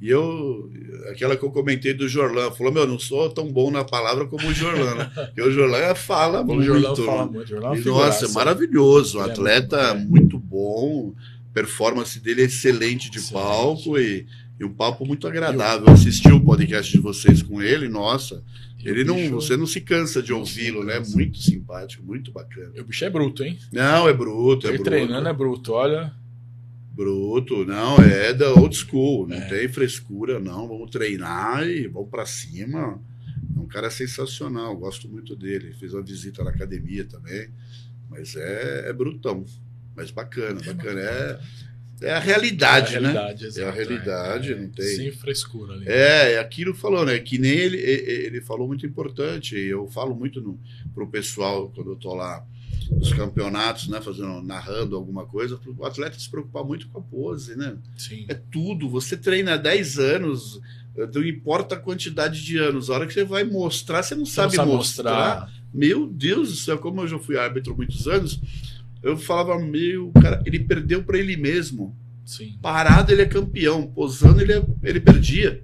E eu, aquela que eu comentei do Jorlan, falou: Meu, não sou tão bom na palavra como o Jorlan, né? Porque o Jorlan fala O muito. Jornal né? fala muito. O Jornal é E, nossa, é maravilhoso. É atleta muito muito bom, performance dele é excelente de Excelente. palco e, e um papo muito agradável. Eu assisti o podcast de vocês com ele, nossa. Ele não, bicho- você não se cansa de ouvi-lo, né? Muito simpático, muito bacana. O bicho é bruto, hein? Não, é bruto, é Ele bruto. treinando é bruto, olha. Bruto, não, é da old school, não É. tem frescura, não. Vamos treinar e vamos pra cima. É um cara sensacional, gosto muito dele. Fiz uma visita na academia também, mas é, é brutão. Mas bacana, bacana. É, é a realidade, é a né? realidade, exato, É a realidade, não tem- Sem frescura ali. É, é aquilo falou, né? Que nem ele, ele falou muito importante. Eu falo muito no, pro pessoal quando eu tô lá nos campeonatos, né? Fazendo, narrando alguma coisa, o atleta se preocupar muito com a pose, né? Sim. É tudo. Você treina há 10 anos, não importa a quantidade de anos. A hora que você vai mostrar, você não Você não sabe, mostrar. Meu Deus do céu, como eu já fui árbitro há muitos anos, eu falava, meu, cara, ele perdeu para ele mesmo. Sim. Parado ele é campeão, posando ele, é- ele perdia.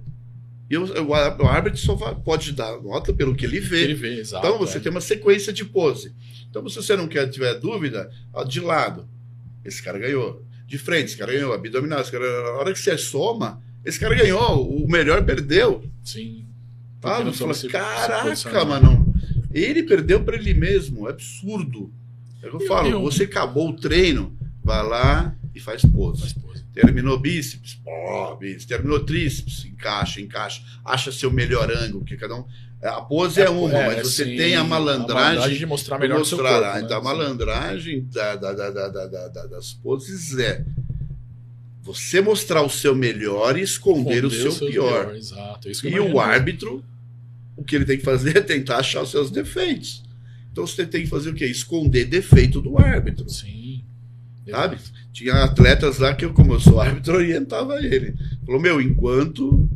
E eu- eu- o árbitro só pode dar nota pelo que ele vê. Ele vê, exato. Então você é. tem uma sequência de pose. Então, se você não quer tiver dúvida, ó, de lado, esse cara ganhou. De frente, esse cara ganhou. Abdominal, esse cara Na hora que você soma, esse cara ganhou. O melhor perdeu. Sim. Não você fala, caraca, mano. Ele perdeu para ele mesmo. É absurdo. É o que eu falo. e um- Você acabou o treino, vai lá e faz pose. Faz pose. Terminou bíceps, ó, bíceps. Terminou tríceps, encaixa, encaixa. Acha seu melhor ângulo, que cada um. A pose é, uma, É, mas você tem a malandragem. de mostrar melhor o seu mostrar. corpo. Né? Então, a Sim. malandragem da- da- da- da- da- da- da- das poses é você mostrar o seu melhor e esconder, o seu seu pior. Exato. é eu E o árbitro, o que ele tem que fazer é tentar achar os seus defeitos. Então você tem que fazer o quê? Esconder defeito do árbitro. Sim. Sabe? Tinha atletas lá que eu, como eu sou árbitro, orientava ele. Falou, meu, enquanto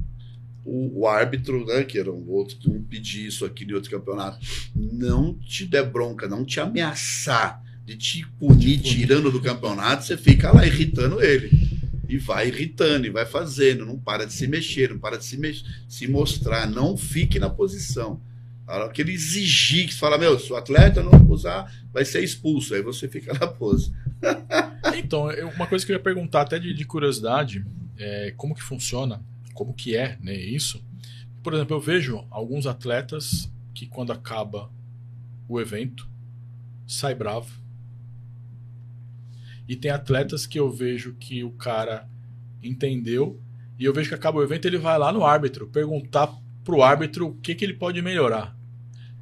o, o árbitro, né, que era um outro, um pedir isso aqui em outro campeonato, não te der bronca, não te ameaçar de te punir Te punir. tirando do campeonato, você fica lá irritando ele. e vai irritando, e vai fazendo, não para de se mexer, não para de se, se mostrar, não fique na posição. A hora que ele exigir, que você fala, meu, se o atleta não usar, vai ser expulso, aí você fica na pose. então, eu, uma coisa que eu ia perguntar, até de, de curiosidade, é como que funciona, como que é né, isso. Por exemplo, eu vejo alguns atletas que quando acaba o evento, sai bravo. E tem atletas que eu vejo que o cara entendeu e eu vejo que acaba o evento ele vai lá no árbitro perguntar pro árbitro o que, que ele pode melhorar.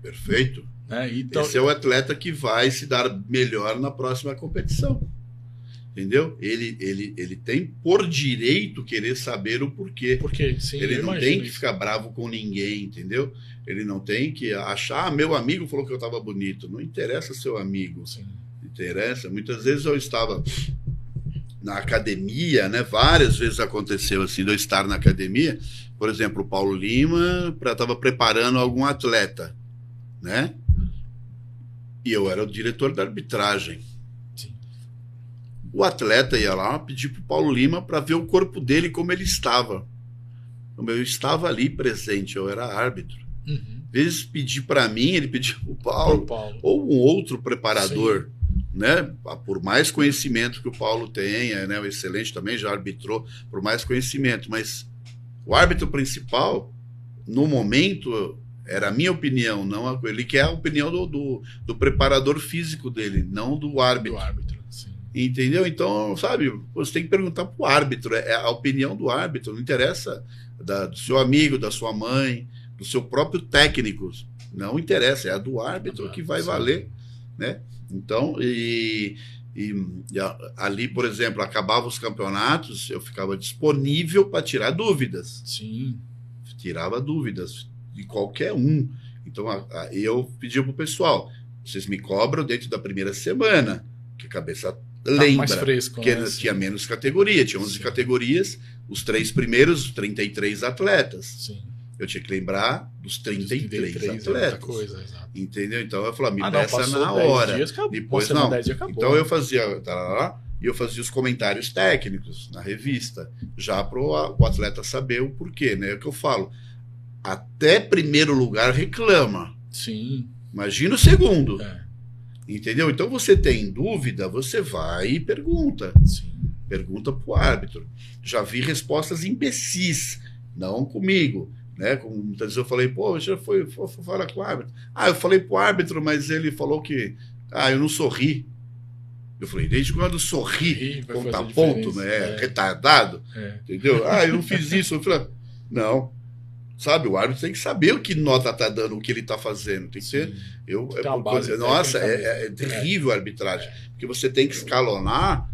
Perfeito. Né? Então... Esse é o atleta que vai se dar melhor na próxima competição. Entendeu? Ele, ele, ele tem por direito querer saber o porquê. Porque, sim, ele não tem que ficar bravo com ninguém, entendeu? Ele não tem que achar, ah, meu amigo falou que eu estava bonito. Não interessa seu amigo. Sim. Interessa. Muitas vezes eu estava na academia, né? Várias vezes aconteceu assim, de eu estar na academia. Por exemplo, o Paulo Lima estava preparando algum atleta, né? E eu era o diretor da arbitragem. O atleta ia lá pedir para o Paulo Lima para ver o corpo dele como ele estava. Eu estava ali presente, eu era árbitro. Uhum. Às vezes pedir para mim, ele pedia para o Paulo, Paulo, ou um outro preparador. Né? Por mais conhecimento que o Paulo tenha, né? o excelente também já arbitrou, por mais conhecimento, mas o árbitro principal, no momento, era a minha opinião, não a, ele quer a opinião do, do, do preparador físico dele, não do árbitro. Do árbitro Entendeu? Então, sabe, você tem que perguntar para o árbitro, é a opinião do árbitro, não interessa da, do seu amigo, da sua mãe, do seu próprio técnico, não interessa, é a do árbitro que vai valer, né? Então, e, e, e ali, por exemplo, acabava os campeonatos, eu ficava disponível para tirar dúvidas. Sim. Tirava dúvidas de qualquer um. Então, a, a, eu pedia para o pessoal, vocês me cobram dentro da primeira semana, que a cabeça lembra mais fresco, que né? tinha menos categoria, tinha 11 Sim. categorias, os três primeiros, 33 atletas. Sim. Eu tinha que lembrar dos 33, 33 atletas. É coisa, entendeu? Então eu falava, me ah, peça não, na hora. Dias, acabou. Depois não. Então eu fazia, tá lá, e eu fazia os comentários técnicos na revista, já para o atleta saber o porquê, né? É o que eu falo. Até primeiro lugar reclama. Sim. Imagina o segundo. É. Entendeu? Então você tem dúvida, você vai e pergunta. Sim. Pergunta para o árbitro. Já vi respostas imbecis, não comigo. Né? Como muitas vezes eu falei, pô, já foi, foi, foi falar com o árbitro. Ah, eu falei para o árbitro, mas ele falou que. Ah, eu não sorri. Eu falei, desde quando sorri, ponta a ponto, né? É. Retardado. É. Entendeu? Ah, eu não fiz isso. Eu falei, não. Sabe, o árbitro tem que saber o que nota está dando, o que ele está fazendo. Tem que ser. Eu, é, base, nossa, é, é, é, terrível a arbitragem. Porque você tem que escalonar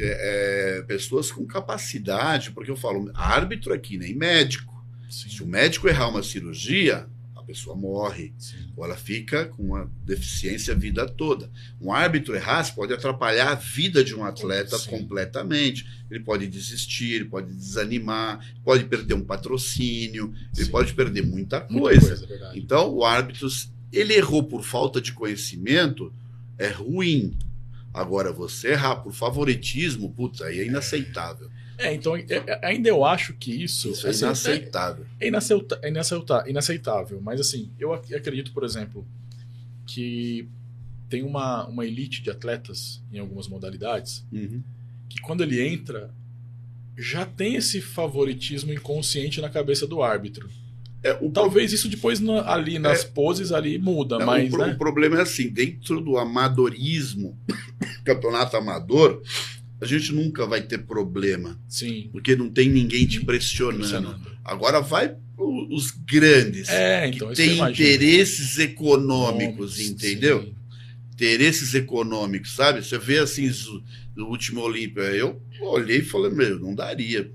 é, é, pessoas com capacidade. Porque eu falo, árbitro aqui, nem médico. Sim. Se o médico errar uma cirurgia, pessoa morre, Sim. ou ela fica com uma deficiência a vida toda. Um árbitro errar pode atrapalhar a vida de um atleta Sim. completamente. Ele pode desistir, ele pode desanimar, pode perder um patrocínio, ele Sim. pode perder muita coisa. Muita coisa é então, o árbitro, ele errou por falta de conhecimento, é ruim. Agora, você errar por favoritismo, putz, aí é inaceitável. É, então é, é, ainda eu acho que isso, isso é assim, inaceitável. É, inaceitável, é inaceitável, inaceitável. Mas assim, eu acredito, por exemplo, que tem uma, uma elite de atletas em algumas modalidades uhum. que quando ele entra já tem esse favoritismo inconsciente na cabeça do árbitro. É, o Talvez isso depois na, ali nas é, poses ali muda, não, mas o, né? o problema é assim, dentro do amadorismo, campeonato amador, a gente nunca vai ter problema. Sim. Porque não tem ninguém te pressionando. pressionando. Agora vai os grandes é, então, que têm interesses econômicos, entendeu? Sim. Interesses econômicos, sabe? Você vê assim no último Olímpia, eu olhei e falei, meu, não daria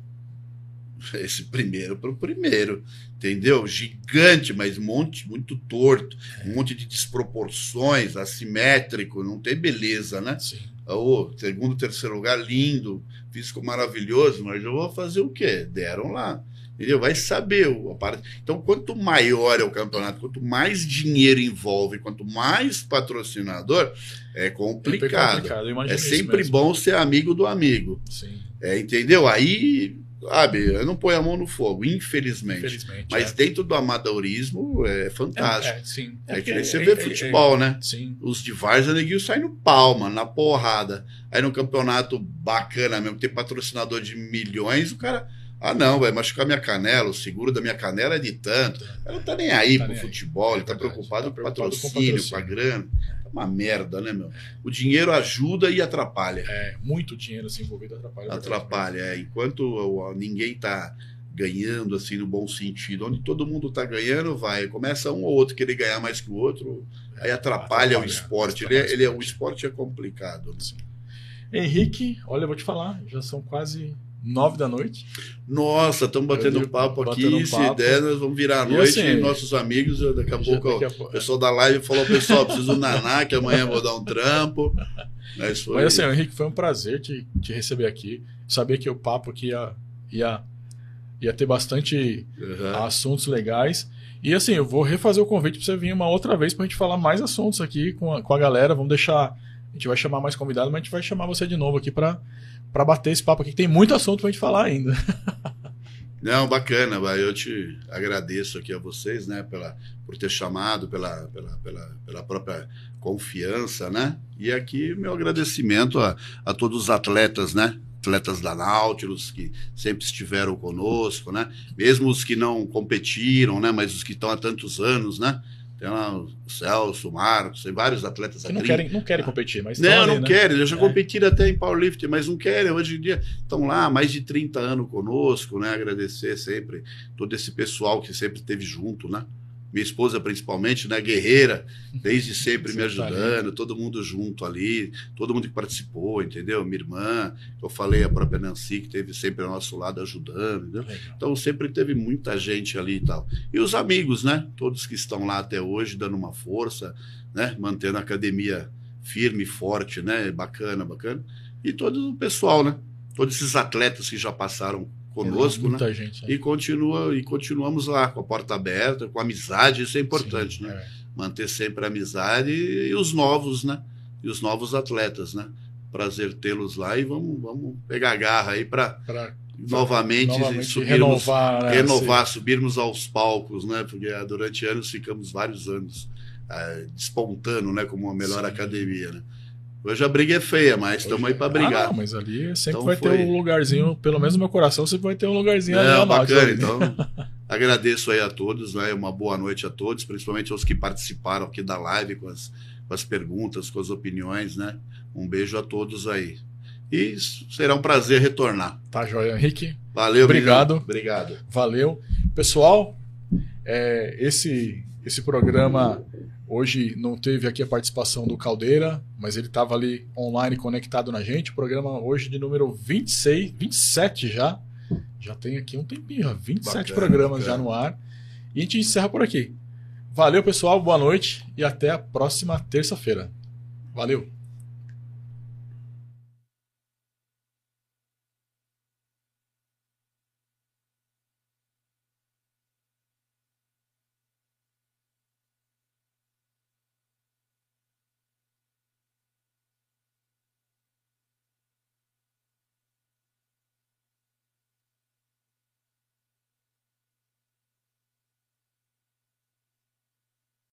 esse primeiro para o primeiro, entendeu? Gigante, mas monte muito torto, um monte de desproporções, assimétrico, não tem beleza, né? Sim. O segundo, terceiro lugar, lindo, físico maravilhoso, mas eu vou fazer o quê? Deram lá. Entendeu? Vai saber a parte. Então, quanto maior é o campeonato, quanto mais dinheiro envolve, quanto mais patrocinador, é complicado. É, complicado. é sempre bom ser amigo do amigo. Sim. É, entendeu? Aí Sabe, eu não ponho a mão no fogo, infelizmente. infelizmente Mas é. dentro do amadorismo é fantástico. É, é sim. É, que nem você vê futebol, né? Sim. Os de Varsa neguinho saem no palma, na porrada. Aí no campeonato bacana mesmo, tem patrocinador de milhões, o cara. Ah, não, vai machucar minha canela, o seguro da minha canela é de tanto. Ele não tá nem aí tá pro futebol, ele tá preocupado, tá preocupado com, patrocínio, com patrocínio, com a grana uma merda, né, meu? O dinheiro ajuda e atrapalha. É, muito dinheiro assim envolvido atrapalha. Atrapalha, é. Enquanto ninguém tá ganhando assim no bom sentido, onde todo mundo tá ganhando, vai. Começa um ou outro querer ganhar mais que o outro, é, aí atrapalha, atrapalha o esporte. Ele, é, ele é, o esporte é complicado. Né? Henrique, olha, eu vou te falar, já são quase nove da noite. Nossa, estamos batendo papo aqui. Batendo se papo. der, nós vamos virar a noite. Assim, nossos amigos, daqui a pouco o pessoal da live falou: pessoal, preciso naná, que amanhã vou dar um trampo. Mas, foi... Mas assim, Henrique, foi um prazer te, te receber aqui. Saber que o papo aqui ia, ia, ia ter bastante uhum. assuntos legais. E assim, eu vou refazer o convite para você vir uma outra vez para a gente falar mais assuntos aqui com a, com a galera. Vamos deixar. A gente vai chamar mais convidados, mas a gente vai chamar você de novo aqui para para bater esse papo aqui, que tem muito assunto para gente falar ainda. Não, bacana, eu te agradeço aqui a vocês, né, pela, por ter chamado, pela, pela, pela, pela própria confiança, né? E aqui meu agradecimento a, a todos os atletas, né? Atletas da Nautilus que sempre estiveram conosco, né? Mesmo os que não competiram, né? Mas os que estão há tantos anos, né? Tem lá o Celso, o Marcos, tem vários atletas que não querem, não querem competir, mas Não, ali, não né? querem. Eles já é. competiram até em powerlifting, mas não querem. Hoje em dia estão lá mais de 30 anos conosco, né? Agradecer sempre todo esse pessoal que sempre esteve junto, né? Minha esposa principalmente, né, guerreira, desde sempre me ajudando, todo mundo junto ali, todo mundo que participou, entendeu? Minha irmã, eu falei a própria Nancy, que teve sempre ao nosso lado ajudando, entendeu? Então sempre teve muita gente ali e tal. E os amigos, né? Todos que estão lá até hoje, dando uma força, né? Mantendo a academia firme, forte, né? Bacana, bacana. E todo o pessoal, né? Todos esses atletas que já passaram conosco, muita né? Gente, E continua e continuamos lá com a porta aberta, com a amizade, isso é importante, Sim, né? É. Manter sempre a amizade e, e, os novos, né? E os novos atletas, né? Prazer tê-los lá e vamos, vamos pegar a garra aí para novamente, novamente subirmos, renovar, né? renovar subirmos aos palcos, né? Porque ah, durante anos ficamos vários anos ah, despontando, né? Como a melhor Sim. academia, né? Hoje a briga é feia, mas estamos aí para brigar. Ah, mas ali sempre então vai foi... ter um lugarzinho, pelo menos no meu coração, sempre vai ter um lugarzinho é, ali. bacana, então. agradeço aí a todos, né? Uma boa noite a todos, principalmente aos que participaram aqui da live com as, com as perguntas, com as opiniões, né? Um beijo a todos aí. E será um prazer retornar. Tá, joia, Henrique. Valeu, obrigado. Obrigado. Valeu. Pessoal, é, esse, esse programa Hoje não teve aqui a participação do Caldeira, mas ele estava ali online conectado na gente. O programa hoje de número 26, 27 já. Já tem aqui um tempinho, já 27 bacana, programas bacana. já no ar. E a gente encerra por aqui. Valeu, pessoal, boa noite e até a próxima terça-feira. Valeu!